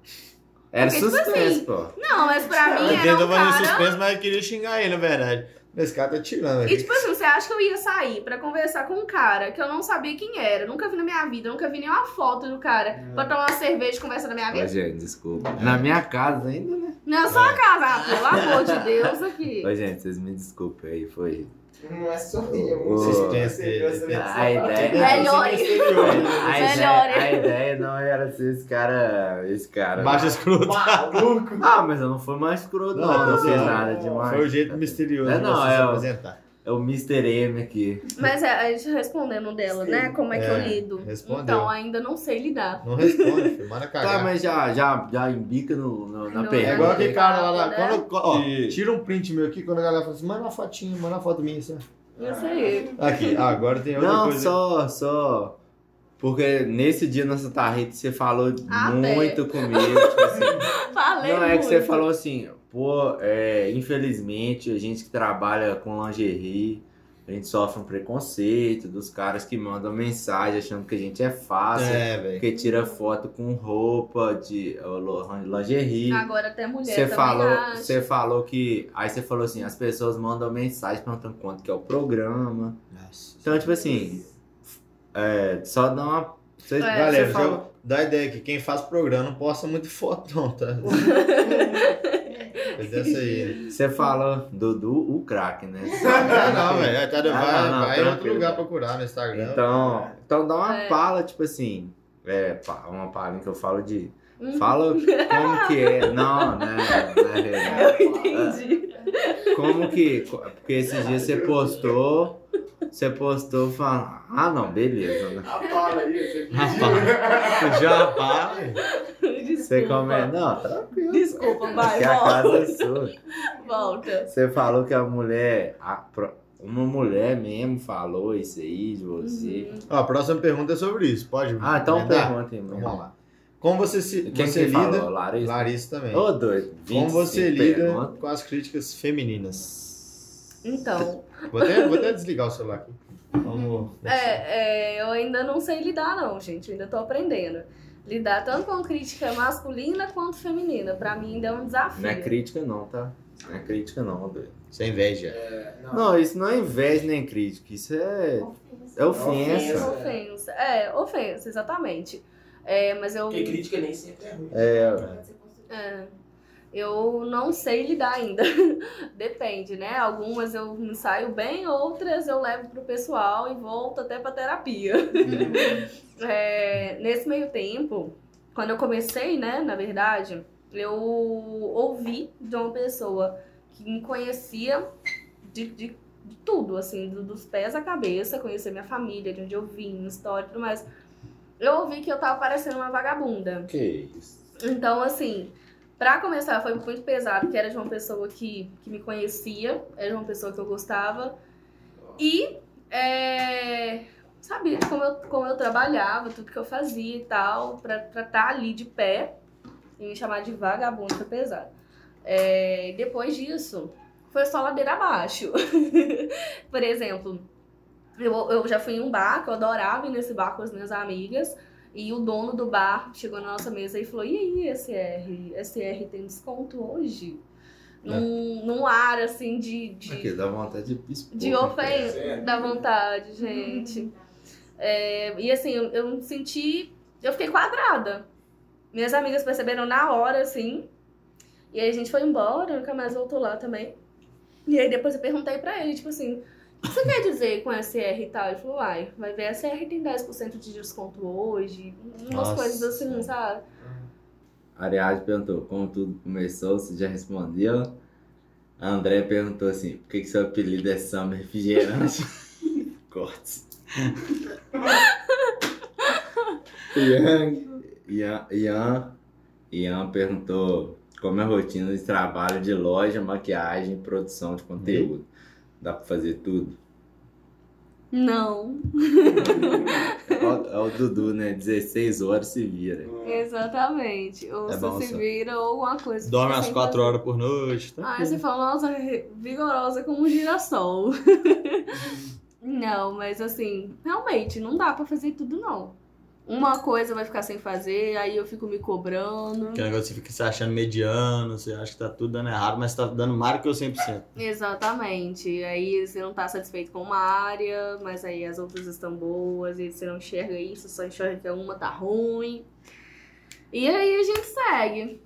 Era Porque, tipo suspense, assim, pô. Não, mas pra mim Eu era tentando um fazer cara... suspense, mas eu queria xingar ele, na verdade. Esse cara tá tirando E tipo assim, você acha que eu ia sair pra conversar com um cara que eu não sabia quem era, nunca vi na minha vida, nunca vi nenhuma foto do cara pra tomar uma cerveja e conversar na minha vida? Gente, desculpa. Na minha casa ainda, né? Não é só a casa, ah, pelo amor de Deus, aqui. Ô, gente, vocês me desculpem aí, foi. Não é sorrir, é muito suspense, Você ele- A ideia. Melhor. A ideia, não era ser esse cara. Esse cara. Baixo escroto. Maluco. Ah, mas eu não fui mais escroto, não. Não, Não, fiz não. nada demais. Foi o jeito misterioso de não, você se é apresentar. É o Mr. M aqui. Mas é, a gente respondendo dela, né? Como é que eu É, lido. respondeu. Então, ainda não sei lidar. Não responde, filho. Manda cagar. Tá, mas já, já, já embica no, no- na Não, É igual aquele cara lá. Né? Quando, ó, E- tira um print meu aqui, quando a galera fala assim, manda uma fotinha, manda uma foto minha. Assim. Isso aí. Aqui, ah, agora tem outra Não, coisa. só, só. Porque nesse dia na Santa Rita você falou Ah, muito comigo. Tipo assim, Falei não é que muito. você falou assim, pô, é, infelizmente a gente que trabalha com lingerie, a gente sofre um preconceito dos caras que mandam mensagem achando que a gente é fácil. É, velho. Porque tira foto com roupa de lingerie. Agora até mulher Você falou, acha. você falou que. Aí você falou assim, as pessoas mandam mensagem perguntando quanto que é o programa. Nossa. Então, tipo assim, É, só dá uma. Você, É, Galera, você já fala- dá a ideia que quem faz programa não posta muito foto, não, tá? Mas dessa aí. Você fala Dudu, o craque, né? Não, não, velho. Tá, vai Ah, não, não, vai em outro lugar procurar no Instagram. Então, então dá uma É. pala, tipo assim. É, uma palhinha que eu falo de. Uhum. Fala como que é. Não, né? né, Eu entendi. Como que. Porque esses dias você postou. Você postou falando. Ah, não, beleza. né? A fala aí, você Rapaz, já vai. Você Desculpa. comenta. Não, tranquilo. Desculpa, vai, Que a casa volta. é sua. Volta. Você falou que a mulher. a uma mulher mesmo falou isso aí de você. Uhum. Ó, a próxima pergunta é sobre isso. Pode Ah, então pergunta aí, vamos lá. Como você se Quem você que lida? falou? Larissa? Larissa também. Ô, doido. Como 25 você lida perguntas. com as críticas femininas? Então, Vou até, vou até desligar o celular aqui. Vamos. é, é, eu ainda não sei lidar, não, gente. Eu ainda tô aprendendo. Lidar tanto com crítica masculina quanto feminina. Pra mim ainda é um desafio. Não é crítica, não, tá? Não é crítica, não, doido. Sem inveja. É, não. Não, isso não é inveja nem crítica. Isso é. É ofensa. Ofensa. É, ofensa, exatamente. É, mas eu. Porque crítica nem sempre é ruim. É. É, eu não sei lidar ainda. Depende, né? Algumas eu me saio bem, outras eu levo pro pessoal e volto até pra terapia. É, nesse meio tempo, quando eu comecei, né, na verdade, eu ouvi de uma pessoa que me conhecia de, de, de tudo, assim, do- dos pés à cabeça, conhecer minha família, de onde eu vim, história e tudo mais. Eu ouvi que eu tava parecendo uma vagabunda. Que isso. Então, assim, pra começar foi muito pesado, porque era de uma pessoa que, que me conhecia, era de uma pessoa que eu gostava. E, é, sabia como eu, como eu trabalhava, tudo que eu fazia e tal, pra estar ali de pé e me chamar de vagabundo foi pesado. É, depois disso, foi só ladeira abaixo. Por exemplo, eu, eu já fui em um bar, que eu adorava ir nesse bar com as minhas amigas. E o dono do bar chegou na nossa mesa e falou: E aí, SR? SR tem desconto hoje? Num, num ar assim de. de... Aqui, dá vontade de expor. De né, ofensa, Sério? da vontade, gente. É, e assim, eu, eu me senti. Eu fiquei quadrada. Minhas amigas perceberam na hora, assim. E aí a gente foi embora, nunca mais voltou lá também. E aí depois eu perguntei pra ele, tipo assim, você quer dizer com SR e tal? Ele falou, uai, vai ver, a SR tem 10% de desconto hoje. Umas Nossa. coisas assim, sabe? Ariadne perguntou como tudo começou, você já respondeu. A André perguntou assim, por que, que seu apelido é Summer Refrigerante? Cortes. Ian, Ian, Ian, Ian perguntou como é a rotina de trabalho de loja, maquiagem e produção de conteúdo. Dá pra fazer tudo? Não. É o, é o Dudu, né? 16 horas se vira. Exatamente. Ou É você se só. vira ou alguma coisa. Dorme às sem 4 fazer. horas por noite. Tá? Ah, você fala, nossa, vigorosa como um girassol. não, mas assim, realmente, não dá pra fazer tudo, não. Uma coisa vai ficar sem fazer, aí eu fico me cobrando. Aquele negócio que você fica se achando mediano, você acha que tá tudo dando errado, mas tá dando mais que o 100%. Exatamente. Aí você não tá satisfeito com uma área, mas aí as outras estão boas, e você não enxerga isso, só enxerga que uma tá ruim. E aí a gente segue.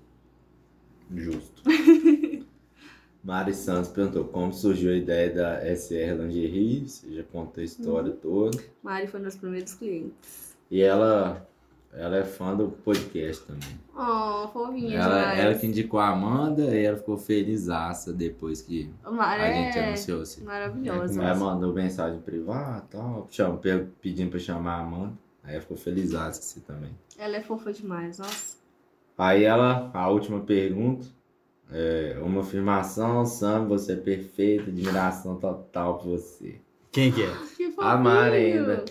Justo. Mari Santos perguntou como surgiu a ideia da SR Lingerie, você já contou a história toda. Mari foi um dos primeiros clientes. E ela, ela é fã do podcast também. Oh, fofinha Ela, demais. ela que indicou a Amanda e ela ficou felizaça depois que a gente é anunciou. Assim. maravilhosa. Ela mandou mensagem privada e tal, chama- pedindo pra chamar a Amanda. Aí ela ficou felizaça com você também. Ela é fofa demais, nossa. Aí ela, a última pergunta, é, uma afirmação, Sam, você é perfeita, admiração total por você. Quem que é? Que fofinho. A Mari ainda.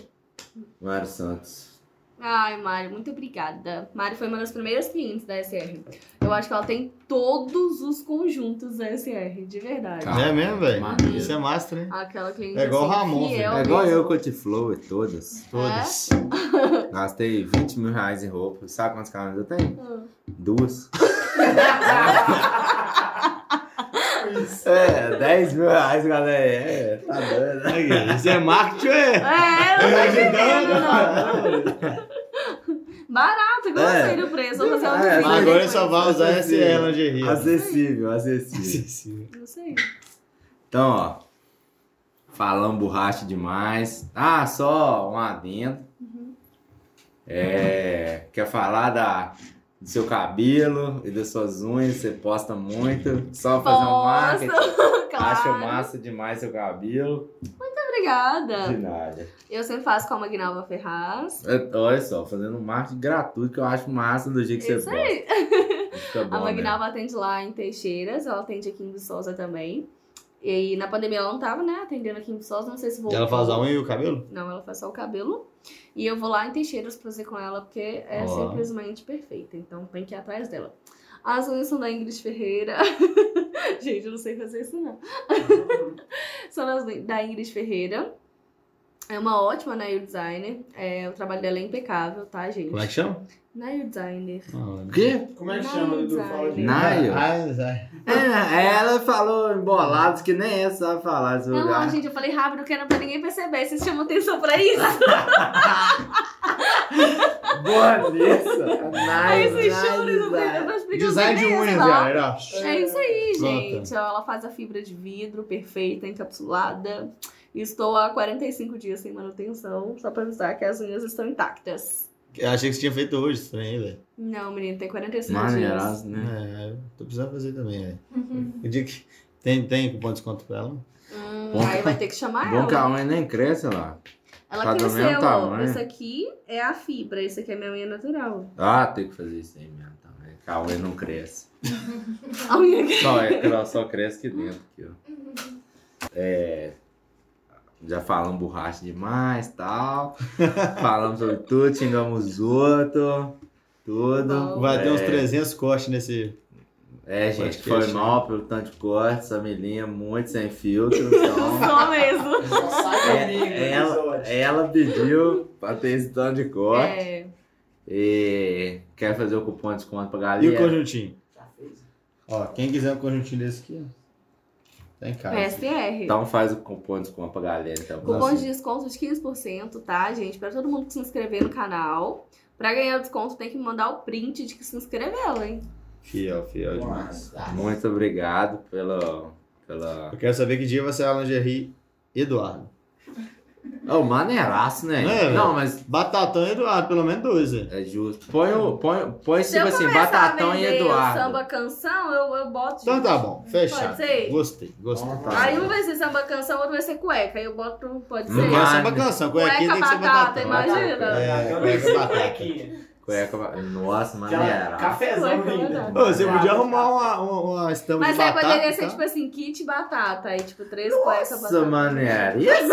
Mário Santos. Ai, Mari, muito obrigada. Mari foi uma das primeiras clientes da SR. Eu acho que ela tem todos os conjuntos da SR, de verdade. Calma. é mesmo, velho? Isso é master, hein? Aquela cliente É igual o assim, Ramon, É igual mesmo. eu com a T-Flow e todas. Todas. Gastei 20 mil reais em roupa. Sabe quantas camisas eu tenho? Ah. Duas. É, 10 mil reais, galera. É, tá doido. né? Isso é marketing, é? É, não tô entendendo, não. Ajudando. Barato, gostei É. do preço. Vou fazer um É, agora depois. só vai usar esse Acessível. lingerie. Acessível, acessível. Acessível. Não sei. Então, ó. Falamos borracha demais. Ah, só um adendo. É, quer falar da, do seu cabelo e das suas unhas? Você posta muito. Só fazer um marketing. Acho claro. massa demais seu cabelo. De Obrigada. nada. Eu sempre faço com a Magnalva Ferraz. É, Olha só, fazendo um marketing gratuito que eu acho massa do jeito que Isso você aí. posta. Fica bom, A né? Magnalva atende lá em Teixeiras, ela atende aqui em Viçosa também. E na pandemia ela não tava, né, atendendo aqui em Viçosa, não sei se voltou. ela faz a unha e o cabelo? Não, ela faz só o cabelo. E eu vou lá em Teixeiras fazer com ela, porque é Ó. simplesmente perfeita. Então tem que ir atrás dela. As unhas são da Ingrid Ferreira. Gente, eu não sei fazer isso, não. são das, da Ingrid Ferreira. É uma ótima nail designer. É, o trabalho dela é impecável, tá, gente? Como é que chama? Nail designer. O quê? Como é que chama, Dudu? Fala de Nail? Ah, É, ela falou embolados que nem essa sabe falar esse Não, lugar. não, gente, eu falei rápido, que era pra ninguém perceber. Vocês chamam atenção pra isso. Boa nisso. Aí vocês não Design de unhas, galera. É isso aí, gente. Ela faz a fibra de vidro perfeita, encapsulada. Estou há 45 dias sem manutenção, só pra avisar que as unhas estão intactas. Eu achei que você tinha feito hoje, estranho, velho. Não, menino, tem 45 Maneiraço, dias. né? É, tô precisando fazer também, velho. O dia que tem, tem cupom de desconto pra ela? Hum, Bom aí vai ter que chamar Bom que a ela. unha nem cresce lá. Ela tá cresceu, ó. Isso aqui é a fibra, isso aqui é minha unha natural. Ah, tem que fazer isso aí mesmo também. Que a unha não cresce. A unha aqui. Só, é, só cresce aqui dentro. Aqui, ó. É, já falamos borracha demais tal. falamos sobre tudo, xingamos os outros. Tudo. Vai ter uns É. 300 cortes nesse. É, gente, Podcast, foi né? mal pelo tanto de corte, essa melinha muito sem filtro. Então, Só mesmo. Comigo no é, ela, episódio. ela pediu pra ter esse tanto de corte. É. E quer fazer o cupom de desconto pra E o galera? conjuntinho? Já fez? Ó, quem quiser um conjuntinho desse aqui, ó. Tá em casa. PSR. Então faz o cupom de desconto pra galera. Então. Cupom de desconto de 15%, tá, gente? Pra todo mundo que se inscrever no canal. Pra ganhar o desconto, tem que mandar o print de que se inscreveu, hein? Fiel, fiel demais. Nossa. Muito obrigado pela. pela... Eu quero saber que dia vai ser a lingerie Eduardo. Oh, maneiraço, né? Não é? Não, mas Batatão e Eduardo, pelo menos dois, velho. é justo. Põe, o, põe, põe Se tipo assim, Batatão e Eduardo. samba canção, eu, eu boto. Então tá bom, fechado. Pode ser? Gostei, gostei. Vamos lá. Aí um vai ser samba canção, outro vai ser cueca. Aí eu boto, pode Não Não ser. quero vai. samba canção, cuequinha tem que ser Cueca batata, imagina. É, Então, cueca batata. Cueca, nossa, linda. batata. Ô, você podia arrumar uma, uma, uma estampa Mas de aí batata. poderia ser tá? tipo assim, kit batata. Aí tipo, três cuecas Nossa, batata. maneiro. Yes!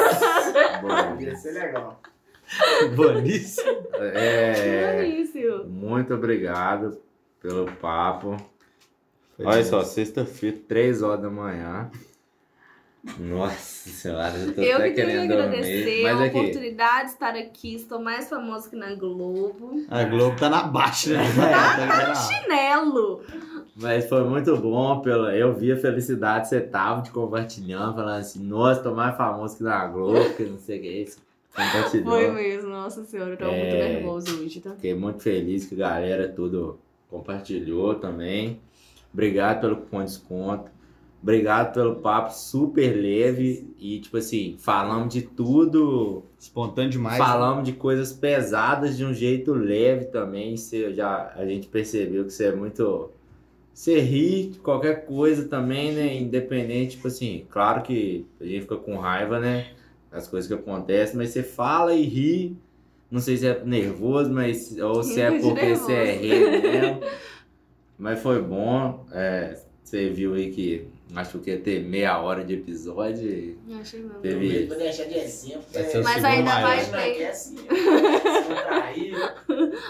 Bom, Ia ser legal. Boníssimo. é, Isso. muito obrigado pelo papo. Foi Olha só, sexta-feira, 3 horas da manhã. Nossa senhora, eu tô Eu até que tenho que querendo agradecer dormir. a aqui, oportunidade de estar aqui. Estou mais famosa que na Globo. A Globo tá na baixa, né? Tá Tá Chinelo! mas foi muito bom. Pela, eu vi a felicidade que você tava te compartilhando, falando assim, nossa, tô mais famoso que na Globo, que não sei o que é isso. Compartilhou. Foi mesmo, nossa senhora. Eu muito É. nervosa hoje, tá? Fiquei muito feliz que a galera tudo compartilhou também. Obrigado pelo cupom de desconto. Obrigado pelo papo super leve e, tipo assim, falamos de tudo. Espontâneo demais. falamos de coisas pesadas de um jeito leve também. Você já, a gente percebeu que você é muito. Você ri de qualquer coisa também, né? Independente, tipo assim, claro que a gente fica com raiva, né? Das coisas que acontecem, mas você fala e ri. Não sei se é nervoso, mas. Ou se é porque você é nervoso. rei mesmo. Mas foi bom. é, você viu aí que acho que ia ter meia hora de episódio. e Eu achei mesmo. Teve- Vou deixar de exemplo. Ser o Mas ainda maior. vai Não é ter. é assim.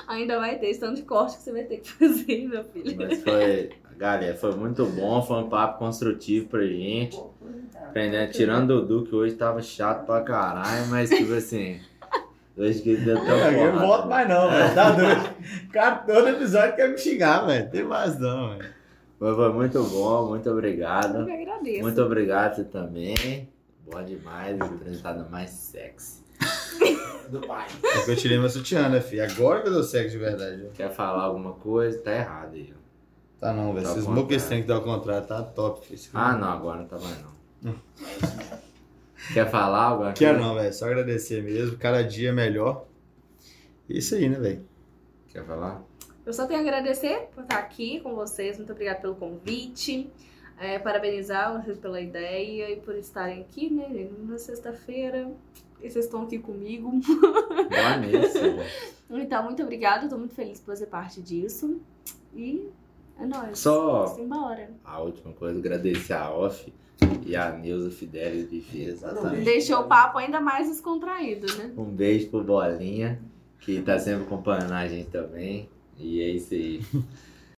Ainda vai ter esse tanto de corte que você vai ter que fazer, meu filho. Mas foi, galera, foi muito bom, foi um papo construtivo pra gente. Aprendendo, tirando o Dudu, que hoje tava chato pra caralho, mas tipo assim. Hoje que deu tão Eu não volto mais não, velho. Tá doido. Cara todo episódio quer me xingar, velho. Tem mais não, velho. Mas foi muito bom, muito obrigado. Eu que agradeço. Muito obrigado você também. Boa demais, apresentada mais sexy. Do pai. É que eu tirei meu sutiã, né, filho? Agora que eu dou sexo de verdade. Quer falar alguma coisa? Tá errado aí. ó. Tá não, velho. Tá smoke contrário. tem que dar o contrário, tá top, filho. Ah, não, agora não tá mais não. Quer falar alguma coisa? Quero não, velho. Só agradecer mesmo. Cada dia melhor. Isso aí, né, velho? Quer falar? Eu só tenho a agradecer por estar aqui com vocês. Muito obrigada pelo convite. É, parabenizar vocês pela ideia e por estarem aqui, né? Na sexta-feira. E vocês estão aqui comigo. Boa nisso. Então, muito obrigada. Tô muito feliz por fazer parte disso. E é nóis. Só- Vamos embora. A última coisa, agradecer a Off e a Neuza Fidelis fez. Exatamente. Deixou o papo ainda mais descontraído, né? Um beijo pro Bolinha, que tá sempre acompanhando a gente também. E é isso aí.